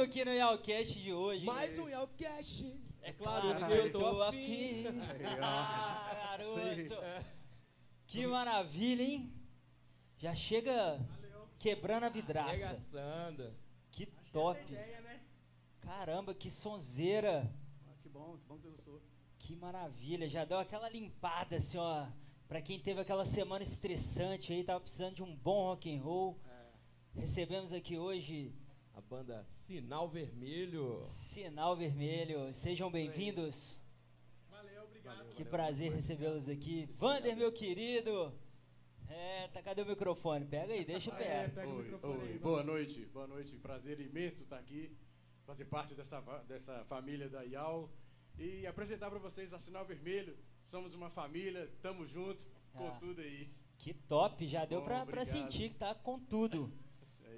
tudo aqui no Yalcast de hoje. Mais um Yelcast. É claro Claro que eu tô afim. Ah, garoto. Que maravilha, hein? Já chega quebrando a vidraça. Arregaçando. Que top. Caramba, que sonzeira. Ah, que bom, que bom que você gostou. Que maravilha. Já deu aquela limpada, assim, ó. Pra quem teve aquela semana estressante aí, tava precisando de um bom rock and roll. Recebemos aqui hoje A banda Sinal Vermelho. Sinal Vermelho. Sejam bem-vindos. Valeu, Que prazer recebê-los aqui. Vander, meu querido. É, tá, cadê o microfone? Pega aí, deixa perto. Oi, oi, boa noite, boa noite. Prazer imenso estar aqui, fazer parte dessa, dessa família da IAL e apresentar para vocês a Sinal Vermelho. Somos uma família, tamo junto com Ah. tudo aí. Que top, já deu obrigado. sentir que tá com tudo.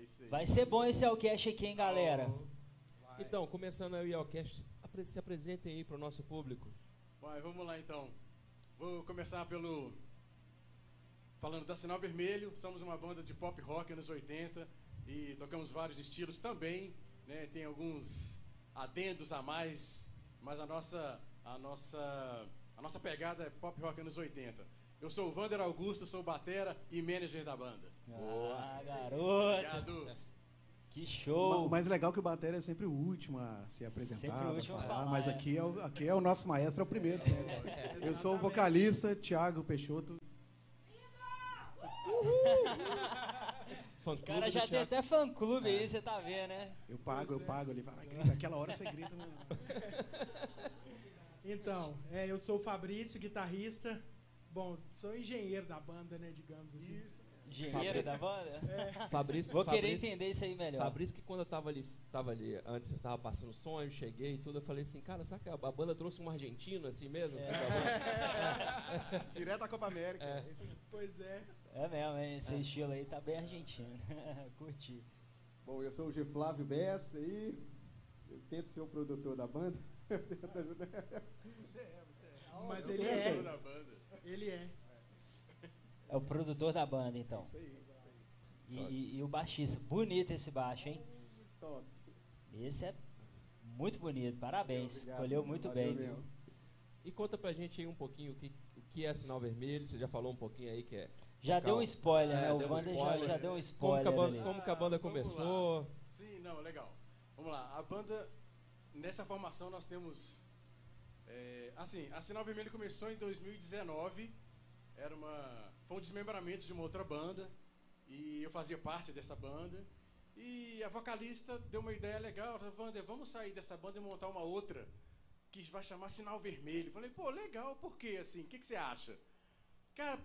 É isso aí. Vai ser bom esse Alcast aqui, hein, galera? Então, começando aí o apre- se apresentem aí pro nosso público. Vai, vamos lá então. Vou começar pelo. Falando da Sinal Vermelho, somos uma banda de pop rock anos 80 e tocamos vários estilos também, né? Tem alguns adendos a mais, mas a nossa a nossa a nossa pegada é pop rock anos 80. Eu sou o Vander Augusto, sou batera e manager da banda. Ah, garoto. Obrigado. Que show. O mais legal é que o Batera é sempre o último a se apresentar, Sempre o último a falar, falar, mas é. aqui é, o, aqui é o nosso maestro, é o primeiro. sempre. Eu sou o vocalista, Thiago Peixoto. Fã O cara já tem até fã clube aí, você tá vendo, né? Eu pago, eu pago. Ele fala, grita, aquela hora você grita. No... Então, é, eu sou o Fabrício, guitarrista. Bom, sou engenheiro da banda, né, digamos assim. Engenheiro da banda? Fabrício, Vou querer Fabrício- entender isso aí melhor. Fabrício, que quando eu tava ali, tava ali antes, você estava passando eu cheguei e tudo, eu falei assim, cara, será que a, a banda trouxe um argentino assim mesmo? assim, pra banda? Direto da Copa América. É. Pois é. É mesmo, hein? Seu estilo aí tá bem argentino. Curti. Bom, eu sou o G. Flávio Bessa aí. Eu tento ser o produtor da banda. Você é, você é. Mas eu ele é. aí. da banda. Ele é. É o produtor da banda, então. Isso aí, isso aí. E, e- e o baixista. Bonito esse baixo, hein? Top. Esse é muito bonito. Parabéns. Obrigado, Escolheu muito valeu bem. mesmo. viu? E conta pra gente aí um pouquinho o que, o que é sinal vermelho, você já falou um pouquinho aí que é. Já deu um spoiler, É, né? O um Wander já, já deu um Como spoiler. que a banda, como que a banda Ah, começou? Sim, não, legal. Vamos lá. A banda, nessa formação nós temos. é, assim, a Sinal Vermelho começou em 2019. Era uma. Foi um desmembramento de uma outra banda. E eu fazia parte dessa banda. E a vocalista deu uma ideia legal. Wander, vamos sair dessa banda e montar uma outra. Que vai chamar Sinal Vermelho. Falei, pô, legal, por quê? Assim, o que, que você acha? Cara,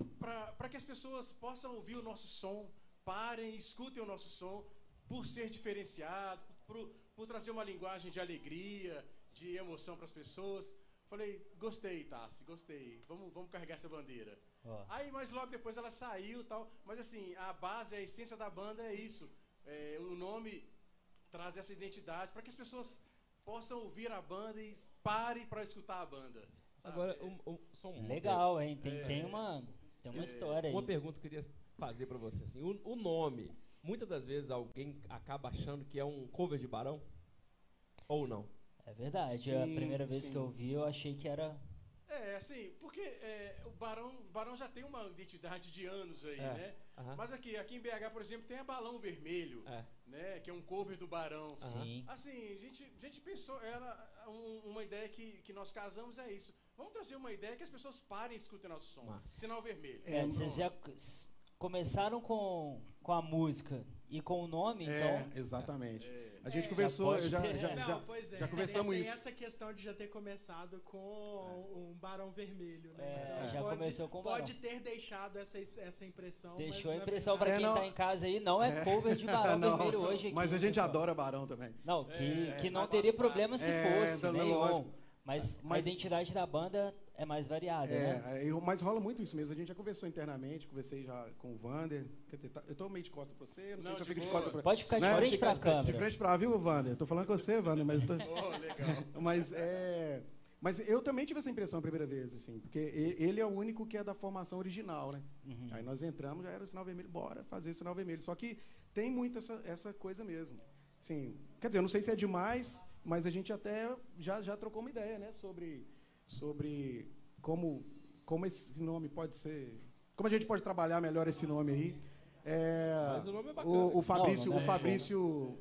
para que as pessoas possam ouvir o nosso som, parem, escutem o nosso som, por ser diferenciado, por, por trazer uma linguagem de alegria, de emoção para as pessoas. Falei, gostei, Tassi, gostei. Vamos, vamos carregar essa bandeira. Ó. Aí, mas logo depois ela saiu e tal. Mas assim, a base, a essência da banda é isso. É, o nome traz essa identidade para que as pessoas possam ouvir a banda e parem para escutar a banda. sabe? Agora, um, só um Legal, hein? Tem, É. tem uma, tem uma história aí. Uma pergunta que eu queria fazer pra você assim, o, o nome, muitas das vezes alguém acaba achando que é um cover de Barão? Ou não? É verdade. a Sim, primeira vez sim. que eu vi, eu achei que era. É, assim, porque é, o Barão, Barão já tem uma identidade de anos aí, É. né? Mas aqui, aqui em BH, por exemplo, tem a Balão Vermelho, É. né? Que é um cover do Barão. Sim. Assim, a gente, a gente pensou, era um- uma ideia que, que nós casamos, é isso. Vamos trazer uma ideia que as pessoas parem e escutem nosso som. Massa. Sinal vermelho. É, vocês já começaram com, com a música e com o nome, É, então. exatamente. É. A gente É, conversou, já já, já, Não, já, pois é. já conversamos tem, isso. Tem essa questão de já ter começado com um barão vermelho, né? É, Então já pode, começou com o Pode ter deixado essa, essa impressão. Deixou a impressão pra verdade- quem É, não- tá em casa aí, não é cover de Barão Não, Vermelho hoje aqui. Mas a gente pessoal. adora Barão também. Não, que, É, que não teria problema se É, fosse, então, né? Mas, Mas- a identidade da banda é mais variada, né? É, eu- mas rola muito isso mesmo. A gente já conversou internamente, conversei já com o Vander. Quer dizer, tá- eu tô meio de costa pra você, não sei Não, se eu fico de costa pra Pode ficar de Né? frente pra câmera. De frente pra, viu, Vander? Eu tô falando com você, Vander, mas, tô- Oh, legal. mas é. Mas eu também tive essa impressão a primeira vez, assim, porque ele é o único que é da formação original, né? Uhum. Aí nós entramos, já era o sinal vermelho, bora fazer sinal vermelho. Só que tem muito essa, essa coisa mesmo. Sim, quer dizer, eu não sei se é demais, mas a gente até já, já trocou uma ideia, né, sobre, sobre como, como esse nome pode ser. Como a gente pode trabalhar melhor esse nome aí. É, Mas o nome é bacana. o, o Fabrício, Não, não o é Fabrício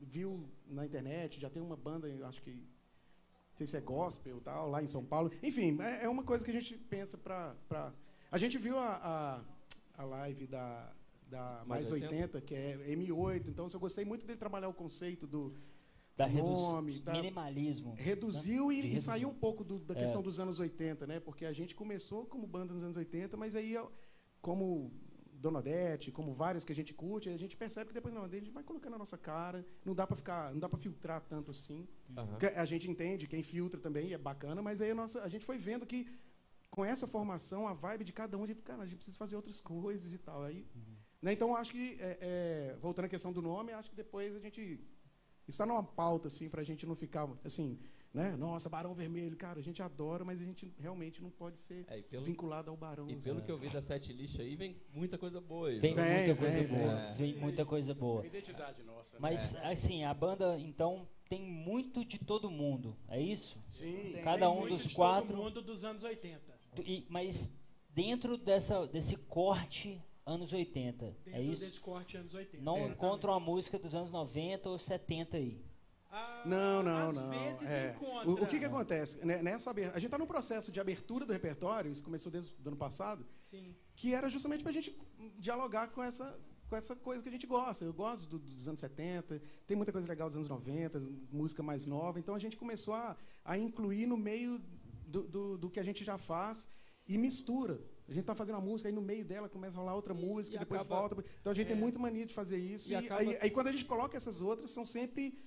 viu na internet, já tem uma banda, eu acho que. Não sei se é gospel tal, lá em São Paulo. Enfim, é, é uma coisa que a gente pensa pra. pra... A gente viu a, a, a live da, da Mais Mais 80, 80, que é M8, então eu gostei muito dele trabalhar o conceito do. Da redu- nome, tá- minimalismo. Reduziu né? e, e saiu um pouco do- da É. questão dos anos 80, né? Porque a gente começou como banda nos anos 80, mas aí, como Dona Odete, como várias que a gente curte, a gente percebe que depois não, a gente vai colocando a nossa cara, não dá para ficar, não dá para filtrar tanto assim. Porque a gente entende, quem filtra também é bacana, mas aí a, nossa, a gente foi vendo que com essa formação, a vibe de cada um, a gente, cara, a gente precisa fazer outras coisas e tal. Aí, né, então, acho que, é, é, voltando à questão do nome, acho que depois a gente está numa pauta, assim, para a gente não ficar, assim, né, nossa, Barão Vermelho, cara, a gente adora, mas a gente realmente não pode ser É, pelo, vinculado ao Barão. e assim. pelo que eu vi da set list aí, vem muita coisa boa aí. Vem muita coisa vem, boa. vem. Vem muita coisa boa. É identidade nossa. né? Mas, assim, a banda, então, tem muito de todo mundo, é isso? Sim. Cada um Muito dos de quatro. Todo mundo dos anos 80. Do- e- mas dentro dessa, desse corte anos 80, Dentro é isso? desse corte anos 80. Não exatamente. encontram uma música dos anos 90 ou 70 aí. Ah, Não, não, às não. vezes é. encontra. O, o que, que acontece? Né, Nessa a gente está num processo de abertura do repertório, isso começou desde o ano passado, Sim. que era justamente para a gente dialogar com essa, com essa coisa que a gente gosta. Eu gosto do- dos anos 70, tem muita coisa legal dos anos 90, música mais nova. Então a gente começou a, a incluir no meio do, do, do que a gente já faz e mistura A gente tá fazendo uma música, aí no meio dela começa a rolar outra música, e depois acaba- volta. Então a gente tem muita mania de fazer isso. E E, acaba- aí, aí quando a gente coloca essas outras, são sempre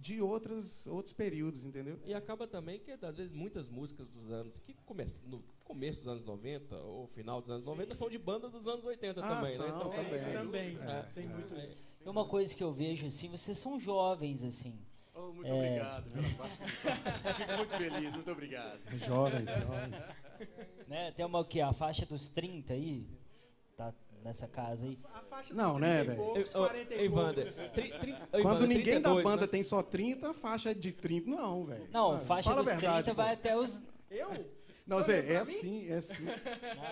de outras, outros períodos, entendeu? E acaba também que, às vezes, muitas músicas dos anos, que come no começo dos anos 90 ou final dos anos 90, são de banda dos anos 80 Ah, também, são, né? Então. É, isso Também. também. É. Tem muito isso. É uma coisa que eu vejo assim, vocês são jovens, assim. Oh, muito É. obrigado, meu rapaz. Fico muito feliz, muito obrigado. Jovens, jovens. Né? Tem uma o quê? A faixa dos 30 aí? Tá nessa casa aí. A faixa Não, dos né, 30 e velho? poucos, Eu- 40 e Ei, Wander, poucos. tri- tri- Ei, Quando ninguém da 32, banda né? tem só 30, a faixa é de 30. Não, velho. Não, Ah, faixa fala a dos verdade, 30 pô. vai até os. Eu? Não, você, é mim? sim, é sim.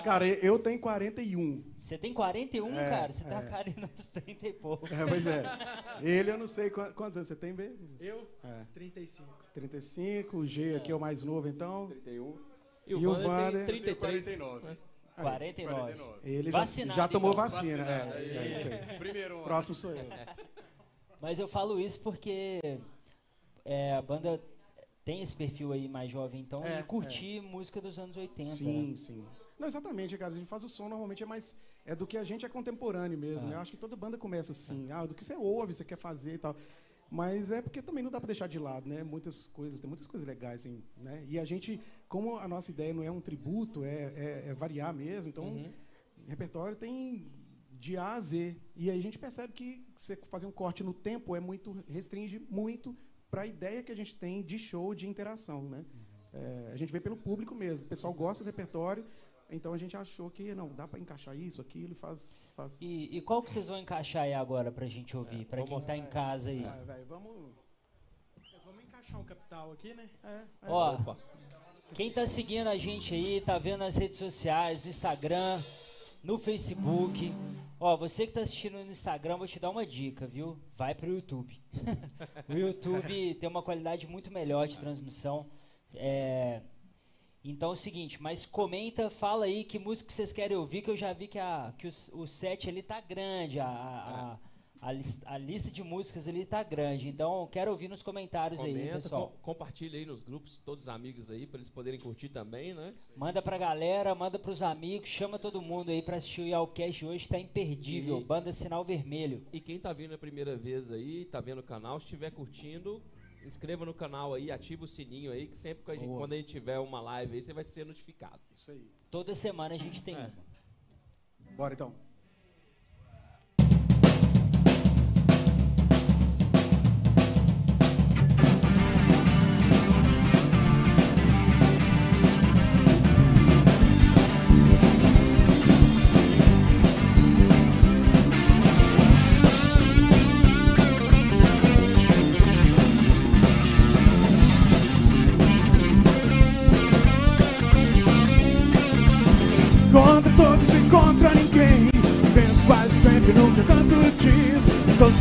Cara, eu tenho 41. Você tem 41, É, cara? Você tá é. cara nos 30 e pouco. É, pois é. Ele eu não sei quantos, quantos anos você tem, B? Eu? É. 35. 35, o G aqui é o mais novo, então. 31. E o E o Wander tem Eu tenho 33. 49. Aí, 49. 49. Ele já, Vacinado, já tomou então. vacina. Vacinado, É, é isso aí. Primeiro. Próximo sou eu. Mas eu falo isso porque é, a banda tem esse perfil aí mais jovem, então, É, e curtir música dos anos 80. Sim, né? sim. Não, exatamente, cara. A gente faz o som normalmente é mais. É do que a gente é contemporâneo mesmo. Ah. né? Eu acho que toda banda começa assim. Ah, do que você ouve, você quer fazer e tal. Mas é porque também não dá pra deixar de lado, né? Muitas coisas, tem muitas coisas legais, assim, né? E a gente, como a nossa ideia não é um tributo, é, é- é variar mesmo, então Uhum. repertório tem de A a Z. E aí a gente percebe que você fazer um corte no tempo é muito restringe muito para a ideia que a gente tem de show, de interação, né? É, a gente vê pelo público mesmo. O pessoal gosta do repertório, então a gente achou que não dá para encaixar isso, aquilo, faz, faz. E, e qual que vocês vão encaixar aí agora pra gente ouvir? pra vou quem tá em casa aí. Ah, velho, vamos. Vamos encaixar um capital aqui, né? É, é. Ó, Opa. quem tá seguindo a gente aí, tá vendo nas redes sociais, no Instagram, no Facebook. Ó, você que tá assistindo no Instagram, vou te dar uma dica, viu? Vai pro YouTube. o YouTube tem uma qualidade muito melhor de transmissão. É, Então é o seguinte, mas comenta, fala aí que música vocês querem ouvir, que eu já vi que, a, que o, o set ali tá grande, a, a, a, lis- a lista de músicas ali tá grande. Então quero ouvir nos comentários aí, Comenta, pessoal. com- compartilha aí nos grupos, todos os amigos aí, pra eles poderem curtir também, né? Manda pra galera, manda pros amigos, chama todo mundo aí pra assistir o Yalcast hoje, tá imperdível. E- Banda Sinal Vermelho. E quem tá vindo a primeira vez aí, tá vendo o canal, se estiver curtindo, inscreva no canal aí, ativa o sininho aí, que sempre que a gente, Boa. quando a gente tiver uma live aí, você vai ser notificado. Isso aí. Toda semana a gente tem É. uma. Bora então.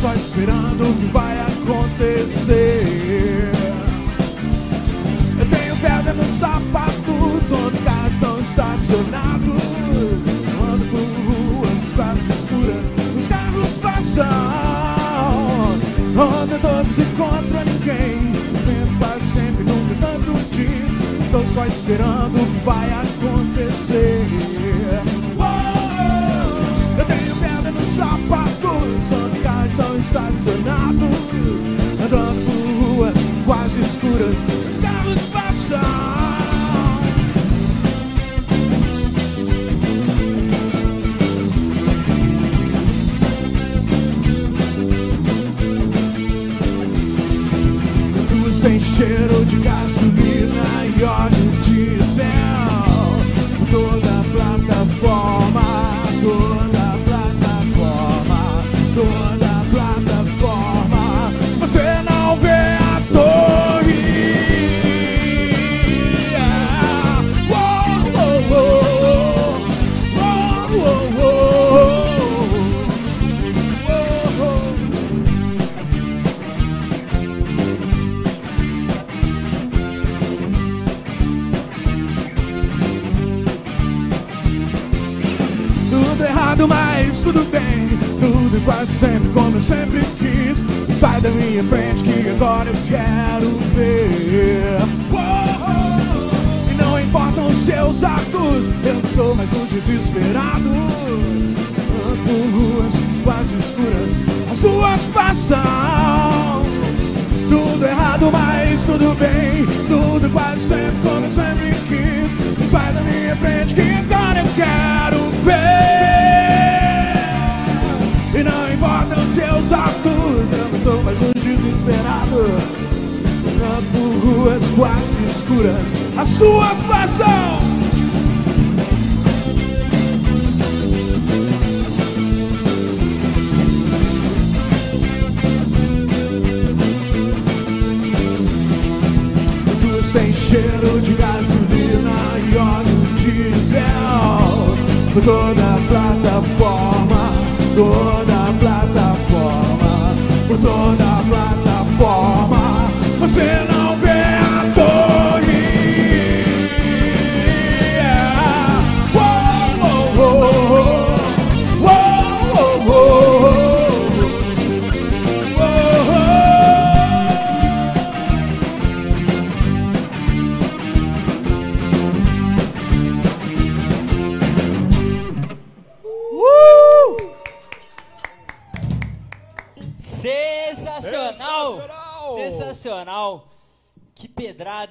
Só esperando o que vai acontecer. Eu tenho pedra nos sapatos Onde os carros estão estacionados. Ando por ruas quase escuras Os carros passam. Contra todos e contra ninguém Vento quase sempre nunca tanto diz. Estou só esperando o que vai acontecer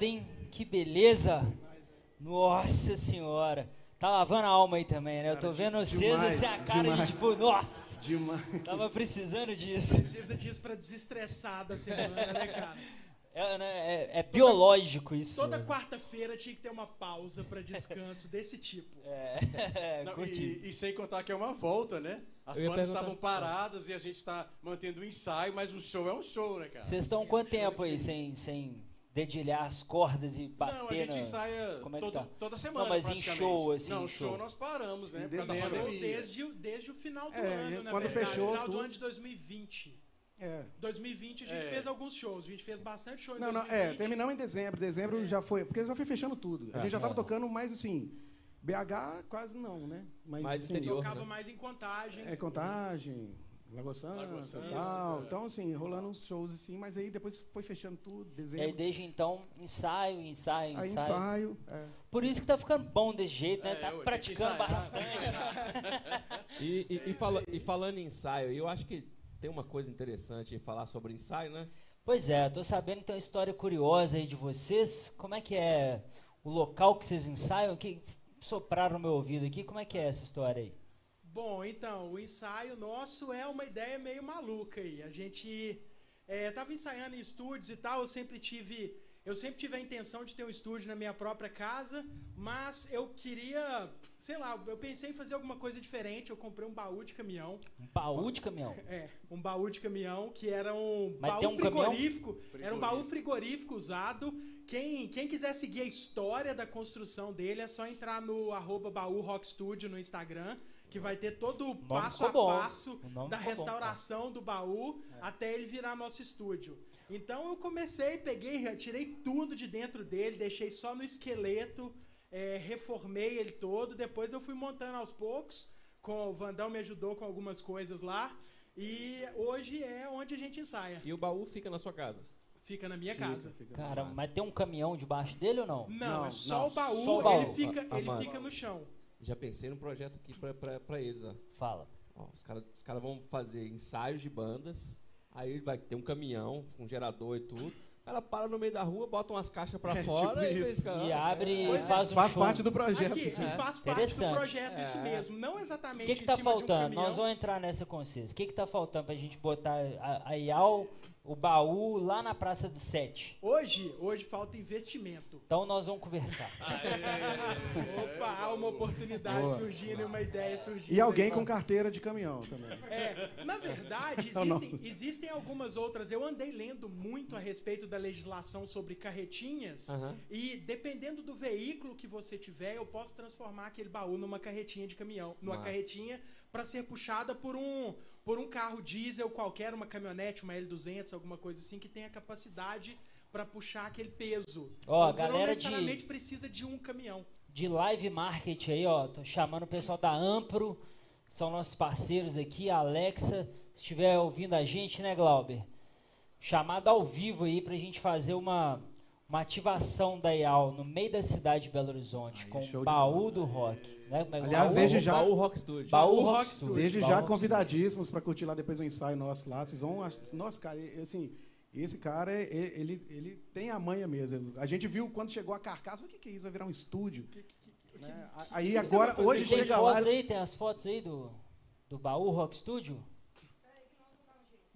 hein? Que beleza! Nossa senhora! Tá lavando a alma aí também, né? Eu tô vendo de- vocês assim, a cara demais. de tipo, nossa! Demais. Tava precisando disso. Precisa disso pra desestressar da semana, né, cara? É, né, é- é biológico isso. Toda quarta-feira tinha que ter uma pausa pra descanso desse tipo. É, Não, e, e sem contar que é uma volta, né? As bandas estavam paradas e a gente tá mantendo o ensaio, mas o show é um show, né, cara? Vocês estão quanto Show tempo aí sem, sem dedilhar as cordas e bater Não, a gente na- ensaia Como é que todo- tá? toda semana, mas em praticamente. show, assim, Não, em show show. nós paramos, né? Em Por causa da dezembro. Parou pandemia. desde, o- desde o final do É, ano, na quando verdade. fechou final do tudo. ano de 2020. É. 2020 a gente É. fez alguns shows, a gente fez bastante show em Não, não, 2020. é, terminamos em dezembro. Dezembro já foi, porque já foi fechando tudo. A gente já tava tocando mais assim. BH quase não, né? Mas Mais assim, interior. Tocava né? mais em contagem. É contagem, Lagoa Santa Lagoa e Santa, tal. é. Então, assim, rolando uns shows assim, mas aí depois foi fechando tudo, E aí dezembro. desde então, ensaio, ensaio, Aí ensaio. ensaio. é. Por isso que tá ficando bom desse jeito, né? É, tá praticando bastante. E, e- É e fala- e falando em ensaio, eu acho que tem uma coisa interessante em falar sobre ensaio, né? Pois é, tô sabendo que tem uma história curiosa aí de vocês. Como é que é o local que vocês ensaiam? Que sopraram no meu ouvido aqui. Como é que é essa história aí? Bom, então, o ensaio nosso é uma ideia meio maluca aí. A gente é, tava ensaiando em estúdios e tal, eu sempre tive. Eu sempre tive a intenção de ter um estúdio na minha própria casa, mas eu queria, sei lá, eu pensei em fazer alguma coisa diferente. Eu comprei um baú de caminhão. Um baú de caminhão. É, um baú de caminhão que era um Mas baú um caminhão? frigorífico. Era um baú frigorífico usado. Quem, quem quiser seguir a história da construção dele é só entrar no arroba baú rock studio no Instagram, que vai ter todo o passo a passo da ficou bom, restauração do baú até ele virar nosso estúdio. Então eu comecei, peguei, tirei tudo de dentro dele, deixei só no esqueleto, é, reformei ele todo. Depois eu fui montando aos poucos. Com o Vandão me ajudou com algumas coisas lá. E hoje é onde a gente ensaia. E o baú fica na sua casa. Fica na minha casa. Cara, mas tem um caminhão debaixo dele ou não? Não, Não, é só não, o baú, só o baú. ele fica, Ah, ele mano. fica no chão. Já pensei num projeto aqui pra, pra, pra eles, ó. Fala. Ó, os caras os cara vão fazer ensaios de bandas, aí vai ter um caminhão com gerador e tudo. Ela para no meio da rua, bota umas caixas pra É, fora tipo e, isso. cara, E abre Pois e é. faz um Faz show. parte do projeto. Aqui, assim. e faz parte do projeto isso É. mesmo. Não O exatamente que que tá um faltando? caminhão. Nós vamos entrar nessa vocês. O que que tá faltando pra gente botar a, a IAL, o baú, lá na Praça do Sete? Hoje, hoje falta investimento. Então nós vamos conversar. Opa, há uma oportunidade Boa. surgindo, uma ideia surgindo. E alguém aí. com carteira de caminhão também. É, na verdade, Não, não. existem, existem algumas outras. Eu andei lendo muito a respeito da legislação sobre carretinhas. Aham. E dependendo do veículo que você tiver, eu posso transformar aquele baú numa carretinha de caminhão, numa Massa. carretinha para ser puxada por um por um carro diesel qualquer, uma caminhonete, uma L200, alguma coisa assim que tenha capacidade para puxar aquele peso. Ó, Então, você não galera de- necessariamente precisa de um caminhão. de live market aí, ó. Tô chamando o pessoal da Ampro, são nossos parceiros aqui, a Alexa, se estiver ouvindo a gente, né, Glauber? Chamada ao vivo aí pra gente fazer uma uma ativação da IAL no meio da cidade de Belo Horizonte, Aí é com o baú do rock. Né? É que- Aliás, baú- desde já- Baú Rock Studio. Baú Baú Rock Rock Studio. Desde Baú já Rock convidadíssimos para curtir lá depois o ensaio nosso lá. Vocês vão. Nossa, cara, assim, esse cara, ele, ele tem a manha mesmo. A gente viu quando chegou a carcaça, o que, que é isso? Vai virar um estúdio? Né? Aí que você agora, vai fazer? hoje Tem chega lá. aí? Tem as fotos aí do, do baú Rock Studio?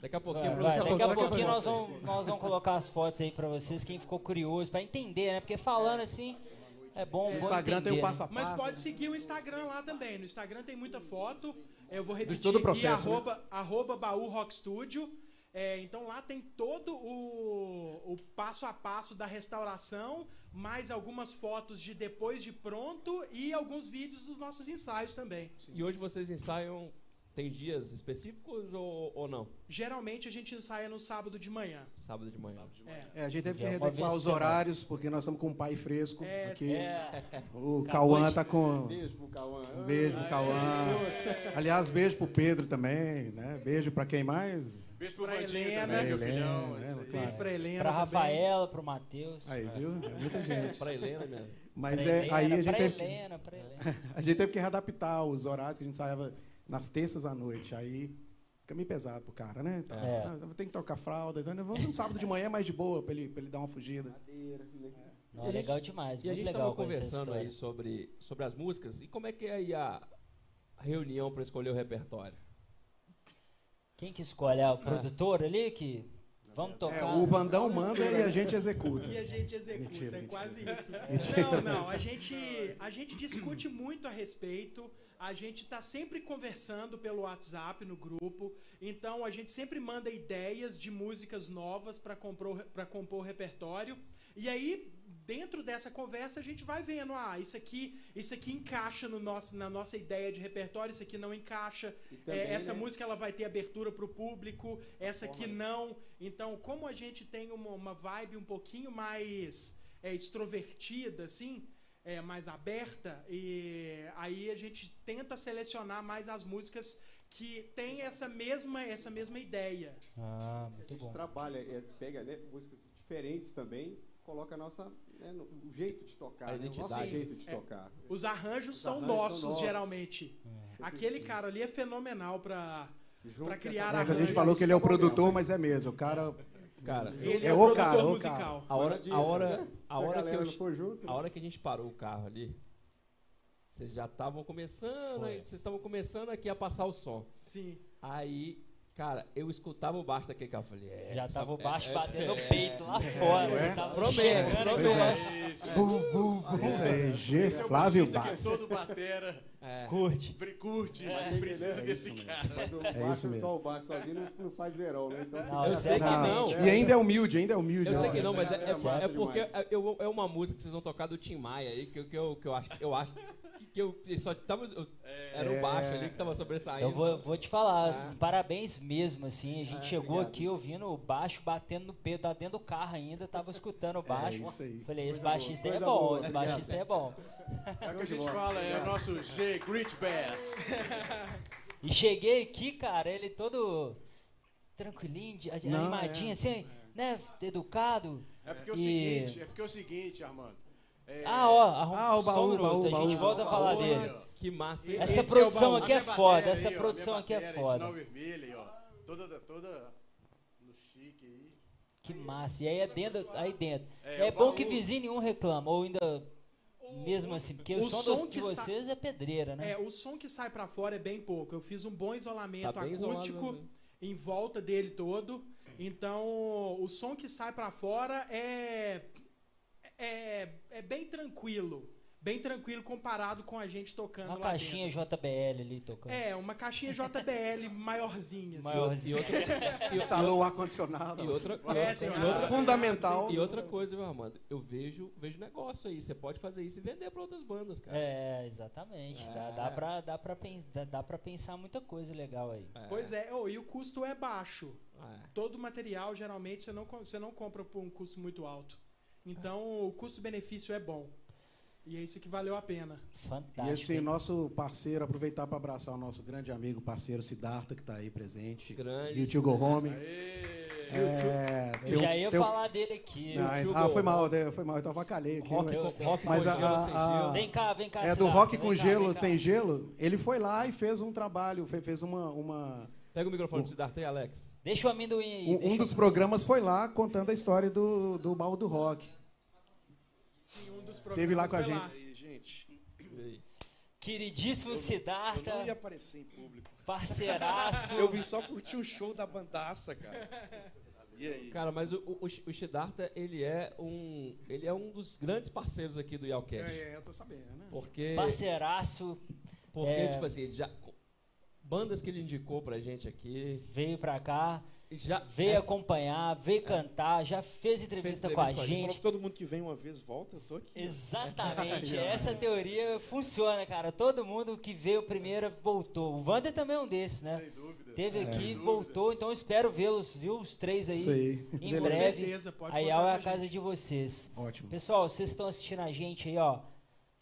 Daqui a pouquinho, Vai, Bruno, vai, daqui a pouquinho nós vamos, nós vamos colocar as fotos aí pra vocês, quem ficou curioso, pra entender, né? Porque falando assim, é bom, bom Instagram tem o entender, né? passo a Mas passo. pode seguir o Instagram lá também. No Instagram tem muita foto. Eu vou repetir todo o aqui, processo, né? arroba, arroba Baú Rock Studio. É, então lá tem todo o, o passo a passo da restauração, mais algumas fotos de depois de pronto e alguns vídeos dos nossos ensaios também. E hoje vocês ensaiam. Tem dias específicos ou, ou não? Geralmente a gente ensaia no sábado de manhã. Sábado de manhã. É. É, a gente teve que É, uma readequar os semana. horários, porque nós estamos com um pai fresco É, aqui. É, O Cauã de- tá com. Beijo pro Cauã. Um beijo pro Cauã. Aliás, beijo pro Pedro também, né? Beijo pra quem mais? Beijo pro Pra Vandinho Helena. também, meu Helena, filhão. né, claro. Beijo pra Helena pra também. Rafaela, pro Matheus. Aí, viu? É muita gente. Pra Helena mesmo. Mas pra é, Helena, aí a gente, pra teve que, Helena, pra Helena. a gente teve que readaptar os horários que a gente ensaiava nas terças à noite. Aí fica meio pesado pro cara, né? Então, É. ah, Tem que trocar fralda. Então, vamos no sábado de manhã mais de boa pra ele, pra ele dar uma fugida. Madeira, né? Não, legal demais, E a gente estava conversando aí sobre, sobre as músicas. E como é que é aí a reunião para escolher o repertório? Quem que escolhe? É o produtor ali que... Vamos tocar. É, o Vandão manda e a gente executa. E a gente executa, Mentira, é mentira. quase isso. Não, não, a gente, a gente discute muito a respeito, a gente tá sempre conversando pelo WhatsApp no grupo, então a gente sempre manda ideias de músicas novas para compor, pra compor o repertório, e aí dentro dessa conversa a gente vai vendo, ah, isso aqui, isso aqui encaixa no nosso, na nossa ideia de repertório, isso aqui não encaixa, E também, é, essa né, música ela vai ter abertura para o público, essa aqui não. Então, como a gente tem uma, uma vibe um pouquinho mais é, extrovertida, assim, é, mais aberta, e aí a gente tenta selecionar mais as músicas que têm essa mesma, essa mesma ideia. Ah, A muito gente bom. trabalha, é, pega né, músicas diferentes também, coloca a nossa, né, no- o jeito de tocar, A né, o nosso identidade. jeito de É. tocar. Os arranjos Os são arranjos são nossos, nossos. geralmente. Aquele cara ali é fenomenal para com criar essa É a a gente falou que ele é o produtor, mas é mesmo. O cara. Cara, Ele É é, o o cara, o musical. a hora, a hora, né? a hora que eu junto, A hora que a gente parou o carro ali, vocês já estavam começando, Foi. vocês estavam começando aqui a passar o som. Sim. Aí, cara, eu escutava o baixo daquele carro. eu Falei, é, Já tava o é- baixo é- batendo é- no peito lá fora. é? já tava Promete, chegando promete. aí, G. Esse é o Flávio Bass. É É. Curte. br- curte, É, mas precisa é desse isso cara. Mas o isso baixo, mesmo. só o baixo sozinho não, não faz verão, né? Então, Não, Eu é sei que não. E ainda é humilde, ainda é humilde. Eu né? sei que não, mas é, É é- é porque é, eu- é uma música que vocês vão tocar do Tim Maia aí, que, eu- que eu, que eu acho, eu acho que, que eu só tava. eu- era o baixo ali que tava sobressaindo. Eu vou, vou te falar, Ah. parabéns mesmo, assim. A gente Ah, chegou obrigado. aqui ouvindo o baixo batendo no peito, tá dentro do carro ainda, tava escutando o baixo. isso aí. Falei, esse Coisa baixista é bom, boa, esse baixista é bom. É o que a gente fala, é o nosso G Grit Bass. E cheguei aqui, cara, ele todo tranquilinho, Não, animadinho, é. assim, né? Educado. É porque é o E- seguinte, é porque é o seguinte, Armando. É, Ah, ó, arruma Ah, o só um baú, minuto, baú, a gente baú. volta a falar Baú, dele. Que massa, hein? Essa é produção baú. aqui é foda, essa produção aqui é foda. Sinal vermelho aí, ó. Toda, toda no chique aí. Que massa. E aí é dentro, aí dentro. É, É, bom baú- que vizinho nenhum reclama, ou ainda mesmo assim, porque o, o som, de vocês é pedreira, né? É, o som que sai pra fora é bem pouco. Eu fiz um bom isolamento Tá isolado, acústico né? em volta dele todo. Então, o som que sai pra fora é, é é bem tranquilo, bem tranquilo comparado com a gente tocando Uma lá caixinha dentro. JBL ali tocando. É, uma caixinha JBL maiorzinha. assim. Maior. E outra, e, Instalou o ar-condicionado. e outra, e É, Fundamental. E outra coisa, meu Armando, eu vejo, vejo negócio aí. Você pode fazer isso e vender pra outras bandas, cara. É, exatamente. Dá, É. dá, pra, dá, pra, pen- dá, dá pra pensar muita coisa legal aí. Pois é, oh, e o custo é baixo. É. Todo material, geralmente, você não, você não compra por um custo muito alto. Então, o custo-benefício é bom. E é isso que valeu a pena. Fantástico. E assim, hein? nosso parceiro, aproveitar para abraçar o nosso grande amigo, parceiro Siddhartha, que está aí presente. Grande. E o tio Go Home. Aê! É, Eu tem já ia tem falar dele aqui. Não, ah, foi mal, né, foi mal, eu tava aqui. Rock, eu- com- rock mas com a- gelo, a- sem a- gelo. Vem cá, vem cá. É do Rock com cá, Gelo. Sem Gelo. Ele foi lá e fez um trabalho, fe- fez uma... uma Pega o microfone você dar até, Alex. Deixa o amendoim aí. um, um dos programas foi lá contando a história do, do baú do rock. Sim, um dos Teve lá com a gente. Aí, gente, Queridíssimo eu Siddhartha, não ia aparecer em público. parceiraço. Eu vim só curtir o show da bandaça, cara. E aí? Cara, mas o, o, o Siddhartha, ele é um, ele é um dos grandes parceiros aqui do Yalcast. É, eu tô sabendo, né? Porque, Parceiraço, porque É. tipo assim, ele já, bandas que ele indicou pra gente aqui, veio pra cá, já veio essa- acompanhar, veio cantar, já fez entrevista, entrevista com a com a gente. Falou que todo mundo que vem uma vez volta, eu tô aqui. Exatamente, essa teoria funciona, cara. Todo mundo que veio primeiro voltou. O Vander também é um desses, né? Sem dúvida. Teve aqui, Sem dúvida. voltou, então eu espero vê-los, viu? Os três aí. Isso aí. Em Beleza. breve. certeza, pode a é com a casa de vocês. Ótimo. Pessoal, vocês estão assistindo a gente aí, ó.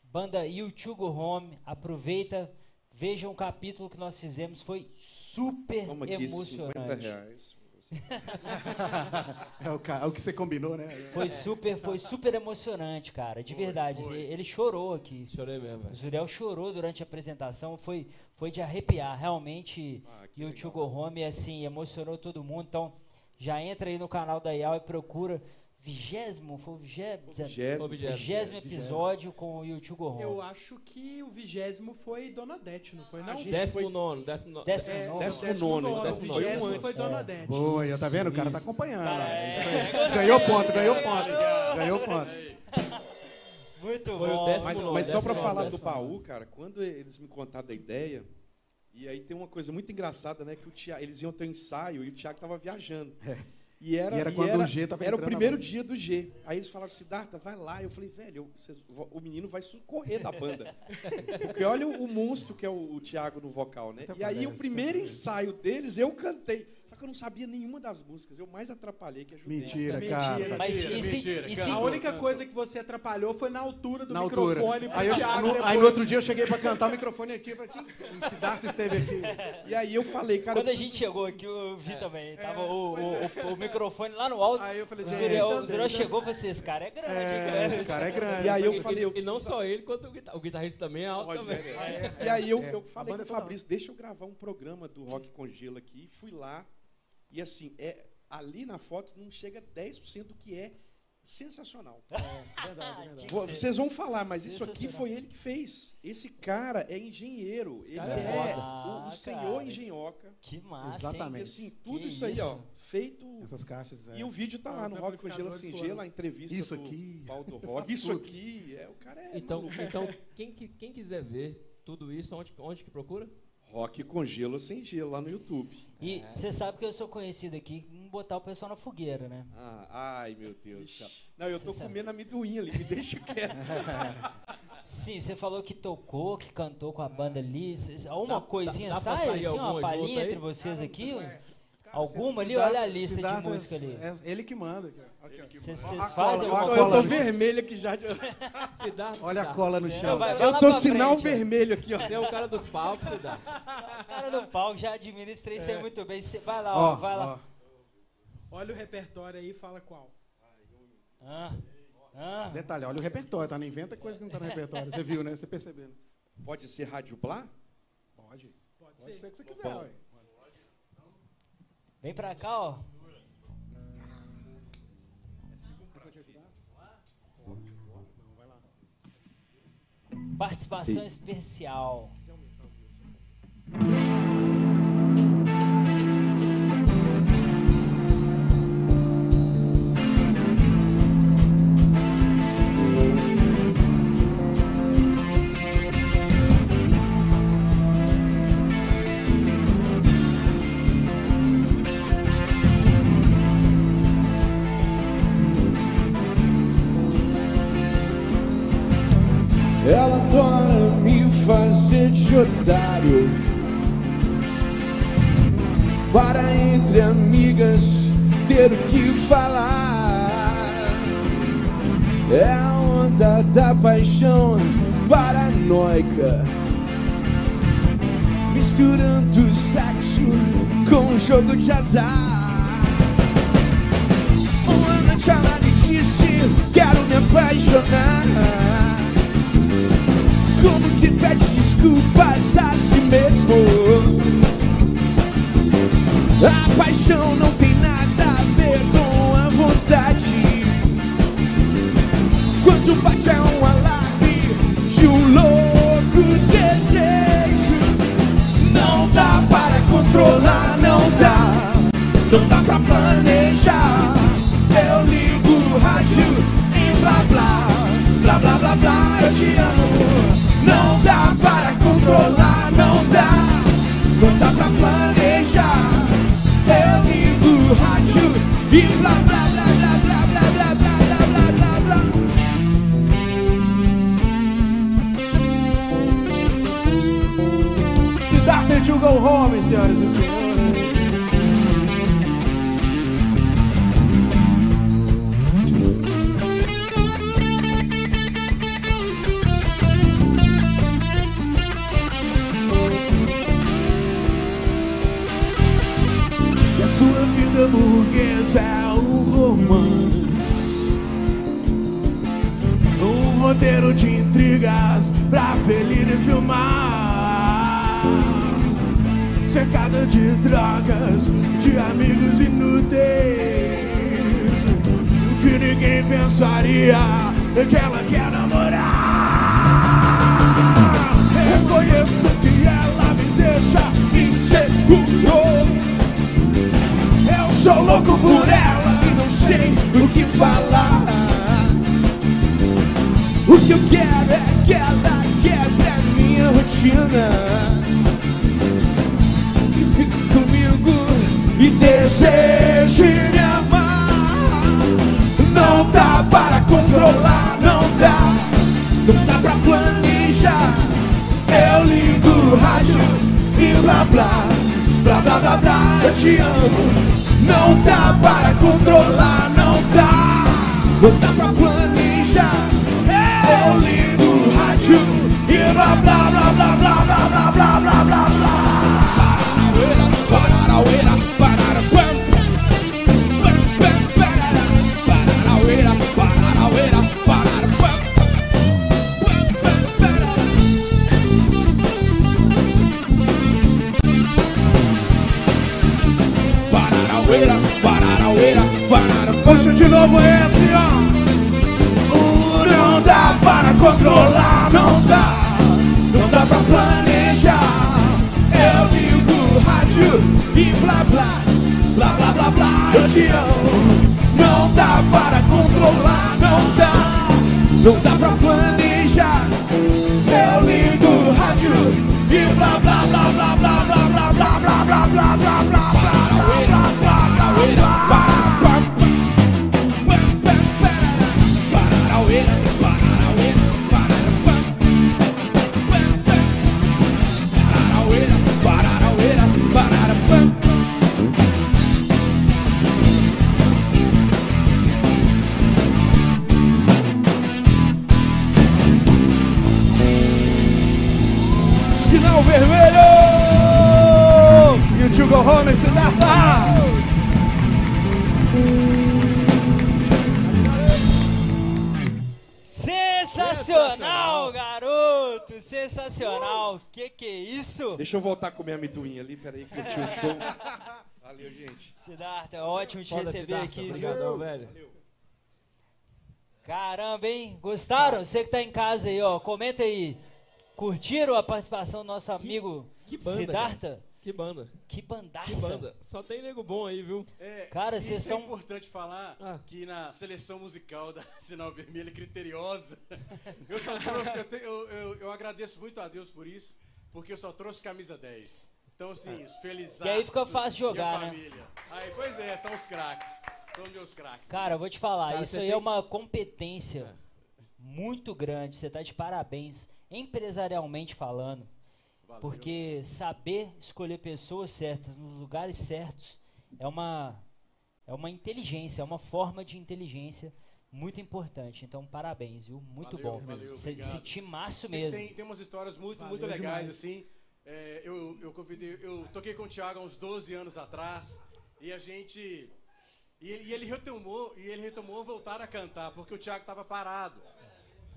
Banda YouTube Go Home, aproveita, veja um capítulo que nós fizemos, foi super Toma aqui 50 emocionante. reais. É o, é o que você combinou, né? Foi super, foi super emocionante, cara, de verdade. foi. Ele chorou aqui. Chorei mesmo, O. Zuriel chorou durante a apresentação, foi, foi de arrepiar, realmente. Ah, E o. Tio Go Home, assim, emocionou todo mundo. Então, já entra aí no canal da IAL e procura vigésimo, foi o vigésimo, Vigésimo. Vigésimo. vigésimo episódio com o YouTube Go Home. Eu acho que o vigésimo foi Dona Dete, não foi não? Décimo foi- nono, décimo nono. Décimo É, nono. décimo nono, nono, décimo o nono. vigésimo Foi um foi. Dona É. Dete. Boa, já tá vendo? O cara tá acompanhando. Cara, É é, isso aí. gostei. Ganhou ponto, ganhou ponto. Ganhou ponto. Muito Foi o bom. décimo Mas, nono, mas só décimo pra falar do décimo baú, cara, quando eles me contaram da ideia, e aí tem uma coisa muito engraçada, né? Que o Thiago, eles iam ter um ensaio e o Thiago tava viajando. E era, E era quando o G tava Era o primeiro dia do G. Aí eles falaram assim, Darta, vai lá. Eu falei, velho, vocês- o menino vai correr da banda. Porque olha o, o monstro que é o, o Thiago no vocal, né? Até E aí o primeiro até ensaio deles, eu cantei. Que eu não sabia nenhuma das músicas. Eu mais atrapalhei que ajudei. Mentira, Mentira. cara. Mas Mentira, e se- mentira, e cara. se- A única coisa que você atrapalhou foi na altura do Na altura. microfone pro Aí, eu- Thiago no, aí no outro dia eu cheguei pra cantar o microfone aqui. Falei, "Quem- o Siddhartha esteve aqui. E aí eu falei, cara, Quando eu a gente preciso- chegou aqui, eu vi também. Tava É, o, o- o- o microfone lá no alto. Aí eu falei, O gente. Zuriel, tá o Zuriel bem, chegou e falou assim: esse cara é grande, É, esse cara é grande. E aí eu E- falei, e, e não preciso- só ele, quanto o, guitar- o guitarrista também é alto também. E aí eu, É, falei com é o Fabrício, deixa eu gravar um programa do Rock com Gelo aqui. Fui lá. E assim, é, ali na foto não chega a 10% do que é sensacional. Verdade, verdade. Vo- Vocês vão falar, mas isso aqui foi ele que fez. Esse cara é engenheiro. Ele cara é é, foda. o, Ah, o senhor cara. engenhoca. Que massa. Exatamente. Hein? assim, tudo Que isso aí, ó, feito. Essas caixas. é. E o vídeo tá Ah, lá no Rock com Gelo Sem Gelo, a entrevista Isso do aqui. Paulo do Rock. Isso tudo. aqui, é, o cara é Então, maluco. então quem, que- quem quiser ver tudo isso, onde, onde que procura? Rock com gelo sem gelo lá no YouTube. E você sabe que eu sou conhecido aqui em botar o pessoal na fogueira, né? Ah, ai, meu Deus do céu. Não, eu tô sabe. comendo amendoim ali, me deixa quieto. Sim, você falou que tocou, que cantou com a banda ali. Cês- Alguma Dá- coisinha dá- dá sai, sair assim, uma palhinha entre vocês aqui? Cara, Alguma ali? Olha a lista de música ali. É ele que manda. cara. Vocês a fazem a eu tô vermelho aqui já. de- Siddhartha, Olha a Siddhartha. cola no chão. vai- cara. Eu lá tô pra sinal frente, vermelho aqui, ó. Você é o cara dos palcos, Siddhartha. O cara do palco já administra isso aí muito bem. Cê- vai lá, ó, Ó, vai lá. ó. Olha o repertório aí e fala qual. Ah, ah. Detalhe, olha o repertório, tá? Não inventa coisa que não tá no repertório. Você viu, né? Você percebeu. né? Pode ser Rádio Blá? Pode. Pode Pode ser. ser o que você quiser, Bom. Vem pra cá, ó. Participação especial. Otário Para entre amigas ter o que falar. É a onda da paixão paranoica. Misturando sexo com jogo de azar. Disse, quero me apaixonar. Como que pede desculpas a si mesmo? A paixão não tem nada a ver com a vontade. Quando bate é um alarme de um louco desejo. Não dá para controlar, não dá, não dá pra planejar. Eu ligo o rádio e blá blá, blá blá blá blá, eu te amo. E blá blá blá blá blá blá blá blá blá blá blá blá. Go home, senhoras e senhores. Pra Feline filmar. Cercada de drogas, de amigos inúteis. O que ninguém pensaria é que ela quer namorar. Reconheço que ela me deixa inseguro. Eu sou louco por ela e não sei o que falar. Deseje me amar. Não dá para controlar, não dá, não dá pra planejar. Eu ligo o rádio e blá blá, blá blá blá blá, eu te amo. Não dá para controlar, não dá, não dá pra planejar. Planejar. Eu ligo o rádio e blá blá blá blá blá blá blá blá blá blá blá blá blá blá blá blá blá blá blá Deixa eu voltar com minha amendoim ali, peraí, curtir o show. Valeu, gente. Siddhartha, é ótimo te Foda, receber Siddhartha, aqui, Obrigadão, viu? velho. Caramba, hein? Gostaram? Você que tá em casa aí, ó, comenta aí. Curtiram a participação do nosso amigo que banda, Siddhartha? Que banda. Que bandaça. Que banda. Só tem nego bom aí, viu? É, Cara, isso vocês é são- importante falar Ah. que na seleção musical da Sinal Vermelho é criteriosa. Eu só trouxe, eu, te- eu- eu- eu agradeço muito a Deus por isso, porque eu só trouxe camisa 10. Então, assim, feliz E aí fica fácil de jogar, né? família. Aí, pois é, são os craques. São meus craques. Cara, eu vou te falar, Cara, isso você aí tem- é uma competência muito grande. Você tá de parabéns, empresarialmente falando. Valeu. Porque saber escolher pessoas certas nos lugares certos é uma é uma inteligência, é uma forma de inteligência muito importante. Então, parabéns, viu? Muito Valeu, bom. valeu, obrigado. Esse timaço Tem, mesmo. tem, tem umas histórias muito, Valeu muito legais, demais. assim. É, eu, eu convidei, eu toquei com o Thiago há uns 12 anos atrás e a gente. E ele, e ele retomou, e ele retomou voltar a cantar, porque o Thiago estava parado,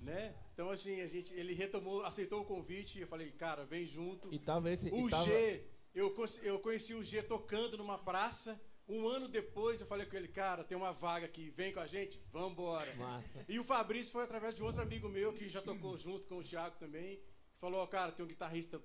né? Então assim, a gente, ele retomou, aceitou o convite, e eu falei, cara, vem junto. E tava esse. O e tava- G, eu, eu conheci o G tocando numa praça. Um ano depois eu falei com ele, cara, tem uma vaga aqui, vem com a gente, vambora. Massa. E o Fabrício foi através de outro amigo meu que já tocou junto com o Thiago também. Falou, ó, cara, tem um guitarrista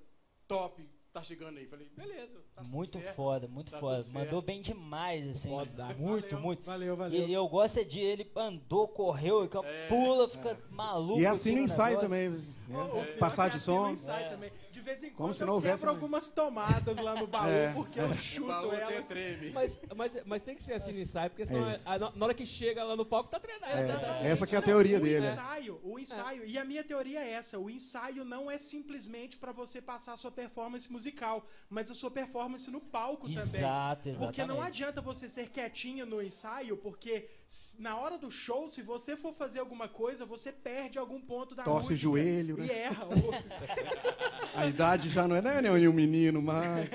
top, tá chegando aí. Falei, beleza, tá tudo Muito certo. foda, muito Tá foda. Mandou bem demais, assim. Fodaço. Muito, Valeu, muito. Valeu, valeu. E eu gosto é de ele andou, correu, É. pula, fica maluco. E é assim no ensaio negócio. também. Né? Passar que de assim som. É. também. De vez em Como quando se eu não houvesse, quebro né? algumas tomadas lá no baú, É. porque eu O chuto elas. treme. Mas, mas, mas tem que ser assim no ensaio, porque senão É a- na hora que chega lá no palco tá treinado. É, essa que é a teoria o dele. ensaio, o ensaio. E a minha teoria é essa: o ensaio não é simplesmente pra você passar a sua performance musical, mas a sua performance no palco também. Exato. Porque não adianta você ser quietinho no ensaio, porque na hora do show, se você for fazer alguma coisa, você perde algum ponto da Torce música. joelho, né? E erra. A idade já não é, não é nem um menino, mas.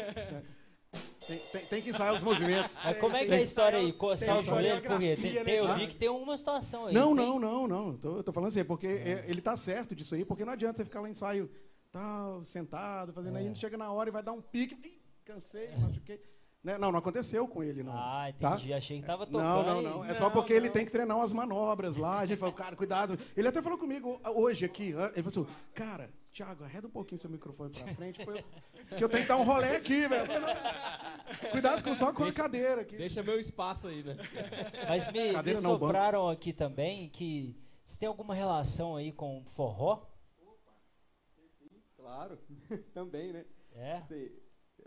Tem, tem- tem que ensaiar os movimentos. Mas como é que é Tem a história aí? Coçar tem o joelho? Por quê? Tem, tem- eu né, vi que tem uma situação aí. Não, tem? não, não, não. Tô, tô falando assim, é porque é, ele tá certo disso aí, porque não adianta você ficar lá em ensaio tal, sentado, fazendo aí, chega na hora e vai dar um pique. Ih, cansei, machuquei. Né? Não, não aconteceu com ele, não. Ah, tá? entendi. Achei que tava tocando. Não, não, não. É só Não, porque ele não. tem que treinar umas manobras lá. A gente falou, cara, cuidado. Ele até falou comigo hoje aqui. Ele falou assim, cara, Thiago, arreda um pouquinho seu microfone pra frente, pra eu- que eu tenho que dar um rolê aqui, velho. Eu falei, "Não, Cuidado com só com a cadeira aqui. Deixa meu espaço aí, né? Mas me, me Cadeira não, banco. aqui também que se tem alguma relação aí com forró? Claro, também, né? É?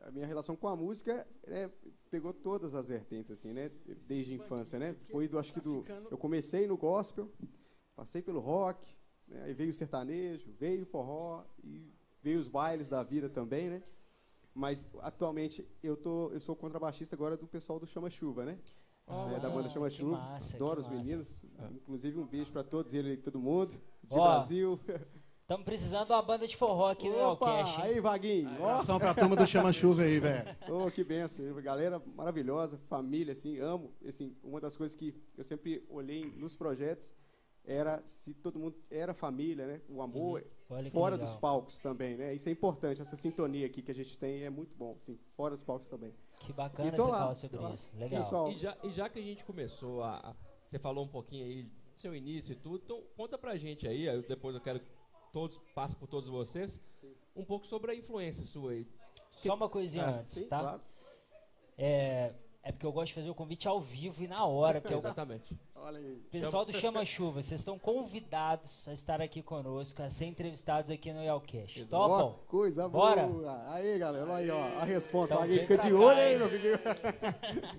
A minha relação com a música né, pegou todas as vertentes, assim, né? Desde a infância, né? Foi do, acho que do. Eu comecei no gospel, passei pelo rock, né, aí veio o sertanejo, veio o forró e veio os bailes da vida também, né? Mas atualmente eu tô, eu sou contrabaixista agora do pessoal do Chama Chuva, né? É, da banda Chama Chuva. massa, Adoro os massa. meninos. Inclusive um beijo para todos eles, todo mundo de Ó, Brasil. Estamos precisando de uma banda de forró aqui no Alcast. aí Vaguinho. Ó, Abração pra turma do Chama Chuva aí, velho. Oh, que benção. Galera maravilhosa, família, assim, amo. Assim, uma das coisas que eu sempre olhei nos projetos era se todo mundo era família, né? O amor que fora legal. dos palcos também, né? Isso é importante, essa sintonia aqui que a gente tem é muito bom, assim, fora dos palcos também. Que bacana você lá, falar sobre lá. isso. Legal. Pessoal, E já, e já que a gente começou a, a- Você falou um pouquinho aí do seu início e tudo, então conta pra gente aí, aí depois eu quero que todos, passe por todos vocês, um pouco sobre a influência sua aí. Só uma coisinha Ah, antes, sim, tá? claro. É, é porque eu gosto de fazer o convite ao vivo e na hora. Porque Exatamente. Olha aí. pessoal do Chama Chuva, vocês estão convidados a estar aqui conosco, a ser entrevistados aqui no Yelcast. Ó, Topam? coisa Bora. boa. Aí, galera, olha aí, ó, a resposta. Então vem fica de cá, olho aí, não fica...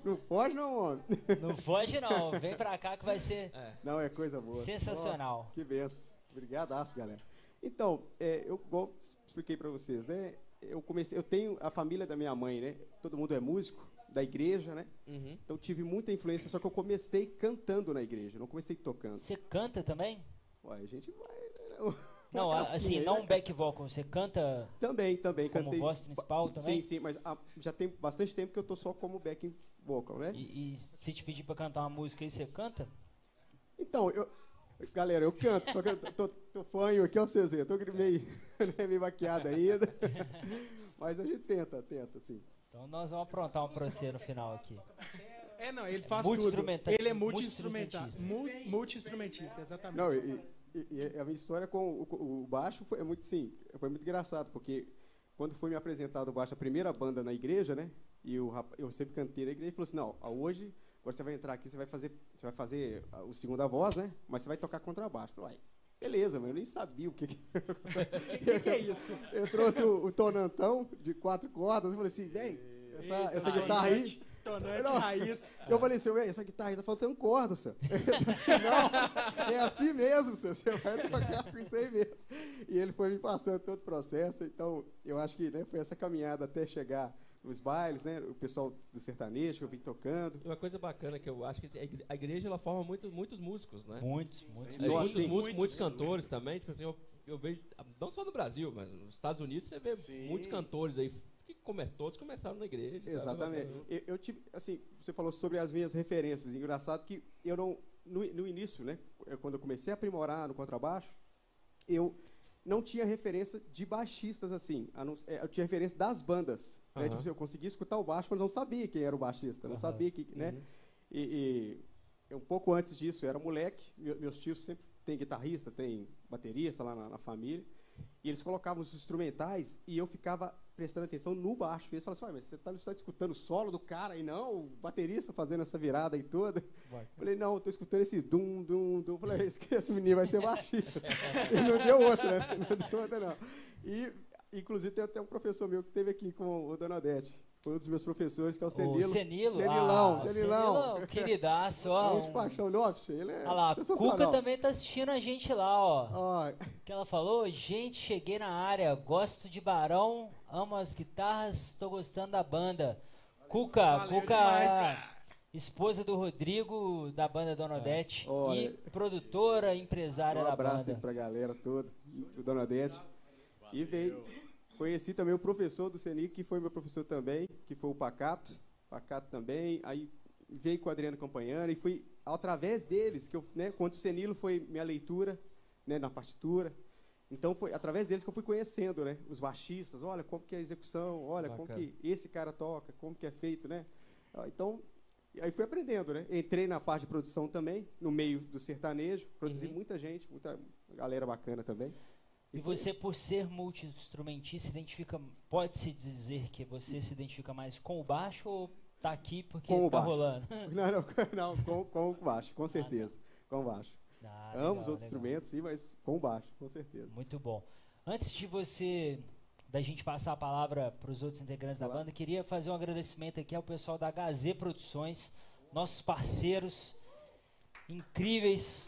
Não pode não, homem. Não foge não, vem pra cá que vai ser Não, é coisa boa. sensacional. Que benção. Obrigadaço, galera. Então, é, eu igual expliquei para vocês, né? Eu comecei, eu tenho a família da minha mãe, né? Todo mundo é músico da igreja, né? Uhum. Então tive muita influência, só que eu comecei cantando na igreja, não comecei tocando. Você canta também? Ué, a gente vai. né? Não, assim, aí, não né? um back vocal, você canta Também, também como cantei. voz principal também? Sim, sim, mas ah, já tem bastante tempo que eu tô só como backing vocal, né? E, e se te pedir pra cantar uma música aí, você canta? Então, eu. Galera, eu canto, só que eu tô, tô, fanho aqui, ó, pra vocês verem. Tô meio, né, meio maquiado ainda. Mas a gente tenta, tenta, sim. Então nós vamos aprontar um pra você no final aqui. É, não, ele faz tudo. Ele é multi-instrumentista. Mu- Multi-instrumentista, exatamente. Não, e, e- e a minha história com o, com o baixo foi é muito sim, foi muito engraçado, porque quando foi me apresentado o baixo, a primeira banda na igreja, né? E o rapa- eu sempre cantei na igreja, ele falou assim: "Não, hoje agora você vai entrar aqui, você vai fazer, você vai fazer o segunda voz, né? Mas você vai tocar contrabaixo". Falei: "Uai, beleza, mas eu nem sabia o que que, O que, que é isso? Eu trouxe o, o tonantão de quatro cordas, eu falei assim: "Ei, essa, essa guitarra aí, Tonante Não. raiz. eu falei assim, "Ué, essa guitarra aí tá faltando corda, senhor. Assim, não, é assim mesmo, senhor. Você vai tocar com isso aí mesmo. E ele foi me passando todo o processo. Então, eu acho que né, foi essa caminhada até chegar nos bailes, né? O pessoal do sertanejo que eu vim tocando. Uma coisa bacana que eu acho que a igre- a igreja ela forma muito, muitos músicos, né? Muitos, muitos. Nossa, muitos sim. músicos, muitos cantores também. Tipo assim, eu, eu vejo, não só no Brasil, mas nos Estados Unidos você vê Sim. muitos cantores aí que come, todos começaram na igreja. tá? Exatamente. Começaram- Eu, eu tive, assim, você falou sobre as minhas referências. Engraçado que eu não, no, no início, né, eu- quando eu comecei a aprimorar no contrabaixo, eu não tinha referência de baixistas assim. a não- é, eu tinha referência das bandas. Né? Tipo, assim, eu conseguia escutar o baixo, mas não sabia quem era o baixista. Não Aham. sabia que, né? Uhum. E, e um pouco antes disso, eu era moleque. meu- meus tios sempre têm guitarrista, tem baterista lá na, na família. E eles colocavam os instrumentais e eu ficava prestando atenção no baixo. E eles falavam assim, "Ué, mas você está só escutando o solo do cara e não o baterista fazendo essa virada aí toda. Falei, não, tô escutando esse dum, dum, dum. Falei, esquece, esse menino vai ser baixista. e não deu outra, né? Não deu outra, não. E, inclusive, tem até um professor meu que esteve aqui com o Dona Odete. Foi um dos meus professores, que é o Senilo. O Senilo. Senilão, ah, Senilão. Senilo, queridaço, ó. De um- paixão. Nossa, ele é Olha lá. Cuca também tá assistindo a gente lá, ó. Ó, Que ela falou, gente, cheguei na área, gosto de Barão, amo as guitarras, tô gostando da banda. Cuca, Valeu Cuca, demais. esposa do Rodrigo, da banda Dona Odete, É. E produtora, empresária um da abraço aí banda. pra galera toda, do Dona Odete. E veio, conheci também o professor do CENI, que foi meu professor também, que foi o Pacato. Pacato também. Aí veio com o Adriano Campanhana e foi através deles que eu, né, quando o Senilo foi minha leitura, né, na partitura. Então foi através deles que eu fui conhecendo, né, os baixistas, olha como que é a execução, olha como Bacana. que esse cara toca, como que é feito, né? Ah, Então, aí fui aprendendo, né? Entrei na parte de produção também, no meio do sertanejo, produzi Uhum. muita gente, muita galera bacana também. E você, por ser multi-instrumentista, se identifica, pode-se dizer que você se identifica mais com o baixo ou tá aqui porque Com o tá baixo. rolando? Não, não, não com, com o baixo, com certeza. Com o baixo. Ah, Amo os outros legal. instrumentos, sim, mas com o baixo, com certeza. Muito bom. Antes de você, da gente passar a palavra para os outros integrantes da Claro. banda, queria fazer um agradecimento aqui ao pessoal da HZ Produções, nossos parceiros incríveis.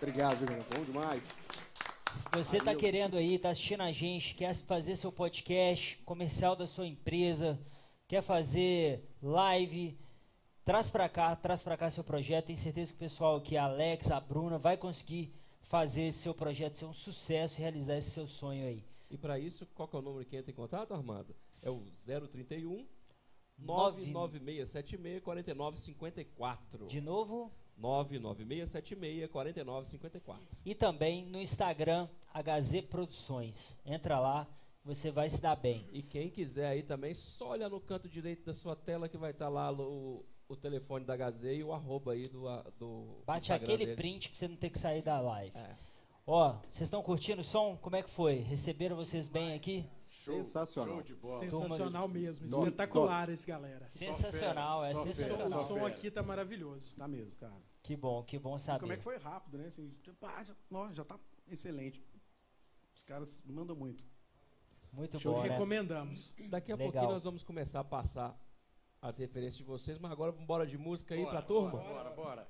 Obrigado, Juliano. Bom demais. Se você está querendo aí, está assistindo a gente, quer fazer seu podcast, comercial da sua empresa, quer fazer live, traz para cá, traz para cá seu projeto. Tenho certeza que o pessoal aqui, a Alex, a Bruna, vai conseguir fazer esse seu projeto ser um sucesso e realizar esse seu sonho aí. E para isso, qual que é o número que entra em contato, Armando? É o 031 Nove- 99676 4954. De novo, 99676 4954. e também no Instagram HZ Produções. Entra lá, você vai se dar bem. E quem quiser aí também, só olha no canto direito da sua tela que vai estar lá o, o telefone da HZ e o arroba aí do, do Bate Instagram aquele deles. print pra você não ter que sair da live. É. Ó, vocês estão curtindo o som? Como é que foi? Receberam vocês bem aqui? Show, Sensacional. Show de bola. Sensacional mesmo. Top, Espetacular esse, galera. Sensacional, é O sensacional. só som aqui tá maravilhoso. Tá mesmo, cara. Que bom, que bom E saber. como é que foi rápido, né? Assim, pá, já, ó, já tá excelente. Os caras mandam muito. Muito Show, bom, né? recomendamos. Daqui a Legal. pouquinho nós vamos começar a passar as referências de vocês, mas agora vamos embora de música aí Bora, pra turma. Bora, bora, bora.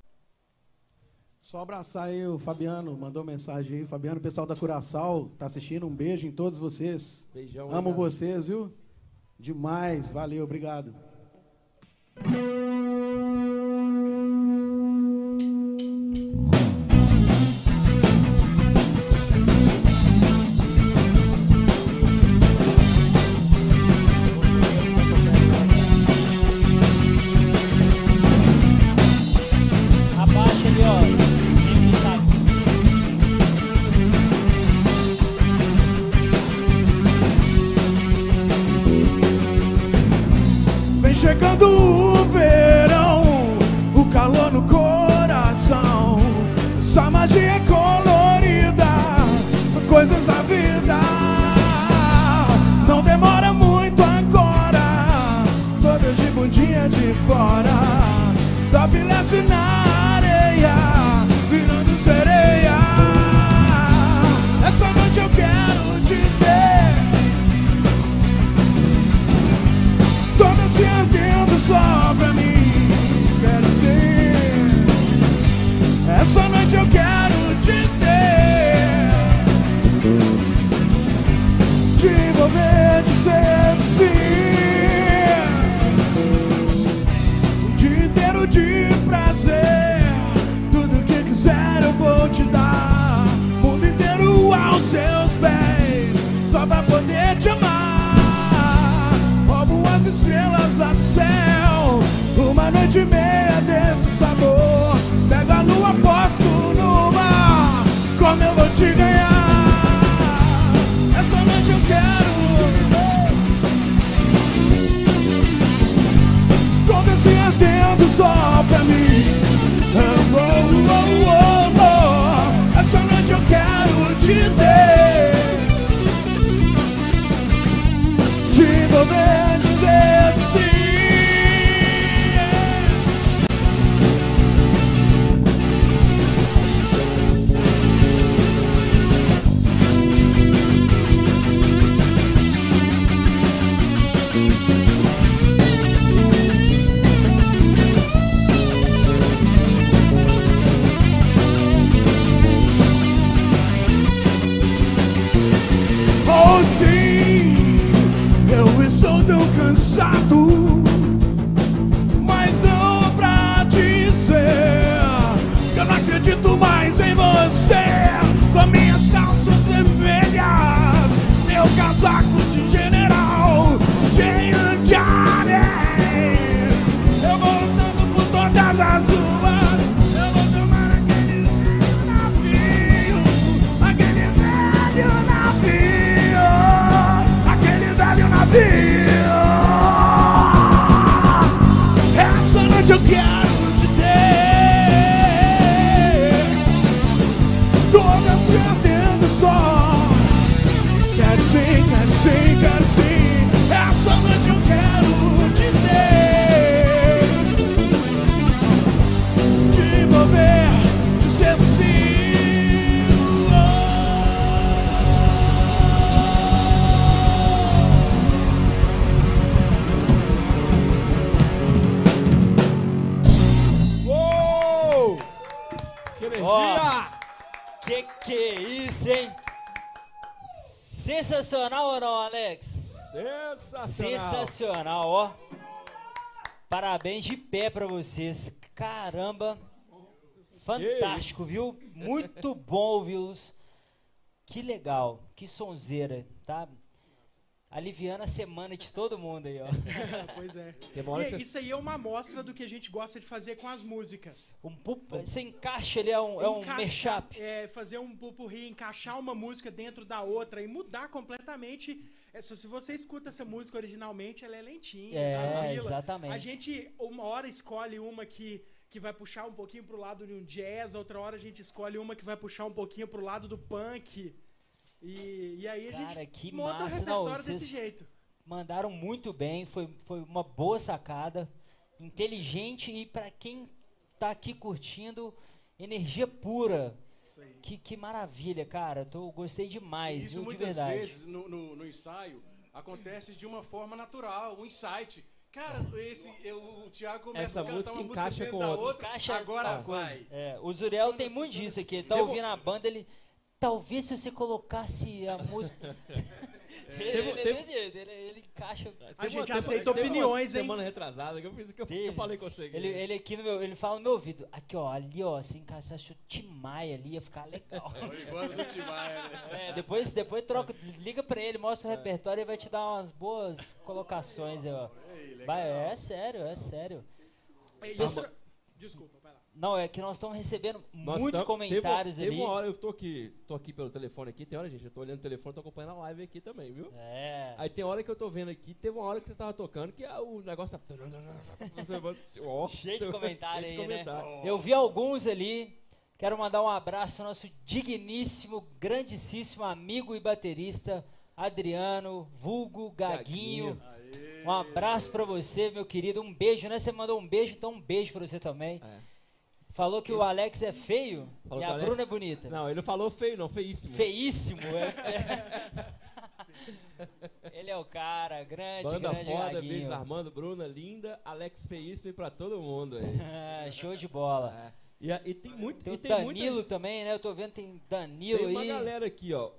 Só abraçar aí o Fabiano, mandou mensagem aí. Fabiano, pessoal da Curaçao, tá assistindo. Um beijo em todos vocês. Beijão. Amo vocês, viu? Demais, valeu, obrigado. Parabéns de pé pra vocês. Caramba. Fantástico, viu? Muito bom ouvi-los. Que legal, que sonzeira, tá? Aliviando a semana de todo mundo aí, ó. pois é. E isso aí é uma amostra do que a gente gosta de fazer com as músicas. Um pu- Você encaixa ele, é um, é um mashup. É, fazer um pupurri, encaixar uma música dentro da outra e mudar completamente. É, se você escuta essa música originalmente, ela é lentinha, É, tranquila. exatamente. A gente, uma hora escolhe uma que, que vai puxar um pouquinho pro lado de um jazz, outra hora a gente escolhe uma que vai puxar um pouquinho pro lado do punk. E, e aí a Cara, gente que monta o repertório não, desse jeito. Mandaram muito bem, foi, foi uma boa sacada, inteligente e pra quem tá aqui curtindo, energia pura. Que, que maravilha, cara. Tô, gostei demais, Isso viu, de muitas verdade. vezes no, no- no ensaio acontece de uma forma natural, um insight. Cara, esse, eu, o Thiago começa Essa a cantar música uma música encaixa com da outra. outra, Encaixa agora vai. É, o Zuriel tem muito disso aqui. Ele tá ouvindo a banda, ele. Talvez se você colocasse a música. ele, Teve- ele, é teve- jeito, ele, ele encaixa. A Teve gente aceita teve uma opiniões, hein? Semana retrasada que eu fiz o que eu, falei com você. Ele, ele aqui no meu, ele fala no meu ouvido, aqui ó, ali ó, se encaixasse o Timaya ali ia ficar legal. Ele gosta do Timaya, né? É, depois, depois troca, liga pra ele, mostra o repertório e vai te dar umas boas colocações aí, ó. Ei, legal. Vai, é sério, é sério. E Pessoa- outra- Desculpa. Não, é que nós estamos recebendo Nós muitos tam- comentários teve, ali. Teve uma hora, eu tô aqui, tô aqui pelo telefone aqui, tem hora, gente, eu tô olhando o telefone, tô acompanhando a live aqui também, viu? É. Aí tem hora que eu tô vendo aqui, teve uma hora que você tava tocando que ah, o negócio tá... Cheio de comentário cheio de aí, né? comentário. Eu vi alguns ali. Quero mandar um abraço ao nosso digníssimo, grandíssimo amigo e baterista Adriano, vulgo Gaguinho. Gaguinho. Um abraço pra você, meu querido. Um beijo, né? Você mandou um beijo, então um beijo pra você também. É. Falou que o Esse- Alex é feio Falou e a o Alex- Bruna é bonita. Não, ele não falou feio, não, feíssimo. Feíssimo, é. Ele é o cara, grande, Banda grande foda, Gaguinho. beijos Armando, Bruna, linda, Alex feíssimo e pra todo mundo aí. Show de bola. É. E, e tem muito, Tem e o tem Danilo muita, também, né? Eu tô vendo tem Danilo tem uma aí. galera aqui, ó.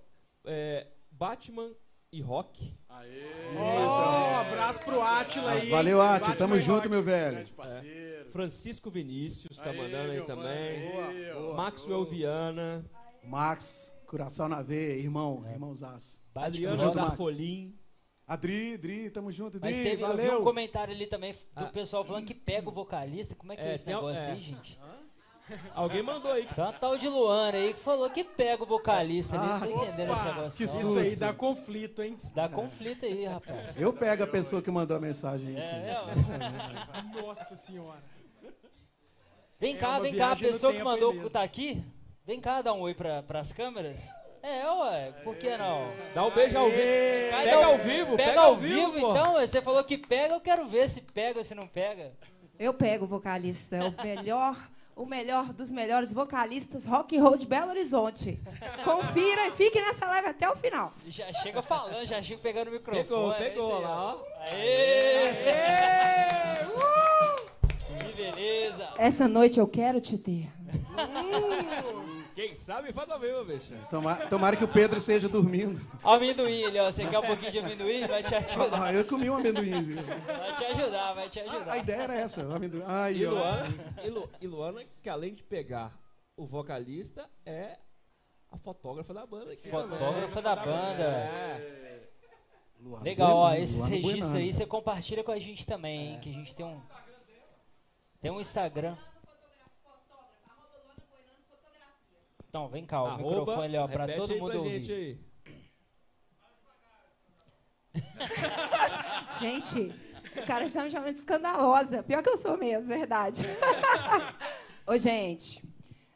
É, Batman e Rock. Aê! Ó, um abraço pro Atila aí. Valeu, hein? Ati. Batman Tamo junto, Rock. meu velho. Parceiro. Francisco Vinícius tá Aê, mandando aí também. ó. Maxwell Viana. Max, coração na veia, irmão, irmãozaço. Bate Adriano. Zarfolim. Adri, Dri, tamo junto, Mas Dri, teve, eu vi um valeu. comentário ali também do Ah. pessoal falando que pega o vocalista. Como é que é, É, esse negócio é. aí, gente? Alguém mandou aí. Tem uma tal de Luana aí que falou que pega o vocalista ali. Ah, Não tô entendendo esse Opa, negócio. que susto. Isso aí dá conflito, hein? Dá conflito aí, rapaz. Eu pego a pessoa que mandou a mensagem. É, mesmo? Nossa senhora. Vem É cá, uma vem cá, a pessoa que mandou mesmo. tá aqui. Vem cá dar um oi pra, pras câmeras. É, ué, por que não? Dá um beijo ao vivo. Pega dá um- ao vivo, Pega, ao vivo, pô. então. Você falou que pega, eu quero ver se pega ou se não pega. Eu pego o vocalista, é o melhor, o melhor dos melhores vocalistas rock and roll de Belo Horizonte. Confira e fique nessa live até o final. Já chega falando, já chega pegando o microfone. Pegou, é pegou aí, lá, ó. Aê! Que beleza! Essa noite eu quero te ter. Quem sabe faz ao vivo, bicho. Tomara, tomara que o Pedro esteja dormindo. Amendoim ali, ó. Você quer um pouquinho de amendoim? Vai te ajudar. Ah, eu comi um amendoim. Vai te ajudar, vai te A ajudar. ideia era essa, o amendoim. Ai, E ó. Luana, e, Lu, e Luana, que além de pegar o vocalista, é a fotógrafa da banda. Aqui Fotógrafa da banda. É. Luana Legal, ó. Buenano, Esses Luana registros aí você compartilha com a gente também, hein? Que a gente tem um. Tem um Instagram. Então, vem cá, o Arroba, microfone ali, ó, pra todo aí mundo pra ouvir. gente aí. Gente, o cara está me chamando de escandalosa. Pior que eu sou mesmo, verdade. Ô, gente,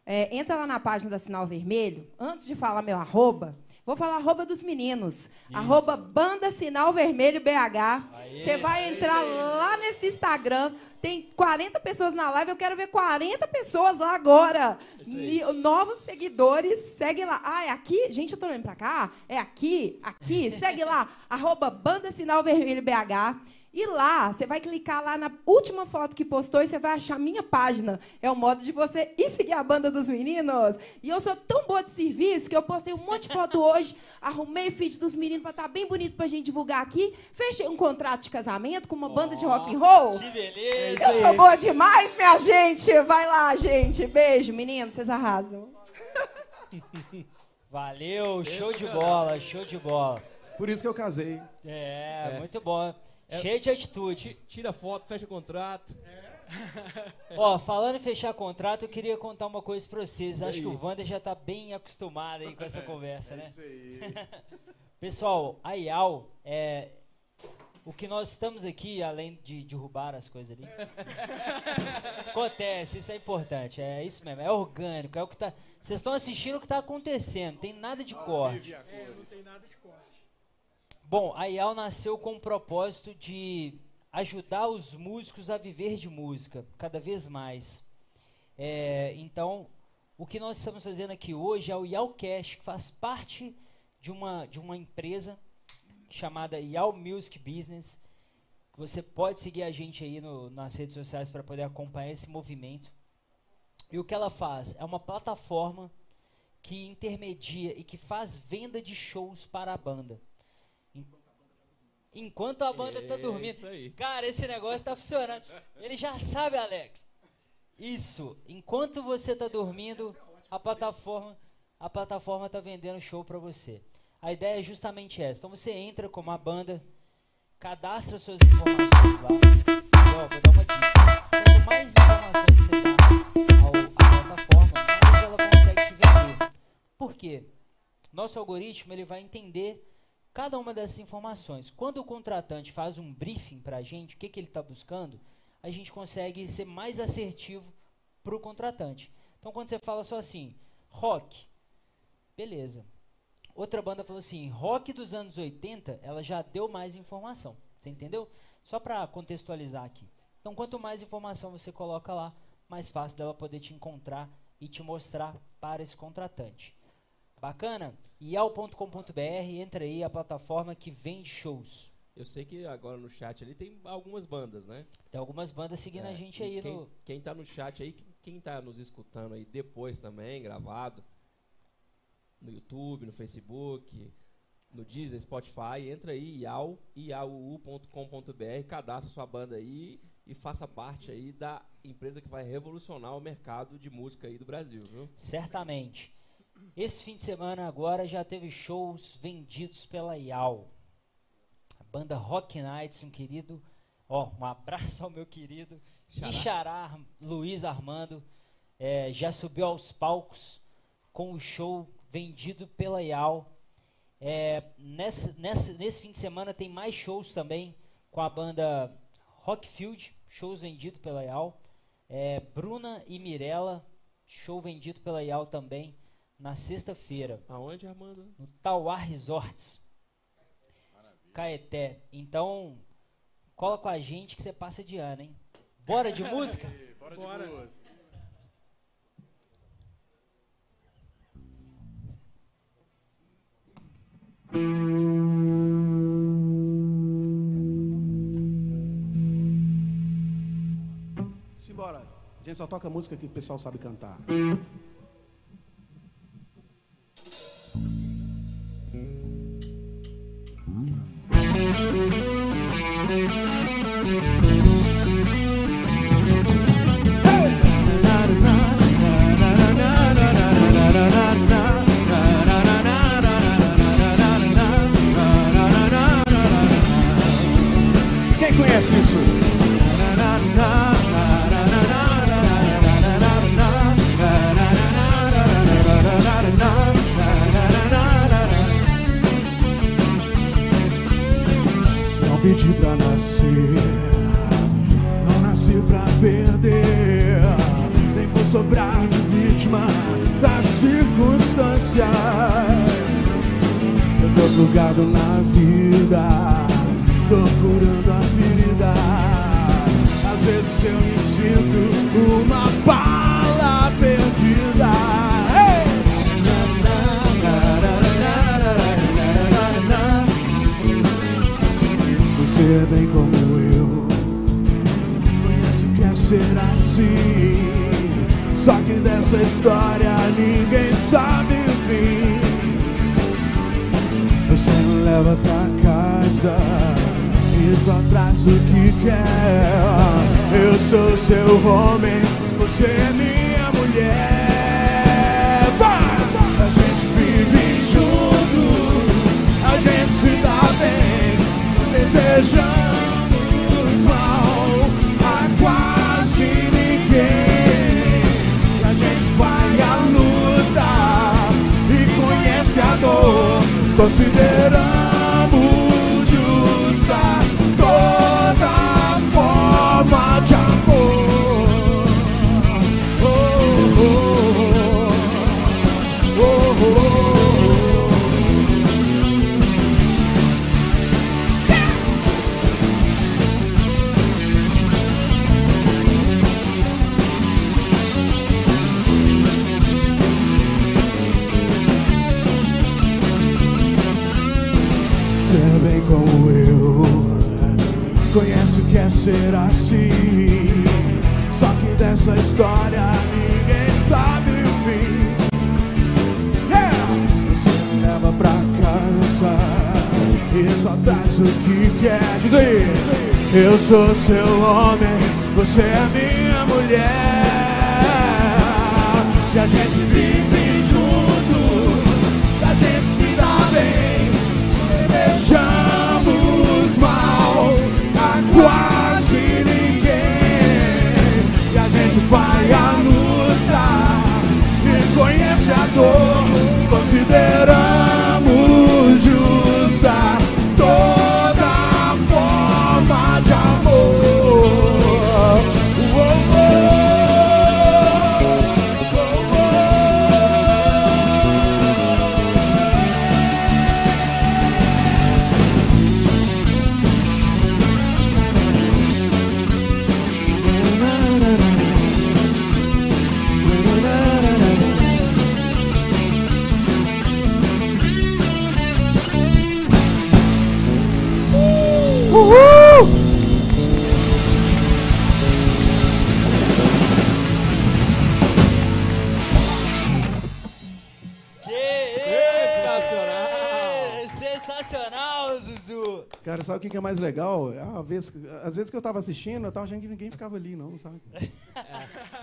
é, entra lá na página da Sinal Vermelho. Antes de falar meu arroba, vou falar arroba dos meninos. Arroba Banda Sinal Vermelho BH. Você vai entrar lá nesse Instagram. Tem 40 pessoas na live. Eu quero ver 40 pessoas lá agora. Novos seguidores. Segue lá. Ah, é aqui? Gente, eu tô olhando pra cá. É aqui? Aqui? Segue lá. Arroba Banda Sinal Vermelho BH. E lá, você vai clicar lá na última foto que postou e você vai achar a minha página. É o modo de você ir seguir a banda dos meninos. E eu sou tão boa de serviço que eu postei um monte de foto hoje, arrumei o feed dos meninos pra estar bem bonito pra gente divulgar aqui. Fechei um contrato de casamento com uma banda de rock and roll. Que beleza! Eu sou boa demais, minha gente. Vai lá, gente. Beijo, meninos. Vocês arrasam. Valeu, show de bola, show de bola. Por isso que eu casei. É, É. muito bom. É. Cheio de atitude. Ti- Tira foto, fecha contrato. Ó, falando em fechar contrato, eu queria contar uma coisa pra vocês. Isso Acho que aí. o Wander já tá bem acostumado aí com essa conversa, né? Isso aí. Pessoal, a IAL é. O que nós estamos aqui, além de derrubar as coisas ali. Acontece, isso é importante. É isso mesmo, é orgânico. É o que tá. Vocês estão assistindo o que tá acontecendo, não tem nada de corte. É, não tem nada de corte. Bom, a IAL nasceu com o propósito de ajudar os músicos a viver de música, cada vez mais. É, então, o que nós estamos fazendo aqui hoje é o IALcast, que faz parte de uma, de uma empresa chamada IAL Music Business. Você pode seguir a gente aí no- nas redes sociais para poder acompanhar esse movimento. E o que ela faz? É uma plataforma que intermedia e que faz venda de shows para a banda. Enquanto a banda tá É dormindo. isso aí. Cara, esse negócio tá funcionando. Ele já sabe, Alex. Isso. Enquanto você tá dormindo, a plataforma, a plataforma tá vendendo show para você. A ideia é justamente essa. Então você entra como uma banda, cadastra suas informações lá. Ó, vou dar uma dica. Quanto mais informações você dá ao, à plataforma, mais ela consegue te vender. Por quê? Nosso algoritmo ele vai entender cada uma dessas informações. Quando o contratante faz um briefing para a gente, o que, que ele está buscando, a gente consegue ser mais assertivo para o contratante. Então, quando você fala só assim, rock, beleza. Outra banda falou assim, rock dos anos 80, ela já deu mais informação. Você entendeu? Só para contextualizar aqui. Então, quanto mais informação você coloca lá, mais fácil dela poder te encontrar e te mostrar para esse contratante. Bacana? ial.com.br, entra aí, a plataforma que vende shows. Eu sei que agora no chat ali tem algumas bandas, né? Tem algumas bandas seguindo a É, gente e aí quem, no. Quem tá no chat aí, quem- quem tá nos escutando aí depois também, gravado, no YouTube, no Facebook, no Deezer, Spotify, entra aí, iau, iau.com.br, cadastra sua banda aí e faça parte aí da empresa que vai revolucionar o mercado de música aí do Brasil, viu? Certamente. Esse fim de semana agora já teve shows vendidos pela IAL. A banda Rock Nights, um querido. Ó, um abraço ao meu querido Xará. Ixará Ar- Luiz Armando. é, já subiu aos palcos com o show vendido pela IAL. É, nessa, nessa, nesse fim de semana tem mais shows também com a banda Rockfield, shows vendidos pela IAL. É, Bruna e Mirella, show vendido pela IAL também na sexta-feira. Aonde, Armando? No Tauá Resorts. Maravilha. Caeté. Então, cola com a gente que você passa de ano, hein? Bora de música? Bora de Bora. música. Simbora. A gente só toca música que o pessoal sabe cantar. Pedi pra nascer, não nasci pra perder, nem vou sobrar de vítima das circunstâncias. Eu tô plugado na vida, tô curando a ferida. Às vezes eu me sinto uma bala perdida. Você bem como eu, conhece o que é ser assim. Só que dessa história ninguém sabe o fim. Você me leva pra casa e só traz o que quer. Eu sou seu homem, você é minha mulher. Desejamos mal a quase ninguém. E a gente vai à luta e conhece a dor. Consideramos história ninguém sabe o fim! Você me leva pra casa E só traz o que quer Diz aí Eu sou seu homem Você é minha mulher E a gente vive mais legal? Ah, Às vezes, às vezes que eu tava assistindo, eu tava achando que ninguém ficava ali, não, sabe?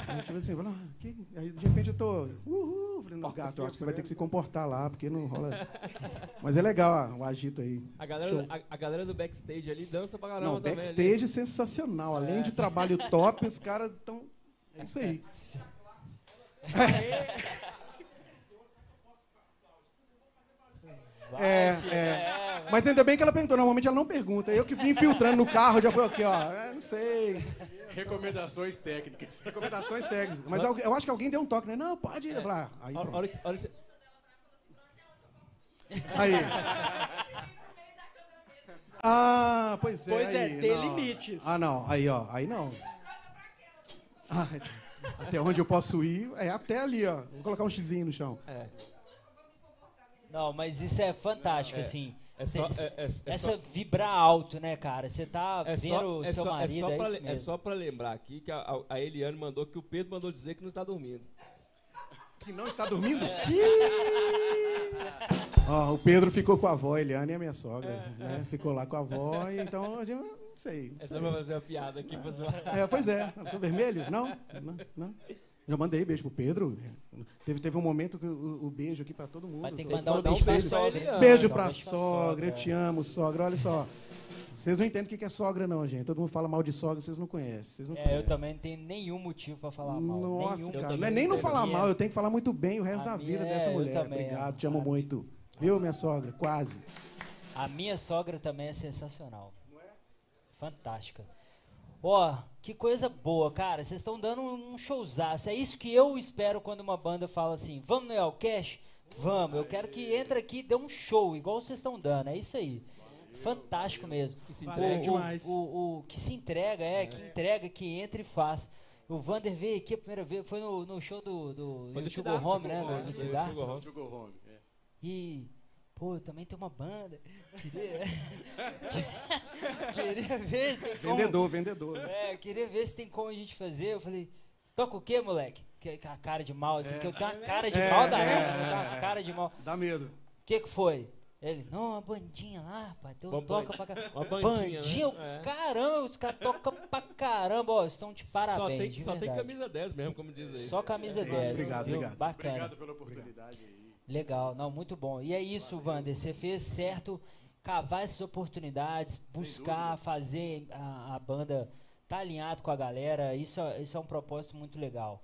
Aí, tipo assim, falando, ah, aí de repente eu tô. Uhul! Falei, não, gato, eu acho que você vai ter que se comportar lá, porque não rola. Mas é legal ah, o agito aí. A galera, a, a galera do backstage ali dança pra caramba Não, também. backstage ali. é sensacional. Além de trabalho top, os caras estão. É isso aí. É, é. Mas ainda bem que ela perguntou. Normalmente ela não pergunta. Eu que vim filtrando no carro, já foi aqui, ó. É, não sei. Recomendações técnicas. Recomendações técnicas. Mas eu, eu acho que alguém deu um toque, né? Não, pode ir. Falei, ah, aí, Olha- olha olha aí. Ah, pois é. Pois é, aí, tem não. limites. Ah, não. Aí, ó. Aí não. Ah, até onde eu posso ir é até ali, ó. Vou colocar um xizinho no chão. É. Não, mas isso é fantástico, É, assim. é só- é- é- é essa só- vibrar alto, né, cara? Você tá É vendo só, o é, seu só, é, marido, só é, pra, é só pra lembrar aqui que a, a- Eliane mandou que o Pedro mandou dizer que não está dormindo. Que não está dormindo? Ó, o Pedro ficou com a avó, a Eliane é a minha sogra. né? Ficou lá com a avó, e então a gente não sei. não É só pra fazer uma piada aqui. Pra zoar. É, pois é. Tô vermelho? Não? Não? não. Já mandei beijo pro Pedro. Teve, teve um momento que o, o beijo aqui pra todo mundo. Mas tem que mandar um beijo pra sogra. Beijo pra pra sogra, eu te amo, sogra. Olha só. Vocês não entendem o que é sogra, não, gente. Todo mundo fala mal de sogra, vocês não conhecem. Vocês não É, eu conhecem. também não tenho nenhum motivo pra falar mal. Nossa, nenhum. cara. Não é nem não falar mal, eu tenho que falar muito bem o resto A da vida é, dessa eu mulher. também, Obrigado, é. te amo muito. Viu, minha sogra? Quase. A minha sogra também é sensacional. Fantástica. Ó, que coisa boa, cara. Vocês estão dando um showzaço. É isso que eu espero quando uma banda fala assim: vamos no Elcash? Vamos. Eu quero que entre aqui e dê um show, igual vocês estão dando. É isso aí. Fantástico mesmo. Que se O- entregue. o, demais. O, o- que se entrega, é, que entrega, que entra e faz. O Vander veio aqui a primeira vez, foi no, no show do, do, Foi do do Sugar Home, né? Sugar Do. Sugar home. É. E, pô, eu também tem uma banda. Queria, queria ver se tem como. Vendedor, vendedor. É, eu queria ver se tem como a gente fazer. Eu falei, toca o quê, moleque? Que, que a cara de mal, assim, que eu tenho uma cara de É, mal da é, eu tenho uma é. cara de mal. Dá medo. O que que foi? Ele, não, uma bandinha lá, rapaz, tu Uma toca pra caramba. uma bandinha, né? eu- É. caramba, os caras tocam pra caramba, ó, estão de parabéns, só tem, de só tem camisa 10 mesmo, como diz aí. Só camisa É, 10. obrigado, viu? obrigado. Bacana. Obrigado pela oportunidade aí. Legal, não, muito bom. E é isso, Wander, você fez certo cavar essas oportunidades, buscar fazer a, a banda tá alinhado com a galera, isso, é- isso é um propósito muito legal.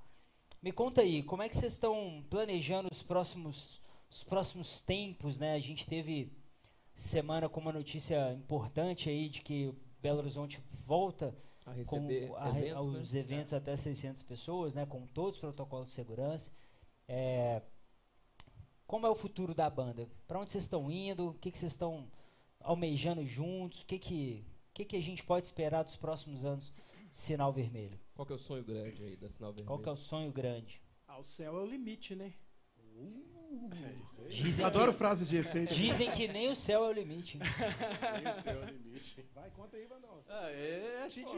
Me conta aí, como é que vocês estão planejando os próximos, os próximos tempos, né? A gente teve semana com uma notícia importante aí de que Belo Horizonte volta A com receber a re- eventos, né? os eventos até 600 pessoas, né, com todos os protocolos de segurança. É, como é o futuro da banda? Para onde vocês estão indo? O que, que vocês estão almejando juntos? O que, que, o que, que a gente pode esperar dos próximos anos de Sinal Vermelho? Qual que é o sonho grande aí da Sinal Vermelho? Qual que é o sonho grande? Ah, o céu é o limite, né? Dizem Adoro que, frases de efeito. dizem que nem o céu é o limite. Nem o céu é o limite. Vai, conta aí, Vandal. Ah, é, a gente.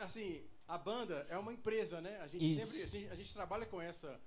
Assim, a banda é uma empresa, né? A gente Isso. sempre. A gente, a gente trabalha com essa.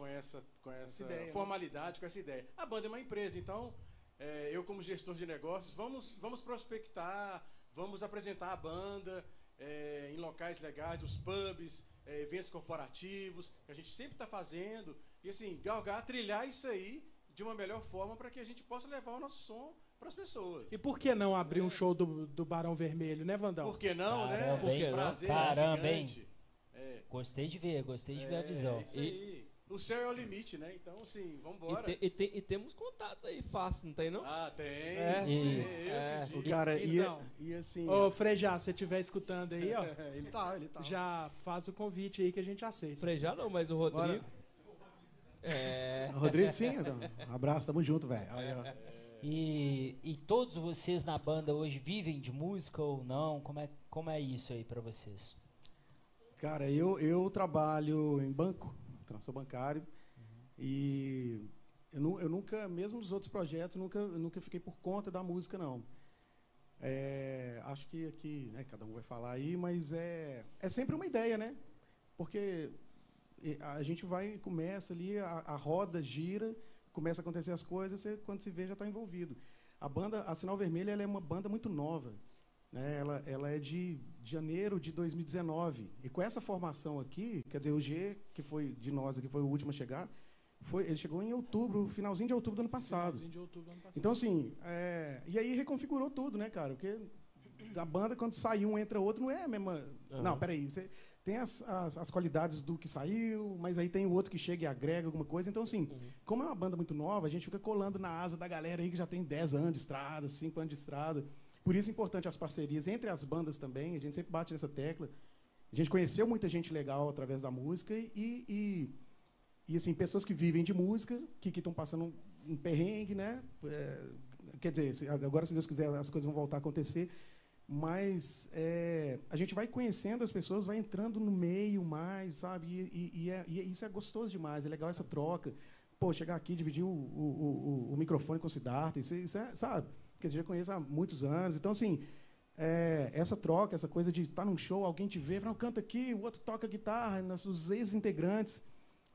Com essa, com essa ideia, né? formalidade, com essa ideia. A banda é uma empresa, então é, eu como gestor de negócios, vamos, vamos prospectar, vamos apresentar a banda é, em locais legais, os pubs, é, eventos corporativos, que a gente sempre está fazendo. E assim, galgar, trilhar isso aí de uma melhor forma para que a gente possa levar o nosso som para as pessoas. E por que não abrir um show do, do Barão Vermelho, né, Vandão? Por que não, né? Caramba, Porque hein? prazer Caramba, é hein? gigante. É, Gostei de ver, gostei de ver a é, visão. isso aí. O céu é o limite, né? Então, assim, vamos E, embora. te- e te- e temos contato aí fácil, não tem não? Ah, tem. É. tem, E- é, pedi. Cara, e, Então. e assim. Ô, Frejá, se você estiver escutando aí, ó, é, ele tá, ele tá. já faz o convite aí que a gente aceita. Frejar não, mas o Rodrigo. Bora. É. Rodrigo, sim, então. Um abraço, tamo junto, velho. Ó. E, e todos vocês na banda hoje vivem de música ou não? Como é, como é isso aí pra vocês? Cara, eu, eu trabalho em banco, então, sou bancário, e eu, nu- eu nunca, mesmo nos outros projetos, nunca, nunca fiquei por conta da música, não. É, acho que aqui, né, cada um vai falar aí, mas é, é sempre uma ideia, né? Porque a gente vai começa ali, a, a roda gira, começa a acontecer as coisas, você, quando se vê já está envolvido. A banda, a Sinal Vermelha, ela é uma banda muito nova. Né? Ela, ela é de janeiro de 2019. E com essa formação aqui, quer dizer, o G, que foi de nós aqui, foi o último a chegar, foi, ele chegou em outubro, finalzinho de outubro do ano passado. Finalzinho de outubro do ano passado. Então, assim, é, e aí reconfigurou tudo, né, cara? Porque a banda, quando sai um, entra outro, não é a mesma. Aham. Não, peraí. Você tem as, as, as qualidades do que saiu, mas aí tem o outro que chega e agrega alguma coisa. Então, assim, como é uma banda muito nova, a gente fica colando na asa da galera aí que já tem 10 anos de estrada, 5 anos de estrada. Por isso é importante as parcerias entre as bandas também. A gente sempre bate nessa tecla. A gente conheceu muita gente legal através da música e, e, e assim, pessoas que vivem de música, que estão passando um, um perrengue, né? É, quer dizer, agora, se Deus quiser, as coisas vão voltar a acontecer. Mas é, a gente vai conhecendo as pessoas, vai entrando no meio mais, sabe? E, e- é- e isso é gostoso demais, é legal essa troca. pô, chegar aqui, dividir o, o, o, o microfone com o Siddhartha, isso, isso é, sabe? Porque a gente já conhece há muitos anos. Então, assim, é, essa troca, essa coisa de estar num show, alguém te vê, fala, canta aqui, o outro toca guitarra, nossos ex-integrantes.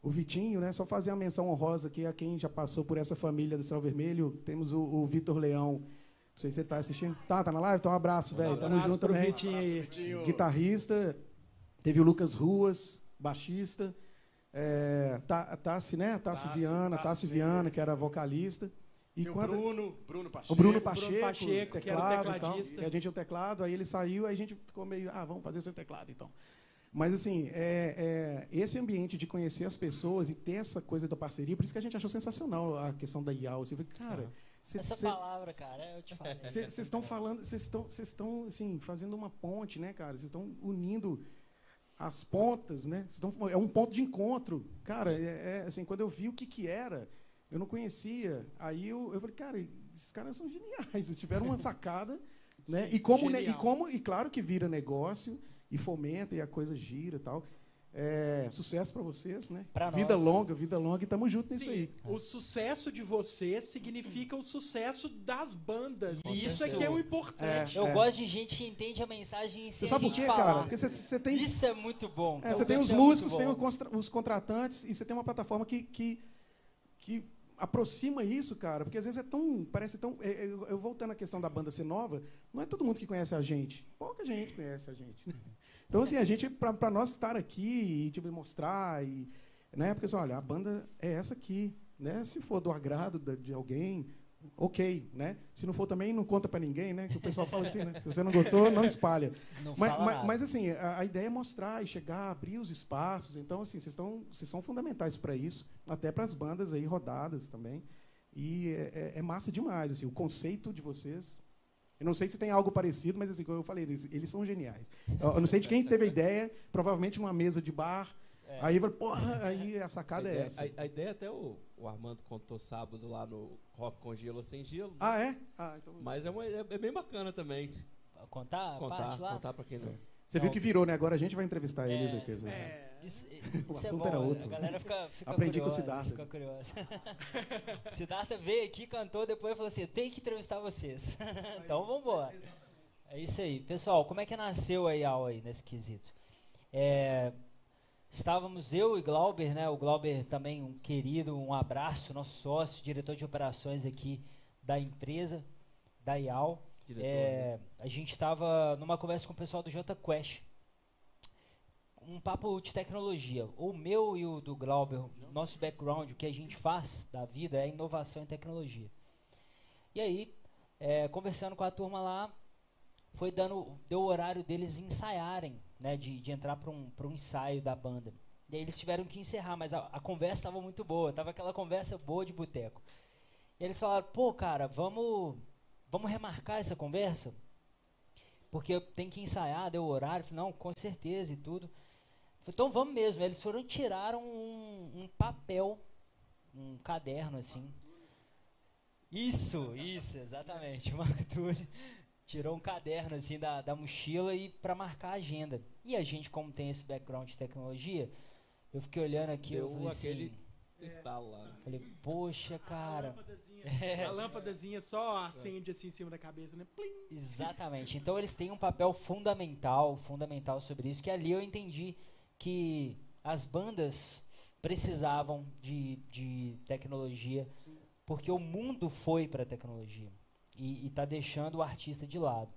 O Vitinho, né? Só fazer uma menção honrosa aqui a quem já passou por essa família do Céu Vermelho. Temos o, o Vitor Leão. Não sei se ele está assistindo. Tá, tá na live? Então um abraço, velho. Tamo junto pro também. Vitinho aí. Guitarrista. Teve o Lucas Ruas, baixista. É, Ta- Tassi, né? Tassi Tassi, Viana, Tassi Tassi. Viana, que era vocalista. E Tem o Bruno, Bruno Pacheco. o Bruno Pacheco, Bruno Pacheco, que era o teclado e tal. tecladista. E a gente é o teclado, aí ele saiu, aí a gente ficou meio, ah, vamos fazer o seu teclado, então. Mas, assim, é, é, esse ambiente de conhecer as pessoas e ter essa coisa da parceria, por isso que a gente achou sensacional a questão da IAL. Assim, cara, cê- Essa cê- palavra, cara, eu te falei. vocês estão falando, vocês estão, vocês estão assim, fazendo uma ponte, né, cara? Vocês estão unindo as pontas, né? Estão- é um ponto de encontro, cara. É, é, assim, quando eu vi o que que era, eu não conhecia. Aí eu, eu falei, cara, esses caras são geniais. Eles tiveram uma sacada, né? Sim, E como, né, e como, e claro que vira negócio e fomenta e a coisa gira e tal. É, sucesso para vocês, né? Pra vida nós. longa, vida longa e tamo junto nisso Sim, aí. o sucesso de vocês significa o sucesso das bandas. Com e isso é certeza. que é o importante. Eu É. gosto de gente que entende a mensagem Você sem sabe a por quê, falar. cara? Porque você- você tem Isso é muito bom. É, você tem os é músicos, tem os contratantes e você tem uma plataforma que, que, que aproxima isso, cara. Porque às vezes é tão. Parece tão. é, é, Eu, eu voltando à questão da banda ser nova, não é todo mundo que conhece a gente. Pouca gente conhece a gente. né? Então, assim, a gente, para nós estar aqui e tipo, mostrar, e, né? Porque assim, olha, a banda é essa aqui. Né? Se for do agrado de alguém, ok, né? Se não for também, não conta para ninguém, né? Que o pessoal fala assim, né? Se você não gostou, não espalha. Não Mas, mas, mas, assim, a, a ideia é mostrar e chegar, abrir os espaços. Então, assim, vocês, estão, vocês são fundamentais para isso, até para as bandas aí rodadas também. E é, é- é massa demais, assim, o conceito de vocês. Eu não sei se tem algo parecido, mas assim, como eu falei, eles, eles são geniais. Eu, eu não sei de quem teve a ideia, provavelmente numa mesa de bar. É. Aí eu falei, porra, aí a A sacada é ideia, essa. a- a ideia até o, o Armando contou sábado lá no Rock com Gelo ou Sem Gelo. né? Ah, é? Ah, então. Mas é, uma, é, é bem bacana também. Contar a contar, parte lá? contar pra quem não. Você viu que virou, né? Agora a gente vai entrevistar eles É, aqui. É. Isso, O isso é assunto bom, era outro. A galera fica, fica Aprendi com o curiosa, Siddhartha. Fica curiosa. Siddhartha veio aqui, cantou, depois falou assim, tem que entrevistar vocês. então vamos embora. É isso aí. Pessoal, como é que nasceu a IAL aí nesse quesito? É, estávamos eu e Glauber, né? O Glauber também um querido, um abraço, nosso sócio, diretor de operações aqui da empresa, da IAL. Diretor, É, a gente estava numa conversa com o pessoal do JQuest. Um papo de tecnologia. O meu e o do Glauber, nosso background, o que a gente faz da vida é inovação em tecnologia. E aí, é, conversando com a turma lá, foi dando, deu o horário deles ensaiarem, né, de, de entrar para um, um ensaio da banda. E aí eles tiveram que encerrar, mas a, a conversa estava muito boa, tava aquela conversa boa de boteco. E eles falaram, pô, cara, vamos, vamos remarcar essa conversa? Porque tenho que ensaiar, deu o horário. Eu Falei, não, com certeza e tudo. Falei, então vamos mesmo. Eles foram e tiraram um, um papel, um caderno assim. Isso, isso, exatamente. Marco Túlio tirou um caderno assim da, da mochila e para marcar a agenda. E a gente, como tem esse background de tecnologia, eu fiquei olhando aqui, eu falei aquele assim, estalo lá. falei, poxa, A cara. lâmpadazinha, É. a lâmpadazinha só acende assim em cima da cabeça, né? Plim. Exatamente. Então eles têm um papel fundamental, fundamental sobre isso, que ali eu entendi que as bandas precisavam de, de tecnologia, porque o mundo foi para a tecnologia e está deixando o artista de lado.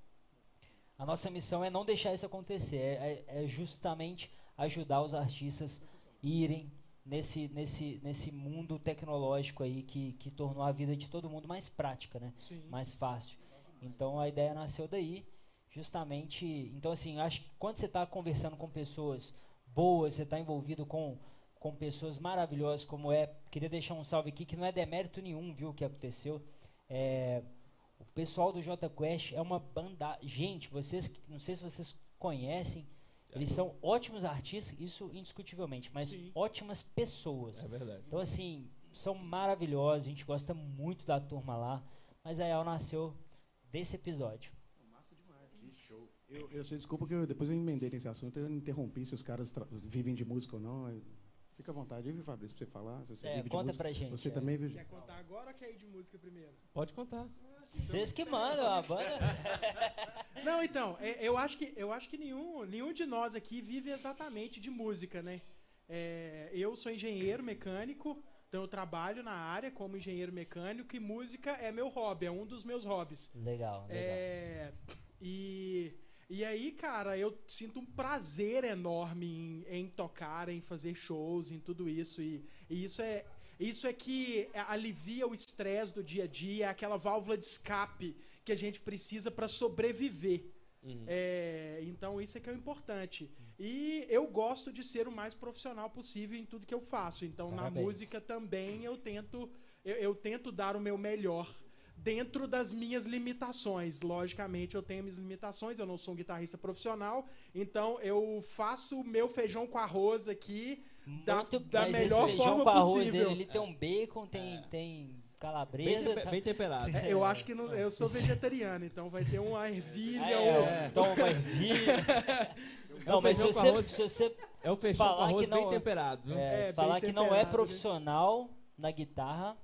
A nossa missão é não deixar isso acontecer, é, é- é justamente ajudar os artistas irem nesse, nesse, nesse mundo tecnológico aí que, que tornou a vida de todo mundo mais prática, né? Sim. mais fácil. Então a ideia nasceu daí, justamente. Então assim, acho que quando você está conversando com pessoas boas, você está envolvido com com pessoas maravilhosas como é, queria deixar um salve aqui que não é demérito nenhum, viu o que aconteceu. É, o pessoal do J Quest é uma banda, gente, vocês não sei se vocês conhecem, eles são ótimos artistas, isso indiscutivelmente, mas Sim. ótimas pessoas. É verdade. Então, assim, são maravilhosos, a gente gosta muito da turma lá, mas a EAL nasceu desse episódio. Que show. Eu, eu sei, desculpa que eu, depois eu emendei nesse assunto, eu interrompi se os caras vivem de música ou não. Fica à vontade, viu, Fabrício, pra você falar. Se você É, vive de conta música. pra gente. Você é. também vive Quer contar agora ou quer ir de música primeiro? Pode contar. Vocês que mandam, a banda. Não, então, é, eu acho que, eu acho que nenhum, nenhum de nós aqui vive exatamente de música, né? É, eu sou engenheiro mecânico, então eu trabalho na área como engenheiro mecânico e música é meu hobby, é um dos meus hobbies. Legal, legal. É, e, e aí, cara, eu sinto um prazer enorme em, em tocar, em fazer shows, em tudo isso. E, e isso é isso é que alivia o estresse do dia a dia, é aquela válvula de escape que a gente precisa para sobreviver. Uhum. É, então isso é que é o importante. E eu gosto de ser o mais profissional possível em tudo que eu faço. Então na Parabéns. música também eu tento eu, eu tento dar o meu melhor dentro das minhas limitações. Logicamente eu tenho minhas limitações, eu não sou um guitarrista profissional, então eu faço o meu feijão com arroz aqui da, da melhor forma possível. Dele, ele tem um bacon, tem, tem Bem, calabresa. tempe- tá- bem temperado. É, Eu acho que não- eu sou vegetariano, então vai ter uma ervilha É, ou toma uma ervilha. É Não, o mas se você, arroz- se você É o feijão com falar arroz que não- bem temperado. viu? é, É, falar bem que não é temperado, profissional na guitarra,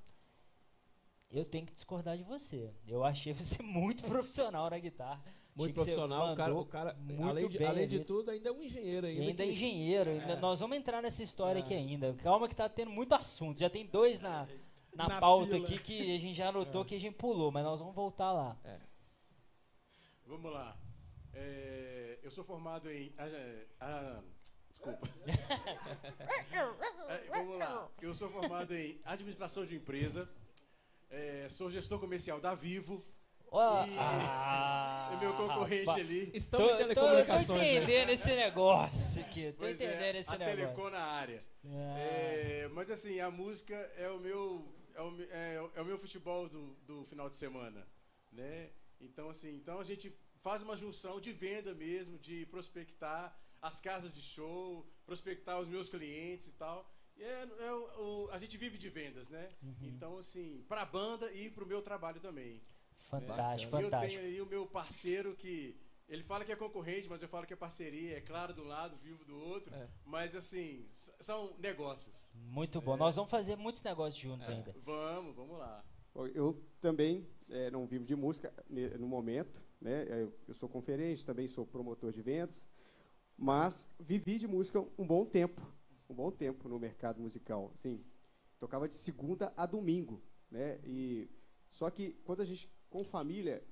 eu tenho que discordar de você. Eu achei você muito profissional na guitarra. Muito profissional. O cara, o cara muito além, de, bem além de tudo, ainda é um engenheiro. Ainda, ainda é que- engenheiro. ainda- Nós vamos entrar nessa história aqui ainda. Calma que tá tendo muito assunto. Já tem dois na, na, Na pauta fila. aqui que a gente já anotou que a gente pulou, mas nós vamos voltar lá. Vamos lá. É, eu sou formado em. ah, ah, desculpa. É, vamos lá. Eu sou formado em administração de empresa. é, sou gestor comercial da Vivo. Ó, E- ah, é meu concorrente rapaz. ali. Estamos Tô, em tô, tô telecomunicações. né? entendendo esse negócio aqui. Tô Pois entendendo é, esse a negócio. Telecom na área. Ah, É, mas assim, a música é o meu, é o, é, o- é o meu futebol do, do final de semana, né? Então assim, então a gente faz uma junção de venda mesmo, de prospectar as casas de show, prospectar os meus clientes e tal. E é, é o- o- a gente vive de vendas, né? Uhum. Então assim, para a banda e para o meu trabalho também. Fantástico, E eu tenho fantástico. aí o meu parceiro que ele fala que é concorrente, mas eu falo que é parceria, é claro de um lado, vivo do outro. É. Mas assim, são negócios. Muito bom. Nós vamos fazer muitos negócios juntos ainda. Vamos, vamos lá. Eu também eh, não vivo de música ne- no momento, né? Eu, eu sou conferente, também sou promotor de vendas, mas vivi de música um bom tempo, um bom tempo no mercado musical. Assim, tocava de segunda a domingo, né? E só que quando a gente com família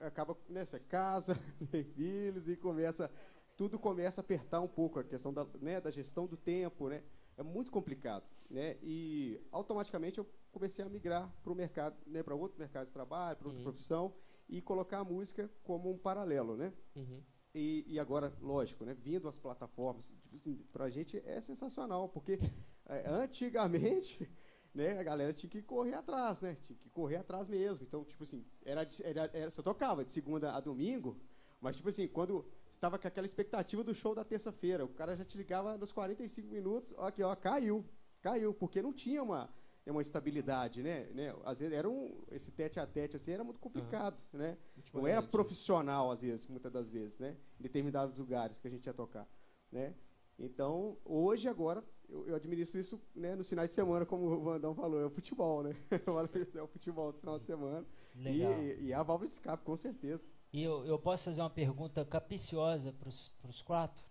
acaba nessa casa, tem filhos e começa tudo começa a apertar um pouco a questão da, né, da gestão do tempo, né? É muito complicado, né? E automaticamente eu comecei a migrar para o mercado, né, para outro mercado de trabalho, para outra Uhum. profissão e colocar a música como um paralelo, né? Uhum. E, e agora, lógico, né, vindo as plataformas, tipo assim, para a gente é sensacional, porque é, antigamente, né, a galera tinha que correr atrás, né, tinha que correr atrás mesmo. Então, tipo assim, era, era, era só tocava de segunda a domingo, mas tipo assim, quando você estava com aquela expectativa do show da terça-feira, o cara já te ligava nos 45 minutos, ó, aqui, ó, caiu, caiu, porque não tinha uma né, uma estabilidade, né, né? Às vezes era um esse tete a tete assim, era muito complicado, né? Não era Ultimamente. profissional, às vezes, muitas das vezes, né? Em determinados lugares que a gente ia tocar, né? Então, hoje, agora, eu, eu administro isso né, nos finais de semana, como o Vandão falou, é o futebol, né? é o futebol do final de semana. E, Legal. e a válvula de escape, com certeza. E eu, eu posso fazer uma pergunta capiciosa para os quatro?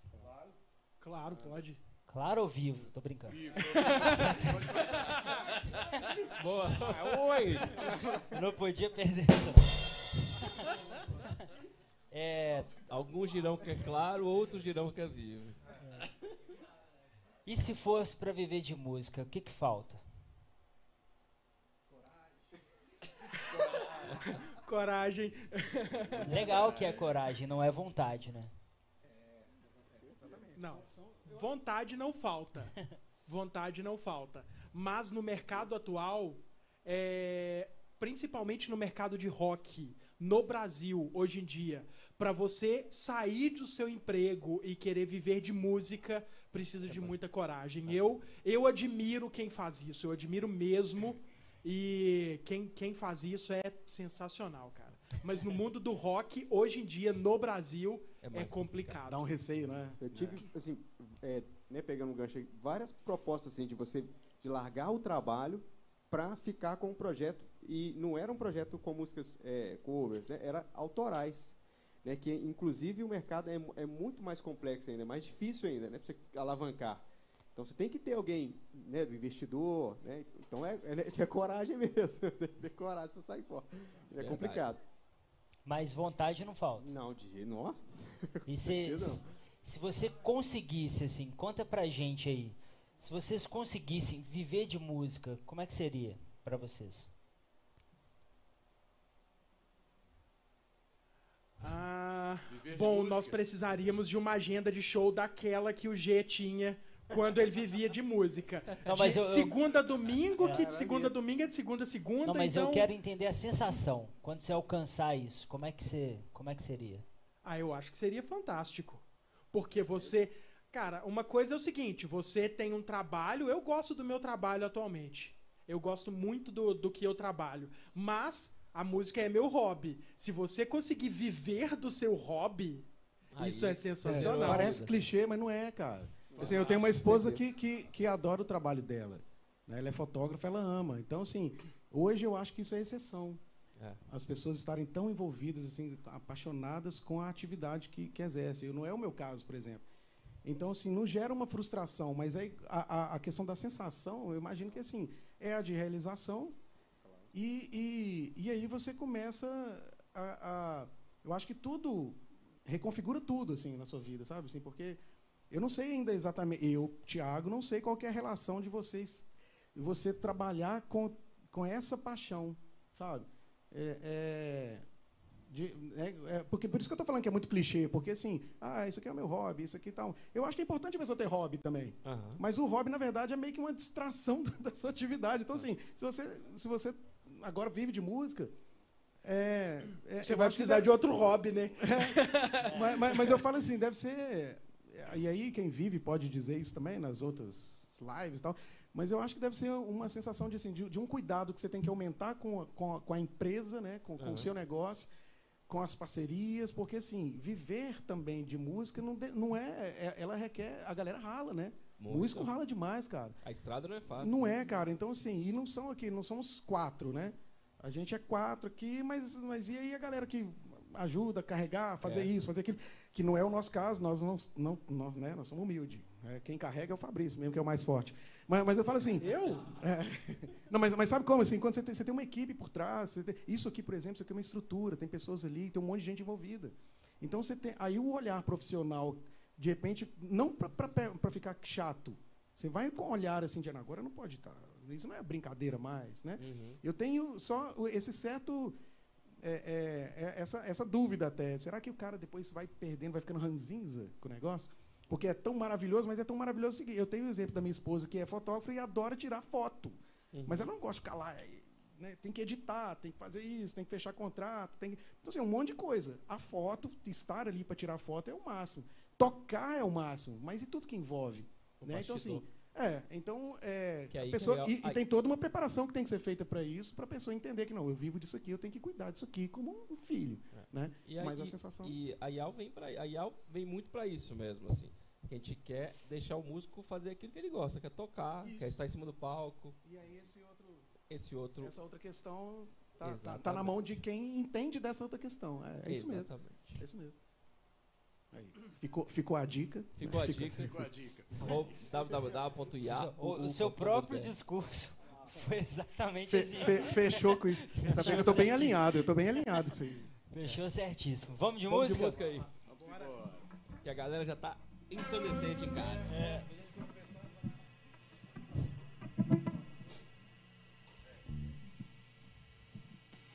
Claro, pode. Claro ou vivo? Tô brincando. Vivo. Boa. Oi! Não podia perder essa. É, Algum girão que é claro, outro girão que é vivo. E se fosse para viver de música, o que que falta? Coragem. Legal que é coragem, não é vontade, né? Não, vontade não falta. Vontade não falta. Mas no mercado atual, é, principalmente no mercado de rock, no Brasil, hoje em dia, para você sair do seu emprego e querer viver de música, precisa de muita coragem. Eu, eu admiro quem faz isso, eu admiro mesmo. E quem, quem faz isso é sensacional, cara. Mas no mundo do rock, hoje em dia, no Brasil, É é, complicado. Dá um receio, né? Eu tive, assim, é, né, pegando um gancho aí, várias propostas assim de você de largar o trabalho para ficar com o projeto e não era um projeto com músicas é, covers, né, era autorais, né, que inclusive o mercado é, é muito mais complexo ainda, é mais difícil ainda, né, para você alavancar. Então você tem que ter alguém, né, do investidor, né, então é, é, ter coragem mesmo, ter coragem para sair fora. É Verdade. complicado. Mas vontade não falta. Não, de nossa. E se, não. se você conseguisse, assim, conta pra gente aí. Se vocês conseguissem viver de música, como é que seria pra vocês? Ah, bom, nós precisaríamos de uma agenda de show daquela que o G tinha quando ele vivia de música. Não, de mas eu- eu- segunda a domingo, que de segunda a domingo é de segunda a segunda, Não, mas então... eu quero entender a sensação. Quando você alcançar isso, como é que você, como é que seria? Ah, eu acho que seria fantástico. Porque você. Cara, uma coisa é o seguinte: você tem um trabalho. Eu gosto do meu trabalho atualmente. Eu gosto muito do, do que eu trabalho. Mas a música é meu hobby. Se você conseguir viver do seu hobby, Aí- isso é É, sensacional. parece clichê, mas não é, cara. Assim, eu tenho uma esposa que, que, que adora o trabalho dela. né? Ela é fotógrafa, ela ama. Então, assim, hoje eu acho que isso é exceção. É. As pessoas estarem tão envolvidas, assim, apaixonadas com a atividade que, que exercem. Não é o meu caso, por exemplo. Então, assim, não gera uma frustração, mas aí a, a, a questão da sensação, eu imagino que, assim, é a de realização. E, e, e aí você começa a, a... Eu acho que tudo reconfigura tudo, assim, na sua vida, sabe? Assim, porque eu não sei ainda exatamente, eu, Tiago, não sei qual que é a relação de vocês, você trabalhar com, com essa paixão, sabe? É, é, de- é- é- porque por isso que eu estou falando que é muito clichê, porque assim, ah, isso aqui é o meu hobby, isso aqui tal. Eu acho que é importante a pessoa ter hobby também. Aham. Mas o hobby, na verdade, é meio que uma distração da sua atividade. Então, assim, se você, se você agora vive de música, é, é- Você vai precisar deve- de outro hobby, né? mas, mas- mas eu falo assim, deve ser. E aí, quem vive pode dizer isso também nas outras lives e tal. Mas eu acho que deve ser uma sensação de, assim, de, de um cuidado que você tem que aumentar com a, com a, com a empresa, né, com, com o seu negócio, com as parcerias, porque assim, viver também de música não, de- não é, é- Ela requer. A galera rala, né? Muito. Músico rala demais, cara. A estrada não é fácil. Não né? é, cara. Então, assim, e não são aqui, não somos quatro, né? A gente é quatro aqui, mas, mas e aí a galera que ajuda a carregar, fazer É. isso, fazer aquilo, que não é o nosso caso, nós não, não nós, né, nós somos humildes. né? Quem carrega é o Fabrício, mesmo que é o mais forte. Mas, mas eu falo assim. Eu? é, não, mas, mas sabe como? Assim, quando você tem, você tem uma equipe por trás, você tem- isso aqui, por exemplo, isso aqui é uma estrutura, tem pessoas ali, tem um monte de gente envolvida. Então você tem. Aí o olhar profissional, de repente, não para ficar chato. Você vai com um olhar assim de "Ah, agora não pode estar. Isso não é brincadeira mais, né? Uhum. Eu tenho só esse certo. é, é, é, essa, essa dúvida até. Será que o cara depois vai perdendo, vai ficando ranzinza com o negócio? Porque é tão maravilhoso, mas é tão maravilhoso o seguinte. Eu tenho o exemplo da minha esposa, que é fotógrafa e adora tirar foto. Uhum. Mas ela não gosta de ficar lá. né, tem que editar, tem que fazer isso, tem que fechar contrato. Tem que... Então, assim, é um monte de coisa. A foto, estar ali para tirar foto é o máximo. Tocar é o máximo. Mas e tudo que envolve? Né? Então, assim, é, então, é, a aí pessoa, real- e, e aí- tem toda uma preparação que tem que ser feita para isso, para a pessoa entender que não, eu vivo disso aqui, eu tenho que cuidar disso aqui como um filho, né? E aí- Mas a sensação E a IAL vem para a IAL vem muito para isso mesmo, assim. Que a gente quer deixar o músico fazer aquilo que ele gosta, quer tocar, Isso. quer estar em cima do palco. E aí esse outro, Esse outro. essa outra questão tá, tá, tá na mão de quem entende dessa outra questão. É, é isso mesmo. É isso mesmo. Aí, ficou, ficou a dica. Ficou a dica. Ficou a dica. www.ia. o, o seu próprio discurso foi exatamente Fe- assim. fe- fechou com isso. Sabe que eu tô bem alinhado, eu tô bem alinhado com isso aí. Fechou certíssimo. Vamos de Vamos música? de música aí. Vamos embora. Que a galera já tá ensandecente em casa.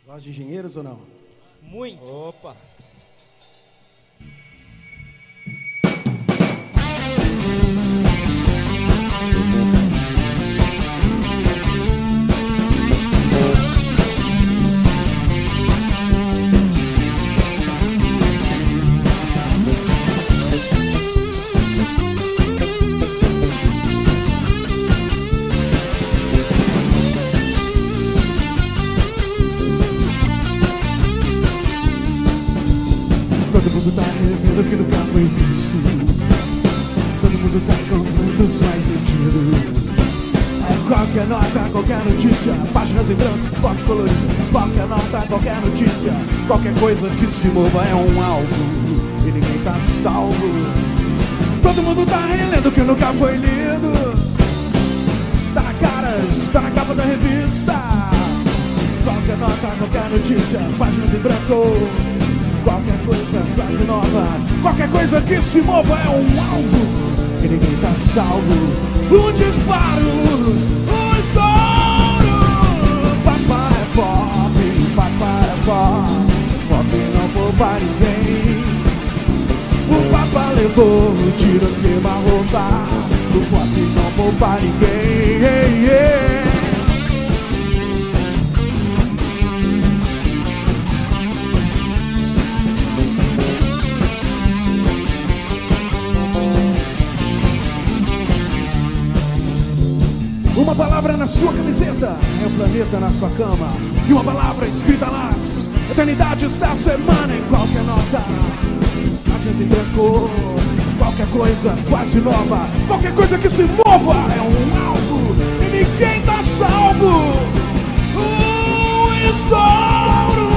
Gosta de engenheiros ou não? Muito. Opa! Coisa que se mova é um alvo. E ninguém tá salvo. Todo mundo tá relendo que nunca foi lido. Tá na cara, tá na capa da revista. Qualquer nota, qualquer notícia, páginas em branco. Qualquer coisa quase nova, qualquer coisa que se mova é um alvo. E ninguém tá salvo. Um disparo, um estouro. Papai é pop, papai é. Pop poupa ninguém. O papai levou o tiro, queima roupa. O pop não poupa ninguém. Uma palavra na sua camiseta é o planeta na sua cama. E uma palavra escrita lá, eternidades da semana em qualquer nota. Páginas em branco, qualquer coisa quase nova. Qualquer coisa que se mova é um alvo e ninguém tá salvo. Um estouro.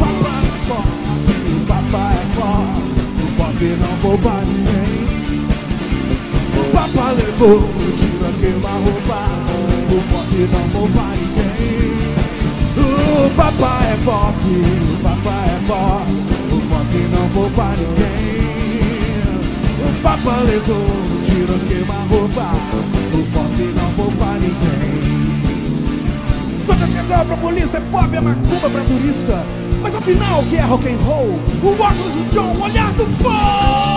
Papai é pop, papai é pop. O pop não poupa ninguém. O papai levou o tiro a queima-roupa O pop não poupa ninguém O papai é pop, o papai é pop O pop não poupa ninguém. O papai levou o tiro a queima-roupa O pop não poupa ninguém. Toda quebrada pra polícia é pop, é macumba pra turista. Mas afinal o que é rock and roll? O óculos do John, o olhar do povo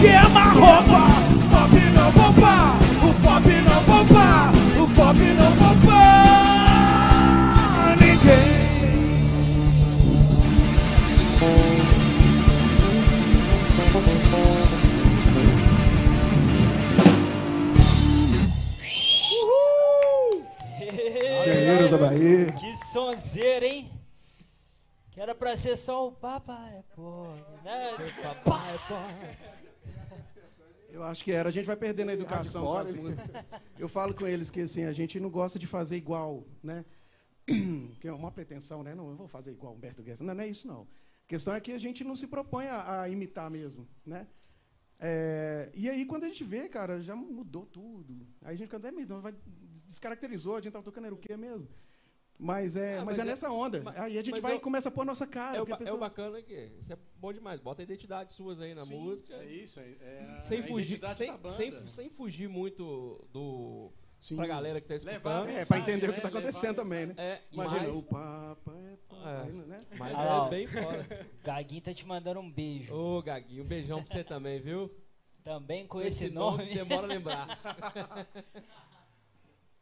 tiro aqui na roupa, o pop não bomba, o pop não bomba, o pop não bomba ninguém. Engenheiros da Bahia. Que sonzeira, hein? Que era pra ser só o papai Eu acho que era. A gente vai perdendo a educação músicas. Eu falo com eles que assim, a gente não gosta de fazer igual, né? Que é uma pretensão, né? Não, eu vou fazer igual Humberto Guedes. Não, não é isso, não. A questão é que a gente não se propõe a, a imitar mesmo, né? É, e aí, quando a gente vê, cara, já mudou tudo. Aí a gente fica, é mesmo, vai, descaracterizou, a gente tava tocando era o quê mesmo? Mas é, Ah, mas mas é é- nessa onda. mas- aí a gente vai é e começa a pôr a nossa cara. É o, porque a ba- é o pessoa- bacana que isso é bom demais. Bota a identidade suas aí na Sim, música. é isso, é- é sem a fugir, sem, da banda. sem, sem fugir muito do Sim. pra galera que tá escutando. Levar É, pra entender o que né? tá acontecendo Levar também, né? É, Imagina, mas, o Papa é pai, É. né? mas Ah, ó. é bem fora. Gaguinho tá te mandando um beijo. Ô, Gaguinho, um beijão pra você também, viu? Também com Com esse, nome. demora a lembrar.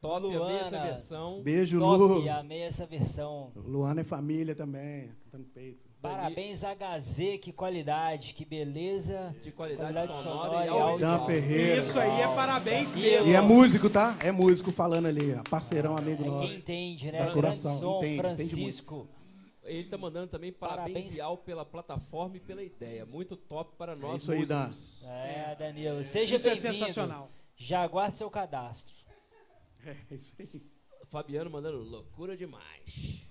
Top, amei essa Luana. versão. Beijo, Top, Lu. amei essa versão. Luana é família também, cantando peito. Parabéns HZ, que qualidade, que beleza. De qualidade, Qualidade sonora, sonora e audiovisual. Dan Ferreira. Isso aí é parabéns E mesmo. E é músico, tá? É músico falando ali, parceirão, amigo É nosso. quem entende, né? Da coração, som, entende. Francisco. Ele tá mandando também parabéns, Parabéns. Ial pela plataforma e pela ideia. Muito top para nós isso aí, Dan. É, Danilo. Seja Isso é bem-vindo. sensacional. Já aguarde seu cadastro. É isso aí. Fabiano mandando loucura demais.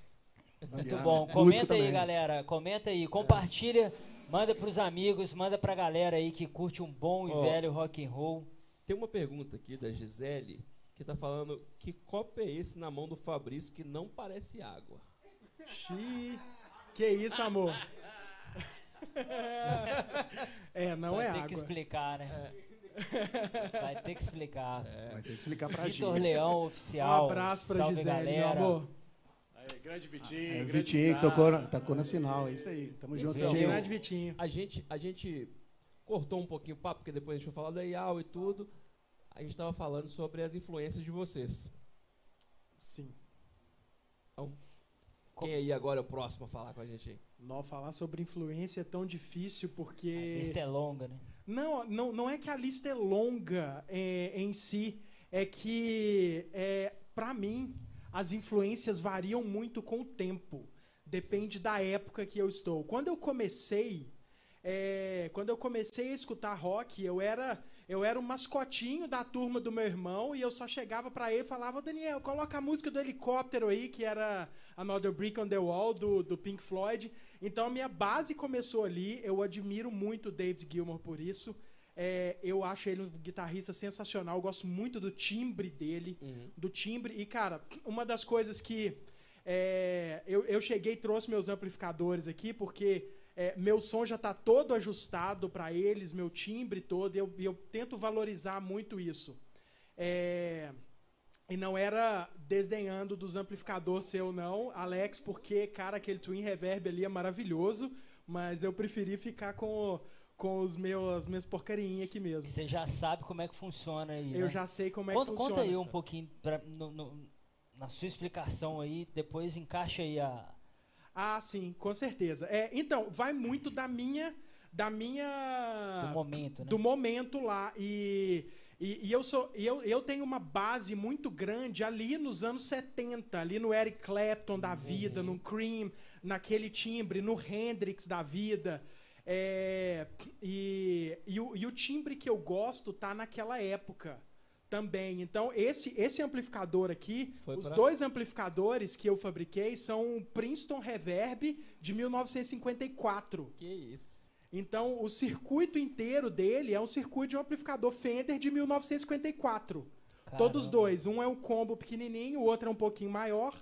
Muito bom. Comenta aí, galera. Comenta aí. Compartilha. Manda pros amigos. Manda pra galera aí que curte um bom e Ó. velho rock and roll. Tem uma pergunta aqui da Gisele que tá falando que copo é esse na mão do Fabrício que não parece água. Xi. Que isso, amor? É, não Vai é ter água. que explicar, né? Vai ter que explicar. Vai ter que explicar pra Vitor gente. Leão, Um oficial. abraço pra Salve, Gisele, meu galera. amor. Aí, Grande Vitinho. É, grande Vitinho, que tocou na, tocou na final, é isso aí. Tamo junto, Então, Vitinho. Grande Vitinho. A gente, a gente cortou um pouquinho o papo, porque depois a gente foi falar da IAL e tudo. A gente estava falando sobre as influências de vocês. Sim. Quem aí agora é o próximo a falar com a gente aí? Não, falar sobre influência é tão difícil A porque. lista é longa, né? Não, não, não é que a lista é longa é, em si, é que, é, para mim, as influências variam muito com o tempo. Depende da época que eu estou. Quando eu comecei, é, quando eu comecei a escutar rock, eu era eu era o mascotinho da turma do meu irmão e eu só chegava pra ele e falava: "Ô, Daniel, coloca a música do helicóptero aí, que era Another Brick on the Wall do, do Pink Floyd. Então a minha base começou ali. Eu admiro muito o David Gilmour por isso. É, eu acho ele um guitarrista sensacional. Eu gosto muito do timbre dele, do timbre. E cara, uma das coisas que é, eu, eu cheguei e trouxe meus amplificadores aqui porque é, meu som já está todo ajustado para eles, meu timbre todo, e eu, eu tento valorizar muito isso. É, e não era desdenhando dos amplificadores seu, não, Alex, porque, cara, aquele Twin Reverb ali é maravilhoso, mas eu preferi ficar com, com os meus, as minhas porcarinhas aqui mesmo. Você já sabe como é que funciona aí, Eu né? já sei como é conta, que funciona. Conta aí um pouquinho pra, no- no- na sua explicação aí, depois encaixa aí a... Ah, sim, com certeza. É, então, vai muito da minha. Da minha. do momento, né? do momento lá. E, e, e eu, sou, eu, eu tenho uma base muito grande ali nos anos 70, ali no Eric Clapton da vida, no Cream, naquele timbre, no Hendrix da vida. É, e, e, o, e o timbre que eu gosto tá naquela época também. Então, esse, esse amplificador aqui, Foi os pra- dois amplificadores que eu fabriquei são um Princeton Reverb de 1954. Que isso? Então, o circuito inteiro dele é um circuito de um amplificador Fender de 1954. Todos Caramba. dois. Um é um combo pequenininho, o outro é um pouquinho maior.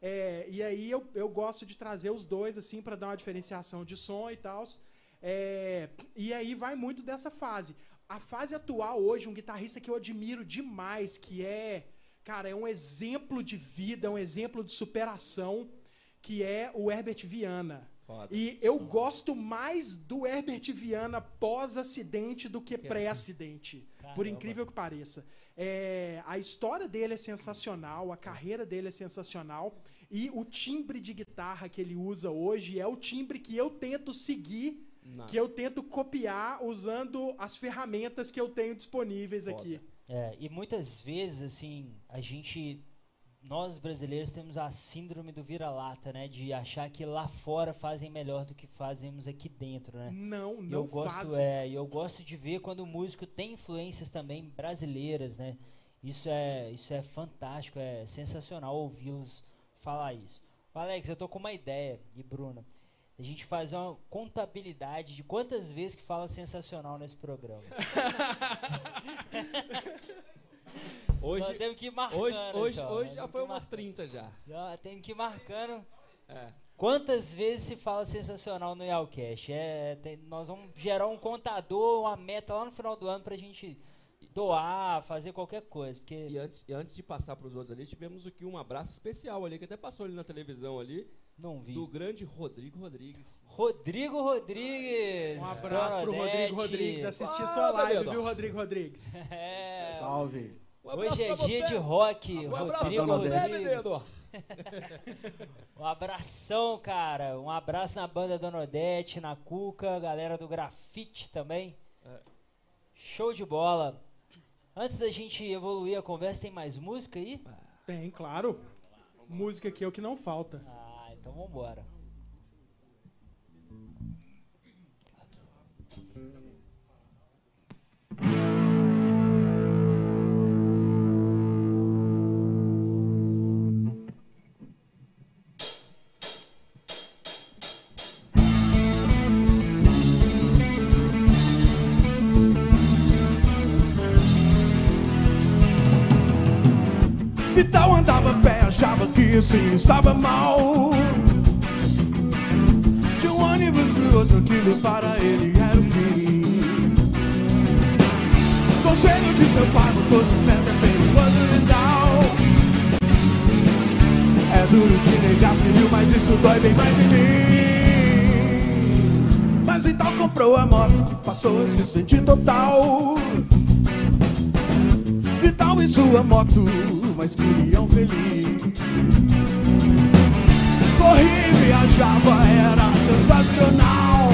É, e aí eu, eu gosto de trazer os dois assim para dar uma diferenciação de som e tal. É, e aí vai muito dessa fase. A fase atual hoje, um guitarrista que eu admiro demais, que é, cara, é um exemplo de vida, é um exemplo de superação, que é o Herbert Viana. Foda. E eu gosto mais do Herbert Viana pós-acidente do que Que pré-acidente. Por incrível que pareça. É, a história dele é sensacional, a carreira dele é sensacional. E o timbre de guitarra que ele usa hoje é o timbre que eu tento seguir, Não. que eu tento copiar usando as ferramentas que eu tenho disponíveis Foda. aqui. É, e muitas vezes, assim, a gente, nós brasileiros temos a síndrome do vira-lata, né? De achar que lá fora fazem melhor do que fazemos aqui dentro, né? Não, não eu gosto, fazem. é, e eu gosto de ver quando o músico tem influências também brasileiras, né? Isso é, isso é fantástico, é sensacional ouvi-los falar isso. Alex, eu tô com uma ideia, e Bruna, a gente fazer uma contabilidade de quantas vezes que fala sensacional nesse programa. Hoje, Nós temos que ir marcando. hoje, hoje, só, hoje já foi umas marcar. 30 já. Já temos que ir marcando. É. Quantas vezes se fala sensacional no Yalcast? É, tem- nós vamos gerar um contador, uma meta lá no final do ano pra gente doar, fazer qualquer coisa. Porque E antes, e antes de passar para os outros ali, tivemos aqui um abraço especial ali, que até passou ali na televisão ali, não vi. do grande Rodrigo Rodrigues. Rodrigo Rodrigues. Um abraço pro Dona Rodrigo. Rodrigues. Assistir Ah, sua live, viu, Rodrigo Rodrigues? É, Salve. Um hoje é dia você. de rock. Um abraço Rodrigo Rodrigues. Um abração, cara. Um abraço na banda Dona Odete, na Cuca, galera do Grafite também. É. Show de bola. Antes da gente evoluir a conversa, tem mais música aí? Tem, claro. Música que é o que não falta. Ah, então vambora. achava que assim estava mal. De um ônibus pro outro, aquilo para ele era o fim. Conselho de seu pai, não fosse meta, tem um quadro mental. É duro de negar, filho, mas isso dói bem mais em mim. Mas então comprou a moto que passou a se sentir total. Vital em sua moto, mas queriam feliz. Corri, viajava, era sensacional.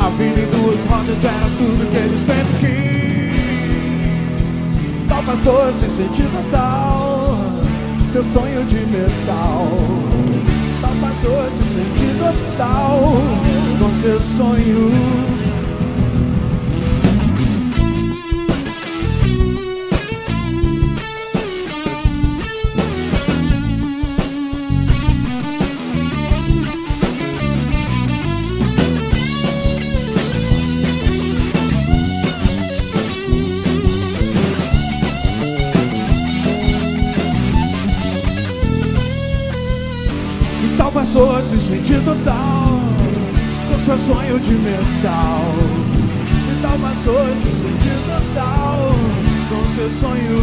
A vida em duas rodas era tudo que ele sempre quis. Tal passou sem sentido tal, seu sonho de metal. Tal passou sem sentido tal, com seu sonho. noite total Com seu sonho de metal. E tal, mas hoje sentido total Com seu sonho.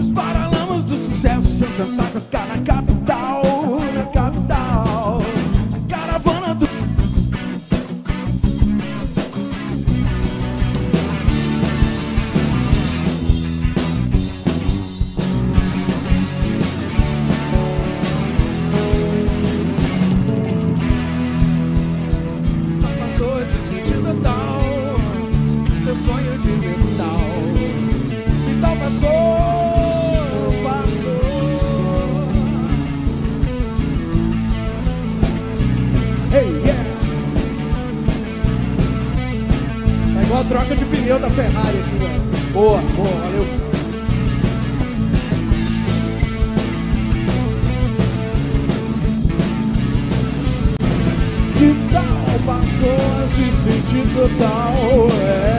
Os paralamas do sucesso Seu cantar, cantar Que tal passou a se sentir total? É.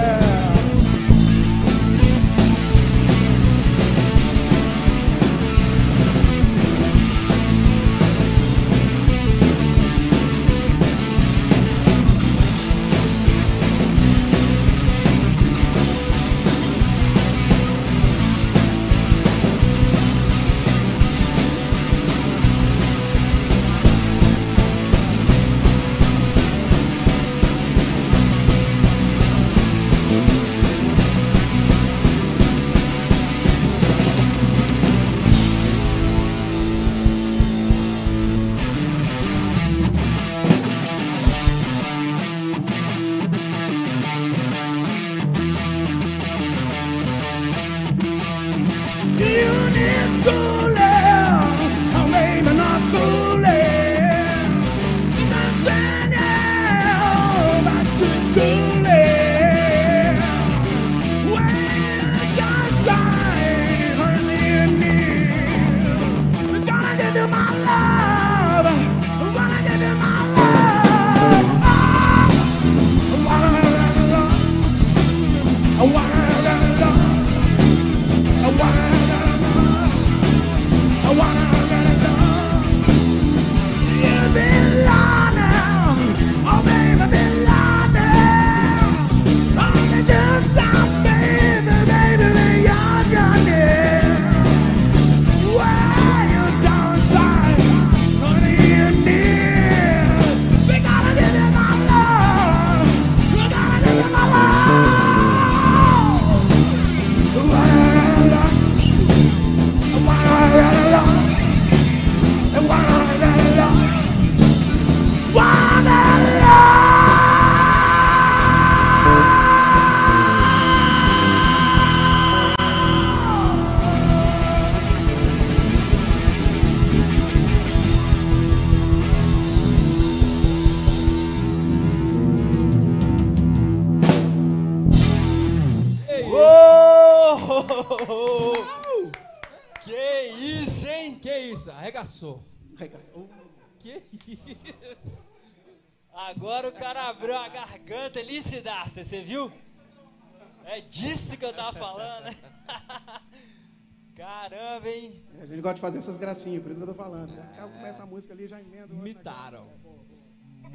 tava falando, né? Caramba, hein? A gente gosta de fazer essas gracinhas, por isso que eu tô falando. Né? Começa a música ali, já emenda. Imitaram.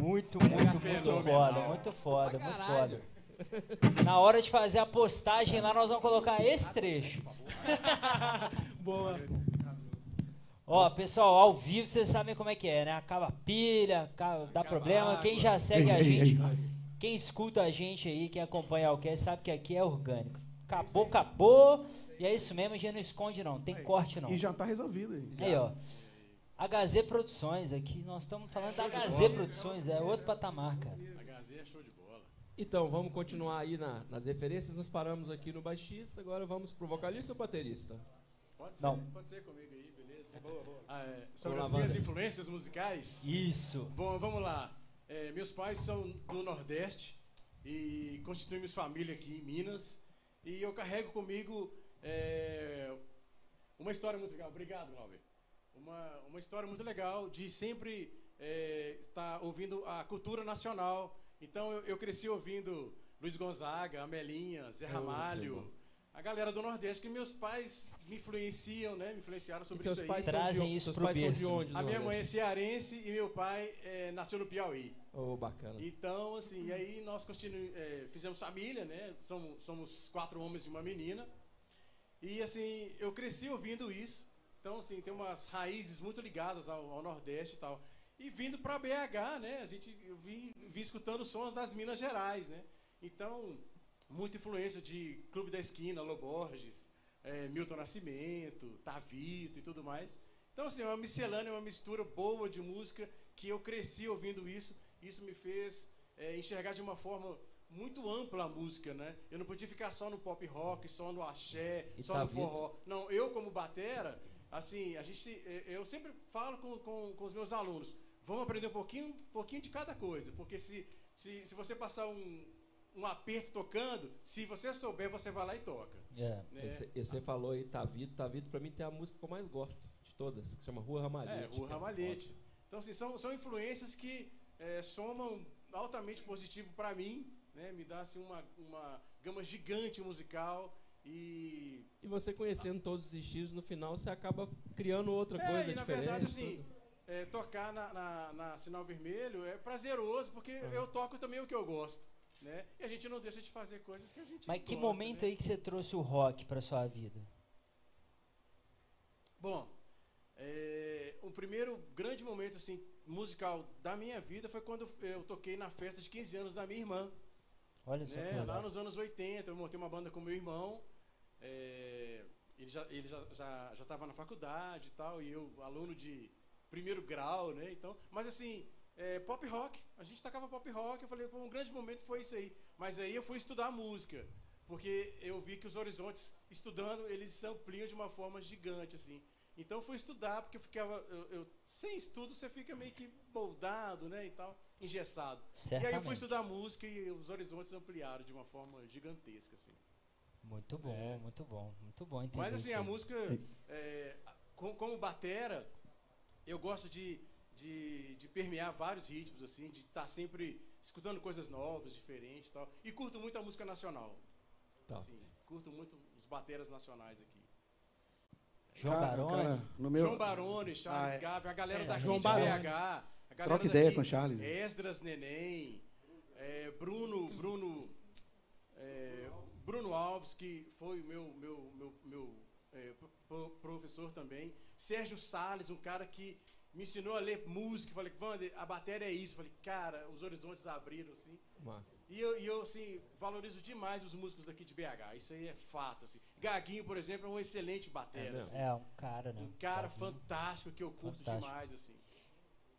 Muito, muito, muito, muito foda, muito foda, muito foda. Na hora de fazer a postagem lá, nós vamos colocar esse trecho. Boa. Ó, pessoal, ao vivo vocês sabem como é que é, né? Acaba pilha, acaba, dá problema. Quem já segue a gente, quem escuta a gente aí, quem acompanha o que sabe que aqui é orgânico. Acabou, acabou. E é isso mesmo, a gente não esconde não, tem corte não. E já tá resolvido aí. Aí, ó. HZ Produções, aqui nós estamos falando da HZ Produções, é outro patamar, cara. HZ é show de bola. Então, vamos continuar aí na- nas referências. Nós paramos aqui no baixista, agora vamos pro vocalista ou baterista? Pode ser, Não. pode ser comigo aí, beleza? Boa, boa. sobre Vamos as lá, minhas influências musicais. Isso. Bom, vamos lá. É, meus pais são do Nordeste e constituímos família aqui em Minas. E eu carrego comigo é, uma história muito legal. Obrigado, Glauber. Uma, uma história muito legal de sempre é, estar ouvindo a cultura nacional. Então eu, eu cresci ouvindo Luiz Gonzaga, Amelinha, Zé Ramalho. A galera do Nordeste que meus pais me influenciam, né? Me influenciaram E sobre seus isso aí. pais Trazem são de, isso seus pro pais são de berço. onde? A minha mãe é cearense e meu pai é, nasceu no Piauí. Oh, bacana. Então, assim, aí nós continu, é, fizemos família, né? Somos, somos quatro homens e uma menina. E, assim, eu cresci ouvindo isso. Então, assim, tem umas raízes muito ligadas ao, ao Nordeste e tal. E vindo para BH, né? A gente eu vim, vim escutando sons das Minas Gerais, né? Então, muita influência de Clube da Esquina, Loborges, é, Milton Nascimento, Tavito e tudo mais. Então, assim, é uma miscelânea, uma mistura boa de música que eu cresci ouvindo isso. Isso me fez é, enxergar de uma forma muito ampla a música, né? Eu não podia ficar só no pop rock, só no axé, E só no Tavito? forró. Não, eu como batera, assim, a gente, eh, eu sempre falo com, com, com os meus alunos, vamos aprender um pouquinho, um pouquinho de cada coisa, porque se, se, se você passar um, um aperto tocando, se você souber, você vai lá e toca. É. né? E você- falou aí, Tavido. Tavido pra mim tem a música que eu mais gosto de todas, que chama Rua Ramalhete. É, o que Ramalhete. Então, assim, são, são influências que eh, somam altamente positivo para mim, né? Me dá, assim, uma, uma gama gigante musical e... E você conhecendo todos os estilos, no final você acaba criando outra É, coisa e na diferente. verdade, assim, é, tocar na, na, na Sinal Vermelho é prazeroso, porque Aham. eu toco também o que eu gosto, né? E a gente não deixa de fazer coisas que a gente Mas que gosta, momento né? aí que você trouxe o rock pra sua vida? Bom, é, o primeiro grande momento, assim, musical da minha vida foi quando eu toquei na festa de 15 anos da minha irmã. Olha só né? Lá nos anos 80, eu montei uma banda com meu irmão. é, ele já ele já já estava na faculdade e tal, e eu aluno de primeiro grau, né? Então, mas assim, é, pop rock, a gente tocava pop rock. Eu falei, um grande momento foi isso aí. Mas aí eu fui estudar música, porque eu vi que os horizontes estudando eles se ampliam de uma forma gigante, assim. Então eu fui estudar porque eu ficava, eu, eu- sem estudo você fica meio que moldado, né, e tal, engessado. E aí eu Certamente. fui estudar música e os horizontes ampliaram de uma forma gigantesca, assim. Muito bom, É. muito bom, muito bom Mas assim, isso a música, é, com- como batera, eu gosto de, de, de permear vários ritmos, assim, de estar sempre escutando coisas novas, diferentes e tal. E curto muito a música nacional. Tá. Assim, curto muito os bateras nacionais aqui. João Cara- Baroni. cara, no meu, João Baroni, Charles Ah, é. Gávea, a galera É, daqui João de Baroni. BH. A galera Troca ideia com o Charles. Esdras Neném, é, Bruno, Bruno, é, Bruno Alves, que foi o meu, meu, meu, meu é, pro- pro- professor também. Sérgio Salles, um cara que me ensinou a ler música. Falei, Wander, a bateria é isso. Falei, cara, os horizontes abriram, assim. Massa. E eu, e eu, assim, valorizo demais os músicos daqui de BH. Isso aí é fato, assim. Gaguinho, por exemplo, é um excelente É batera. mesmo? assim. É, um cara, né? Um cara Gaguinho. fantástico que eu curto Fantástico. demais, assim.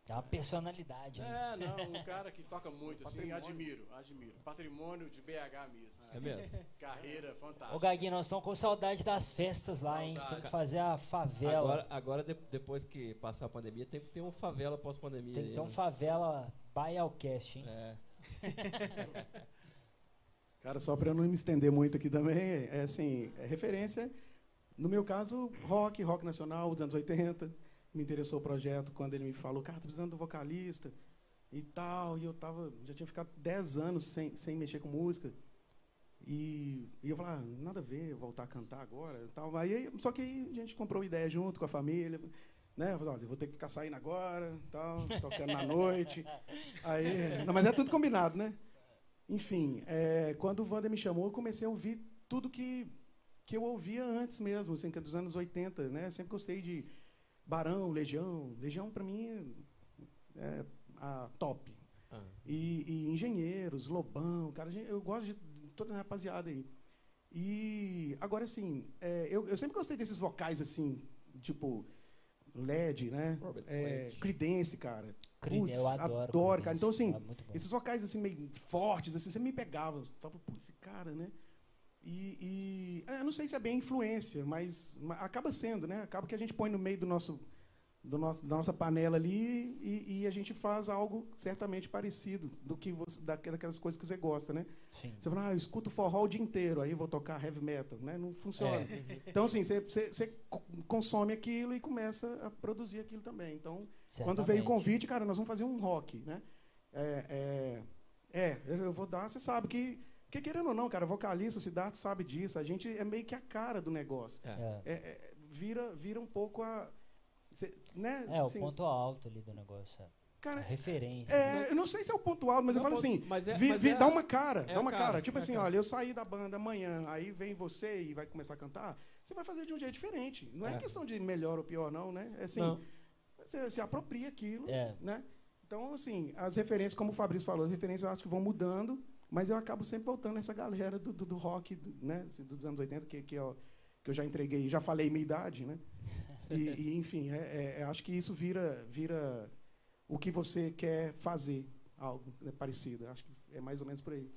É uma personalidade, né? É, não, um cara que toca muito, assim, admiro, admiro. Patrimônio de BH mesmo. É mesmo? Carreira fantástica. Ô, Gaguinho, nós estamos com saudade das festas lá, hein? Saudade. Tem que fazer a favela. Agora, agora de- depois que passar a pandemia, tem que ter um favela pós-pandemia. Tem que ter um né? favela Baialcast, hein? É. Cara, só para eu não me estender muito aqui também, é assim, é referência, no meu caso, rock, rock nacional dos anos 80. Me interessou o projeto quando ele me falou, cara, tô precisando do vocalista e tal. E eu tava, já tinha ficado 10 anos sem, sem mexer com música. E, e eu falei, ah, nada a ver, voltar a cantar agora e tal. Aí, só que aí a gente comprou ideia junto com a família. Né? Eu falei, olha, eu vou ter que ficar saindo agora, tal, tocando na noite. Aí, não, mas é tudo combinado, né? enfim, é, quando o Wander me chamou, eu comecei a ouvir tudo que, que eu ouvia antes mesmo, assim, que é dos anos 80, né? Sempre gostei de Barão, Legião. Legião, para mim, é a top. Ah. E, e, Engenheiros, Lobão, cara, eu gosto de toda a rapaziada aí. E agora, assim, é, eu, eu sempre gostei desses vocais, assim, tipo LED, né? É, Credence, cara. Putz, eu adoro, adoro cara. Então, assim, é esses vocais assim, meio fortes, assim, você me pegava. Falava, pô, esse cara, né? E, e é, não sei se é bem influência, mas, mas, acaba sendo, né? Acaba que a gente põe no meio do nosso do nosso, da nossa panela ali e, e, a gente faz algo certamente parecido do que você, daquelas coisas que você gosta, né? Sim. Você fala, ah, eu escuto forró o dia inteiro, aí vou tocar heavy metal, né? Não funciona. É. Então, assim, você, você, você, consome aquilo e começa a produzir aquilo também. Então, certamente. quando veio o convite, cara, nós vamos fazer um rock, né? É, é, é eu vou dar, você sabe que que querendo ou não, cara, vocalista, o Siddhartha sabe disso. A gente é meio que a cara do negócio. É. É, é, vira, vira um pouco a Cê, né? É, assim, o ponto alto ali do negócio. É. Cara, a referência. É, eu não sei se é o ponto alto, mas não, eu falo assim, mas é, vi, mas vi, é, dá uma cara, é dá uma cara. cara. Tipo é assim, olha, eu saí da banda amanhã, aí vem você e vai começar a cantar, você vai fazer de um jeito diferente. Não é, é. questão de melhor ou pior, não, né? É assim, não. Você, você apropria aquilo, né? Então, assim, as referências, como o Fabrício falou, as referências eu acho que vão mudando, mas eu acabo sempre voltando nessa galera do, do, do rock, né? Dos anos 80, que, que, eu, que eu já entreguei, já falei minha idade, né? E, e enfim, é, é, é, acho que isso vira, vira o que você quer fazer, algo né, parecido. Acho que é mais ou menos por aí.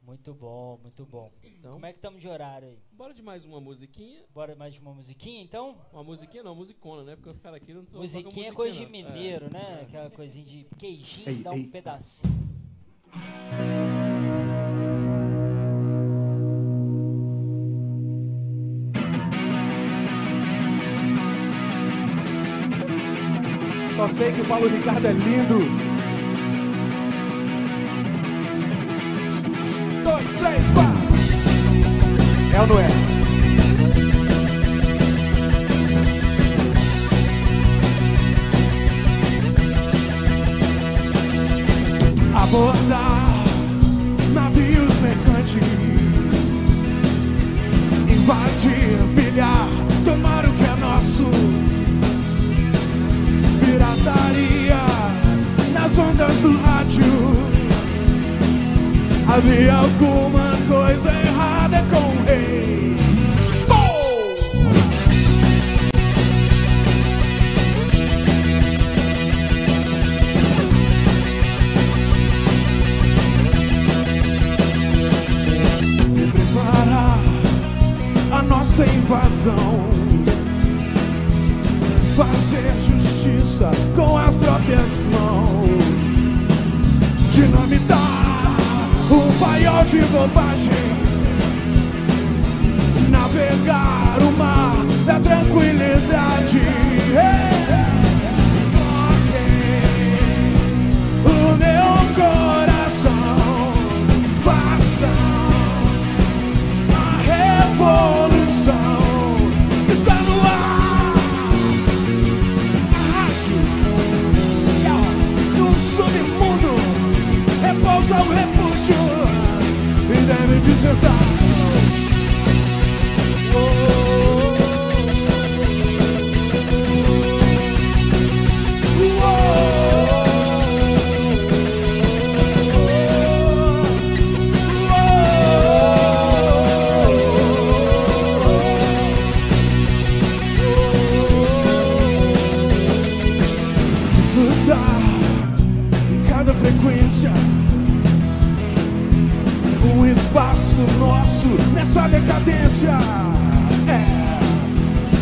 Muito bom, muito bom. Então, Como é que estamos de horário aí? Bora de mais uma musiquinha. Bora mais de uma musiquinha, então? Uma musiquinha não, musicona, né? Porque os caras aqui não estão Musiquinha é coisa de mineiro, é. né? Aquela coisinha de queijinho, ei, dá um ei. pedacinho. Sei que o Paulo Ricardo é lindo. Dois, três, quatro. É ou não é? Abordar navios mercantes, invadir, Havia alguma coisa errada com o rei. Preparar a nossa invasão fazer justiça com as próprias mãos. Dinamitar paiol de bobagem. Navegar o mar da tranquilidade. Nessa decadência. É.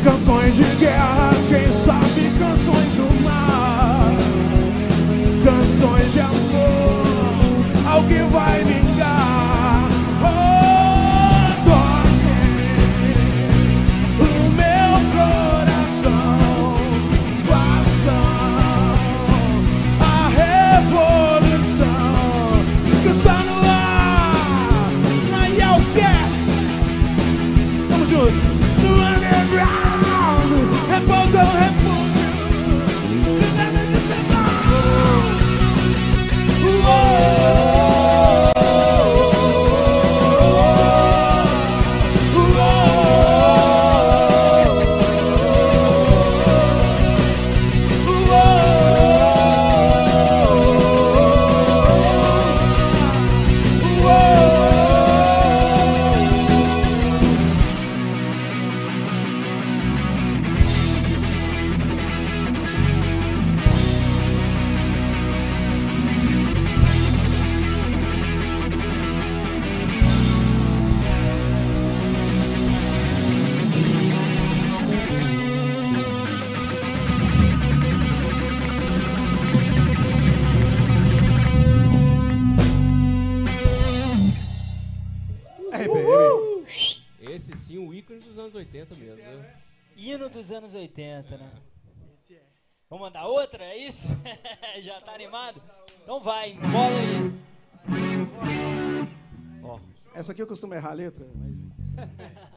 Canções de guerra, quem sabe canções do mar. Canções de amor, alguém vai vingar. Costumo errar a letra, mas.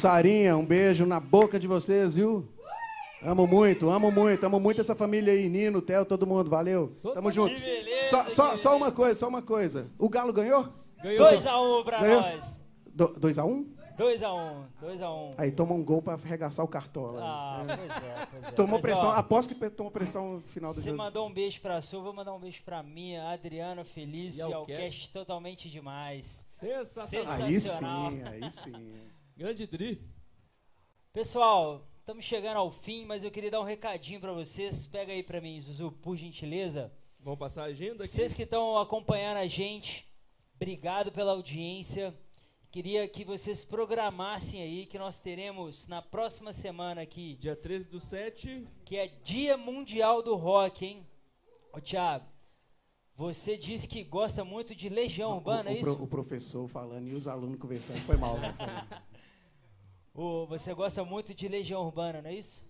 Sarinha, um beijo na boca de vocês, viu? Amo muito, amo muito, amo muito essa família aí, Nino, Theo, todo mundo, valeu. Tamo junto. Que beleza, Só, só, só uma coisa, só uma coisa. O Galo ganhou? ganhou. 2x1 pra Ganhou? nós. 2x1? 2x1, 2x1. Aí toma um gol pra arregaçar o cartola. Ah, pois é, pois é. Tomou Mas, pressão, ó, aposto que tomou pressão no final do Você jogo. mandou um beijo pra sua, vou mandar um beijo pra minha, Adriano Felício E ao cast. totalmente demais. Sensacional. Aí sensacional. sim, aí sim. Grande Dri. Pessoal, estamos chegando ao fim, mas eu queria dar um recadinho pra vocês. Pega aí pra mim, Zuzu, por gentileza. Vamos passar a agenda aqui. Vocês que estão acompanhando a gente, obrigado pela audiência. Queria que vocês programassem aí que nós teremos na próxima semana aqui, Dia 13 do 7. que é Dia Mundial do Rock, hein? Ô Thiago, você disse que gosta muito de Legião Urbana, o, é isso? o professor falando e os alunos conversando, foi mal. Ô, você gosta muito de Legião Urbana, não é isso?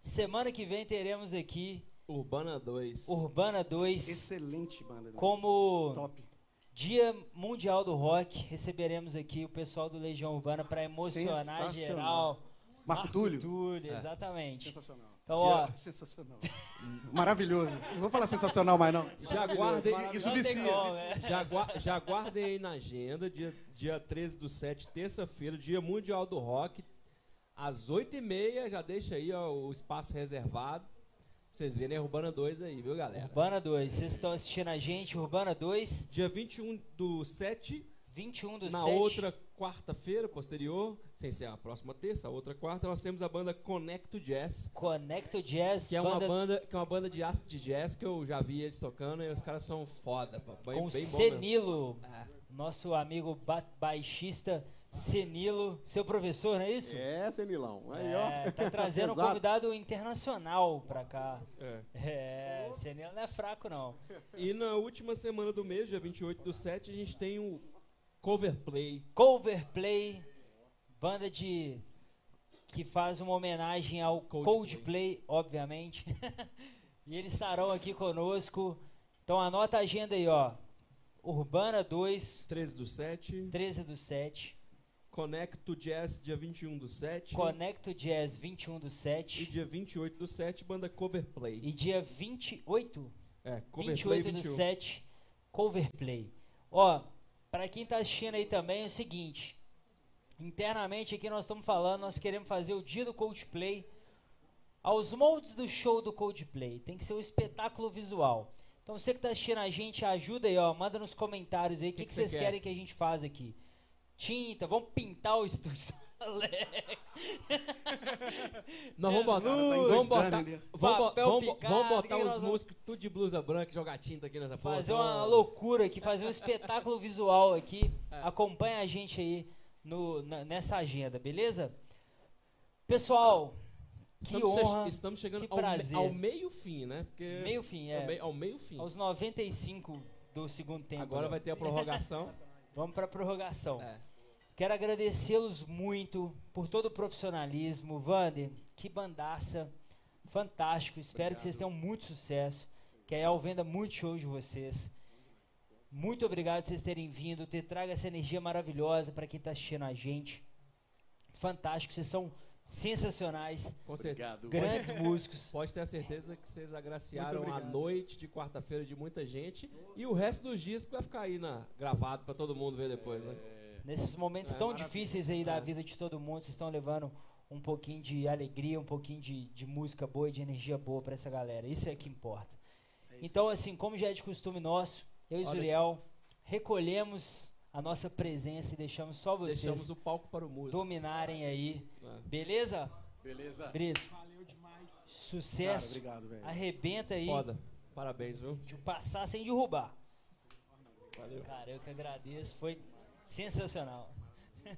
Semana que vem teremos aqui Urbana 2. Urbana 2 Excelente banda. como Top. Dia Mundial do Rock. Receberemos aqui o pessoal do Legião Urbana para emocionar geral. Marco Túlio? Túlio, exatamente. Sensacional. Então, ó, Sensacional. Maravilhoso. Não vou falar sensacional mais, não. Já guardem, Isso vicia. né? já, gua- já guardem aí na agenda, dia, dia 13 do 7, terça-feira, Dia Mundial do Rock. Às 8h30, já deixa aí ó, o espaço reservado. Pra vocês verem a Urbana 2 aí, viu, galera? Urbana 2. Vocês estão assistindo a gente, Urbana 2, Dia 21 do 7, 21 do na 7. outra quarta-feira, posterior, sem ser a próxima terça, a outra quarta, nós temos a banda Connecto Jazz, Conecto Jazz, que é uma banda banda, que é uma banda de acid jazz que eu já vi eles tocando e os caras são foda, bem, com bem. Senilo, É. nosso amigo ba baixista Senilo, seu professor, não é isso? É, Senilão. Aí, É, ó. tá trazendo um convidado internacional pra cá. É. É, Senilo não é fraco, não. E na última semana do mês, dia 28 do 7, a gente tem o Cover Play. Coverplay, banda de que faz uma homenagem ao Coldplay. Coldplay, obviamente. e eles estarão aqui conosco. Então anota a agenda aí, ó. Urbana 2, 13 do 7. 13 do 7. Conecto Jazz, dia 21 do 7. Conecto Jazz 21 do E 7. dia 28 do 7, banda Cover Play. E dia 28, É, Cover Play 28 do 21. 7, Coverplay. Ó, pra quem tá assistindo aí também é o seguinte. Internamente aqui nós estamos falando, nós queremos fazer o dia do Coldplay aos moldes do show do Coldplay. Tem que ser um espetáculo visual. Então você que tá assistindo a gente, ajuda aí, ó. Manda nos comentários aí o que, Que que que você vocês quer? querem que a gente faça aqui. Tinta, vamos pintar o estúdio. Alex. Não, vamos botar, Luz, vamos botar, ali. vamos, vamos, picado, vamos botar os nós vamos- músicos tudo de blusa branca e jogar tinta aqui nessa porra. fazer uma loucura aqui, fazer um espetáculo visual aqui. É. Acompanha a gente aí no, na- nessa agenda, beleza? Pessoal, que Estamos, che- honra, estamos chegando que ao, me- prazer. ao meio fim, né? Porque meio fim, ao, é. meio, ao meio fim. Aos 95 do segundo tempo. Agora né? vai ter a prorrogação. Vamos para prorrogação. É. Quero agradecê-los muito por todo o profissionalismo. Vander, que bandaça. Fantástico. Espero que vocês tenham muito sucesso. Que a El venda muito show de vocês. Muito obrigado por vocês terem vindo, ter trago essa energia maravilhosa para quem está assistindo a gente. Fantástico, vocês são sensacionais, Com certeza. Obrigado. grandes músicos. Pode ter a certeza que vocês agraciaram a obrigado. noite de quarta-feira de muita gente e o resto dos dias que vai ficar aí na, gravado pra todo mundo ver depois, né? Nesses momentos É, tão difíceis aí da vida de todo mundo, vocês estão levando um pouquinho de alegria, um pouquinho de, de música boa e de energia boa pra essa galera. Isso é que importa. Então, assim, como já é de costume nosso, eu e Zuriel recolhemos a nossa presença e deixamos só vocês Deixamos o palco para o músico. dominarem aí. né? Beleza? Beleza? Brice, Valeu demais. Cara, sucesso. obrigado, velho. Arrebenta aí Foda. Parabéns, viu? de passar sem derrubar. Valeu. Cara, eu que agradeço. Foi sensacional.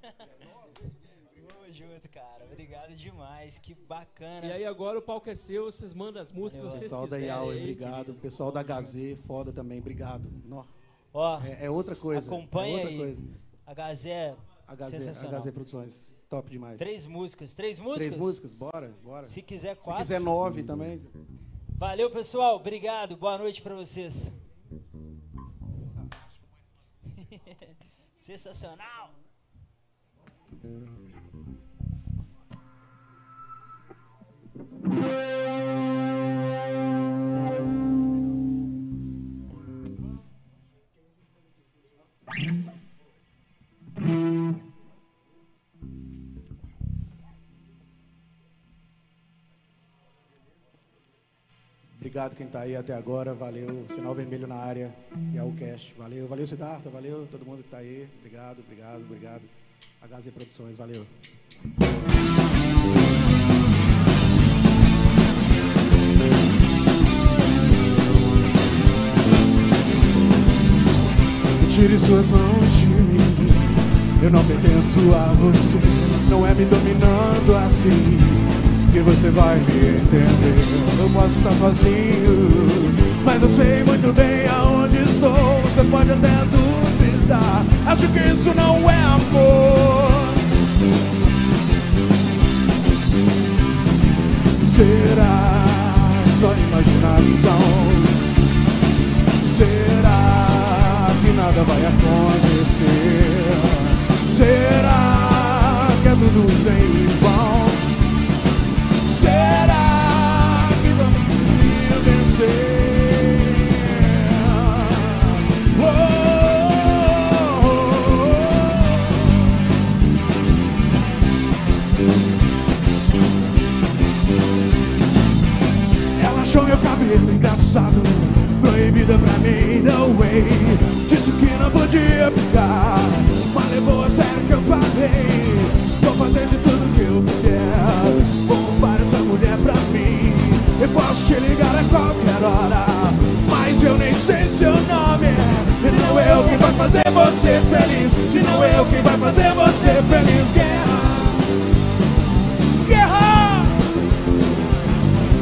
Tamo junto, cara. Obrigado demais. Que bacana. E aí agora o palco é seu, vocês mandam as músicas, Valeu. vocês Pessoal da IAU, obrigado. querido. Pessoal da Gazê, foda também, obrigado. Nó, Ó, É, é outra coisa. Acompanha é outra aí. coisa. a Gazé, A a Produções, top demais. três músicas. Três músicas? Três músicas, bora, bora. Se quiser Se quatro. quiser nove também. Valeu, pessoal. Obrigado. Boa noite pra vocês. Sensacional. Obrigado quem tá aí até agora, valeu. Sinal Vermelho na área e a Cash, valeu. Valeu, Siddhartha, valeu todo mundo que tá aí. Obrigado, obrigado, obrigado. Gazê Produções, valeu. Tire suas mãos de mim. Eu não pertenço a você. Não é me dominando assim que você vai me entender. Eu posso estar sozinho, mas eu sei muito bem aonde estou. Você pode até duvidar. Acho que isso não é amor. Será só imaginação? Será que nada vai acontecer? Será que é tudo sem vão? Achou meu cabelo engraçado Proibida pra mim, no way. Disse que não podia ficar Mas levou a sério que eu falei ligar a qualquer hora. Mas eu nem sei seu nome. É. E não é eu quem vai fazer você feliz. E não é eu quem vai fazer você feliz. Guerra, guerra.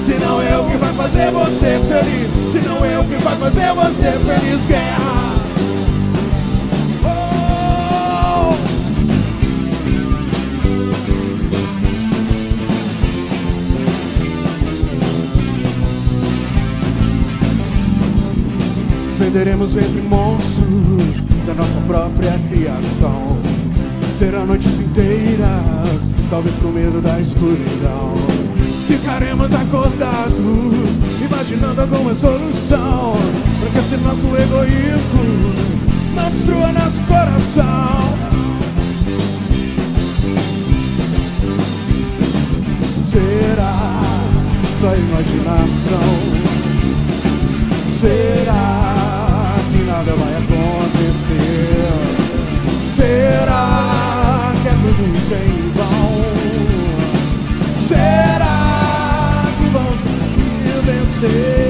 Se não eu quem vai fazer você feliz. Se não eu quem vai fazer você feliz. Guerra. Aprenderemos entre monstros da nossa própria criação. Serão noites inteiras, talvez com medo da escuridão. Ficaremos acordados, imaginando alguma solução para que esse nosso egoísmo não destrua nosso coração. Será só imaginação? Será? nada vai acontecer. Será que é tudo isso em vão? Será que vamos vencer?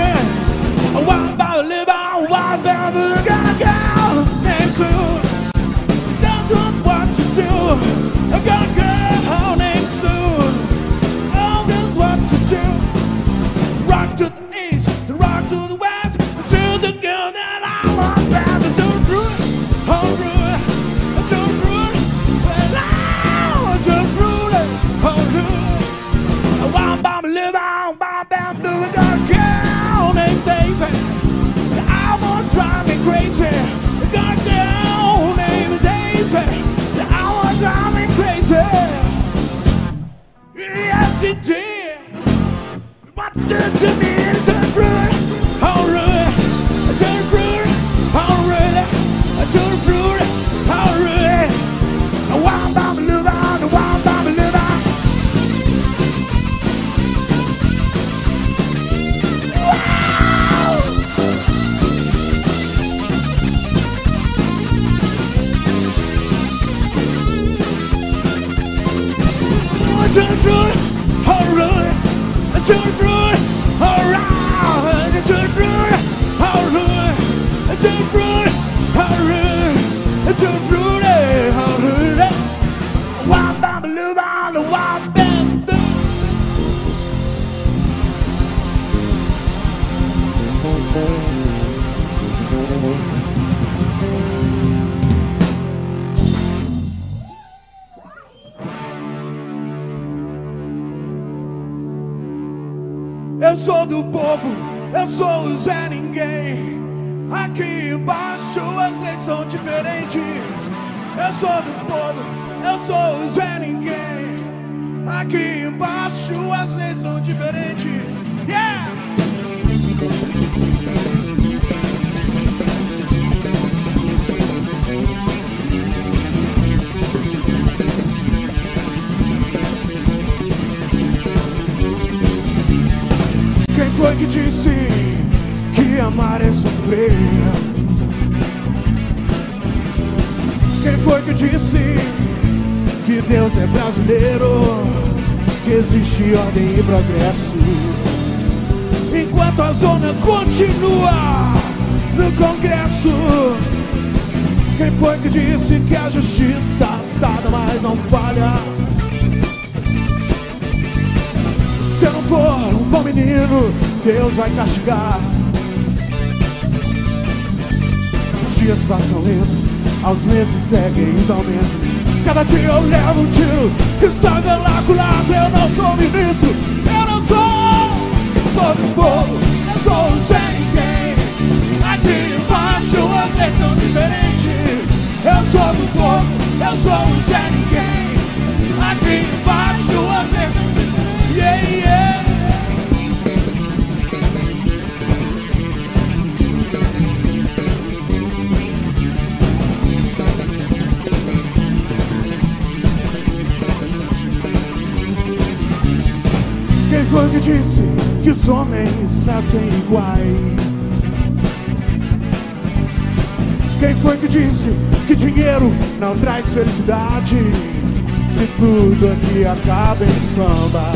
samba.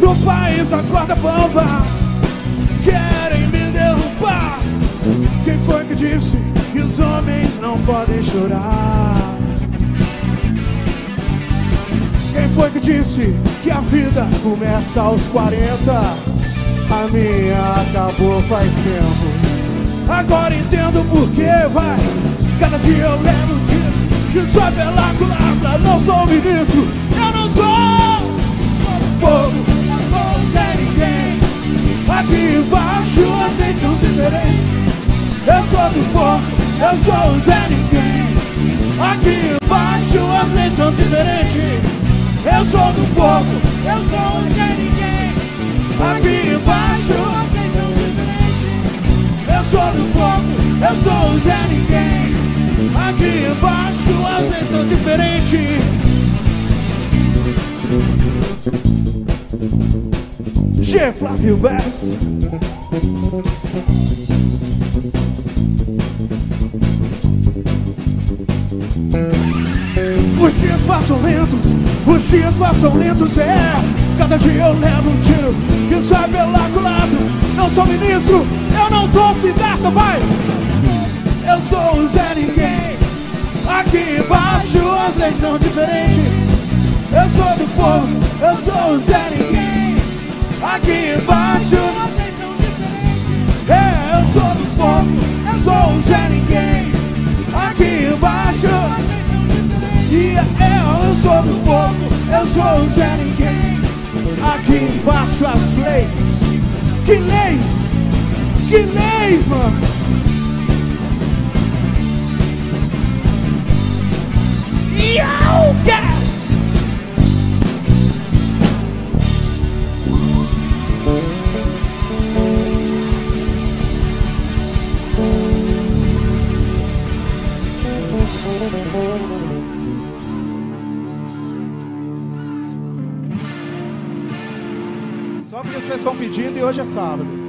No país da corda bomba, querem me derrubar. Quem foi que disse que os homens não podem chorar? Quem foi que disse que a vida começa aos 40? A minha acabou faz tempo. Agora entendo por que vai Cada dia eu levo um dia Que sou pela culatra Não sou ministro Eu sou o Zé Ninguém Aqui embaixo vocês são diferentes Eu sou do povo Eu sou o Zé Ninguém Aqui embaixo as leis são diferentes Eu sou do povo, eu sou o Zé Ninguém. Aqui embaixo as leis são diferentes. G. Flávio. Os dias passam lentos, os dias passam lentos, é. Cada dia eu levo um tiro que sai pela culado. Não sou ministro, eu não sou Siddhartha, vai! Eu sou o Zé Ninguém. Aqui embaixo as leis são diferentes. Eu sou do povo, eu sou o Zé Ninguém. Aqui embaixo leis são diferentes. Eu sou do povo, eu sou o Zé Ninguém. Aqui embaixo leis são diferentes. Eu, sou do povo, eu sou o Zé Ninguém. Aqui embaixo as leis. Que leis? Que lei, mano! Yo, yes! Vocês estão pedindo e hoje é sábado.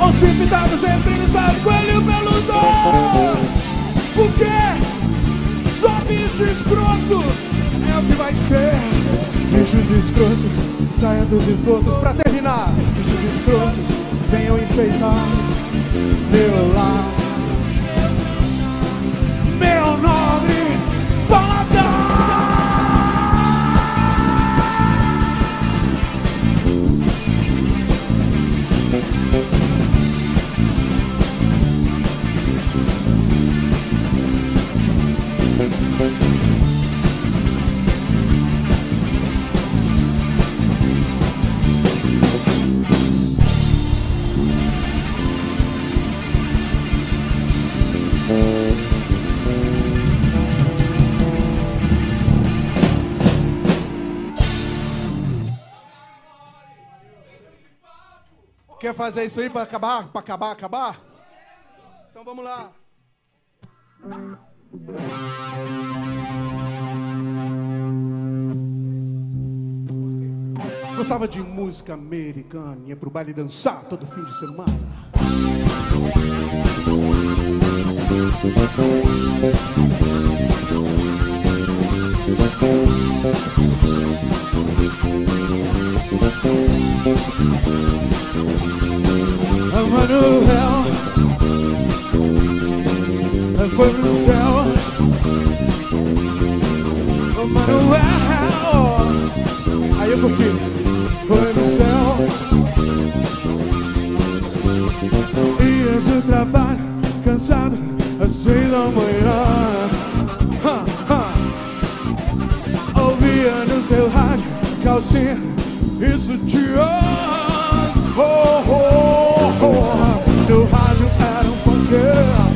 Occipitado sempre lisado, coelho peludo Porque só bicho escroto é o que vai ter. Bichos escrotos, saia dos esgotos pra terminar. Bichos escrotos, venham enfeitar meu lar. Meu nome Quer fazer isso aí para acabar? Para acabar, acabar? Então vamos lá. Gostava de música americana, ia pro baile dançar todo fim de semana. Manuel foi pro céu. Manuel, aí eu curti. Foi no céu. Ia do trabalho, cansado, às da manhã. Isso. No rádio era um funkeiro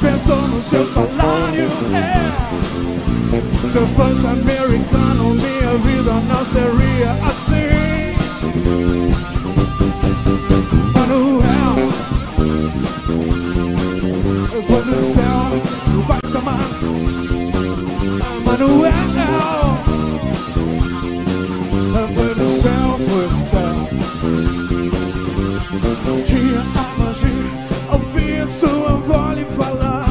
Pensou no seu salário. É. Se eu fosse americano Minha vida não seria assim. Manuel Foi no céu Vai tomar. Manuel tinha a magia, ouvia sua voz lhe falar.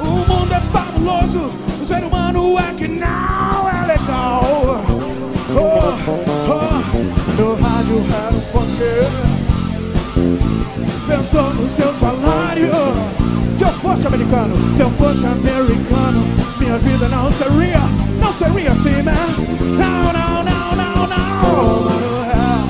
O mundo é fabuloso, o ser humano é que não é legal. Oh, oh, no rádio era um. Pensou no seu salário. Se eu fosse americano, se eu fosse americano, minha vida não seria, não seria assim, né? Não, não, não, não, não.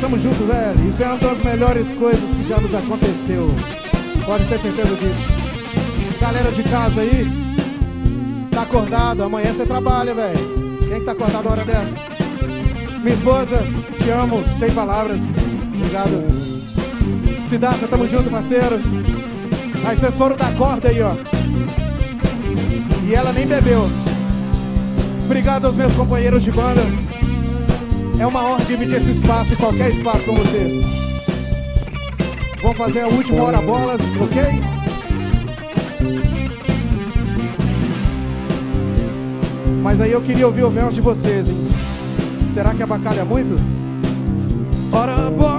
estamos juntos, velho. Isso é uma das melhores coisas que já nos aconteceu. Pode ter certeza disso. Galera de casa aí, Tá acordado, amanhã você trabalha, velho. Quem que tá acordado a hora dessa? Minha esposa, te amo, sem palavras. Obrigado. Cidade, tamo junto, parceiro. Foram da corda aí, ó. E ela nem bebeu. Obrigado aos meus companheiros de banda. É uma honra dividir esse espaço e qualquer espaço com vocês. Vamos fazer a última hora bolas, ok? Mas aí eu queria ouvir o verso de vocês, hein? Será que abacalha muito? Ora bolas,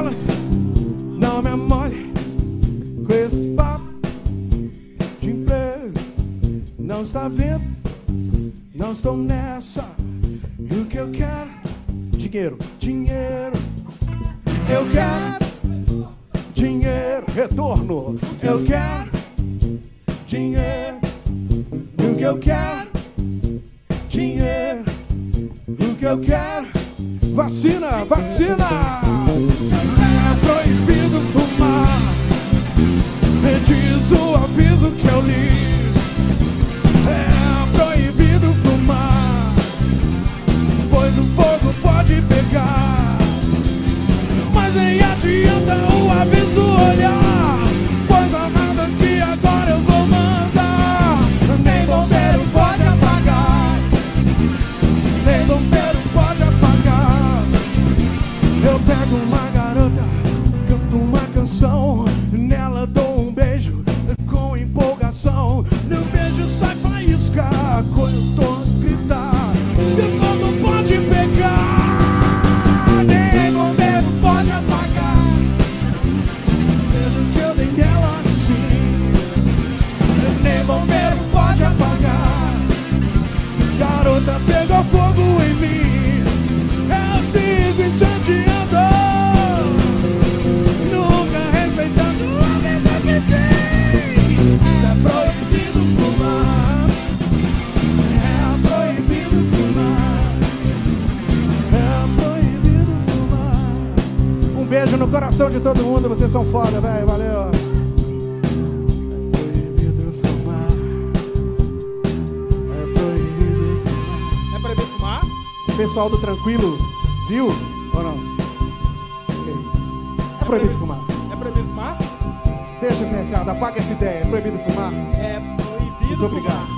todo mundo. Vocês são foda, velho. Valeu. É proibido fumar. É proibido fumar. Proibido fumar? Pessoal do Tranquilo, viu? Ou não? É proibido fumar. É proibido fumar? Deixa esse recado, apaga essa ideia. É proibido fumar? É proibido. Muito obrigado.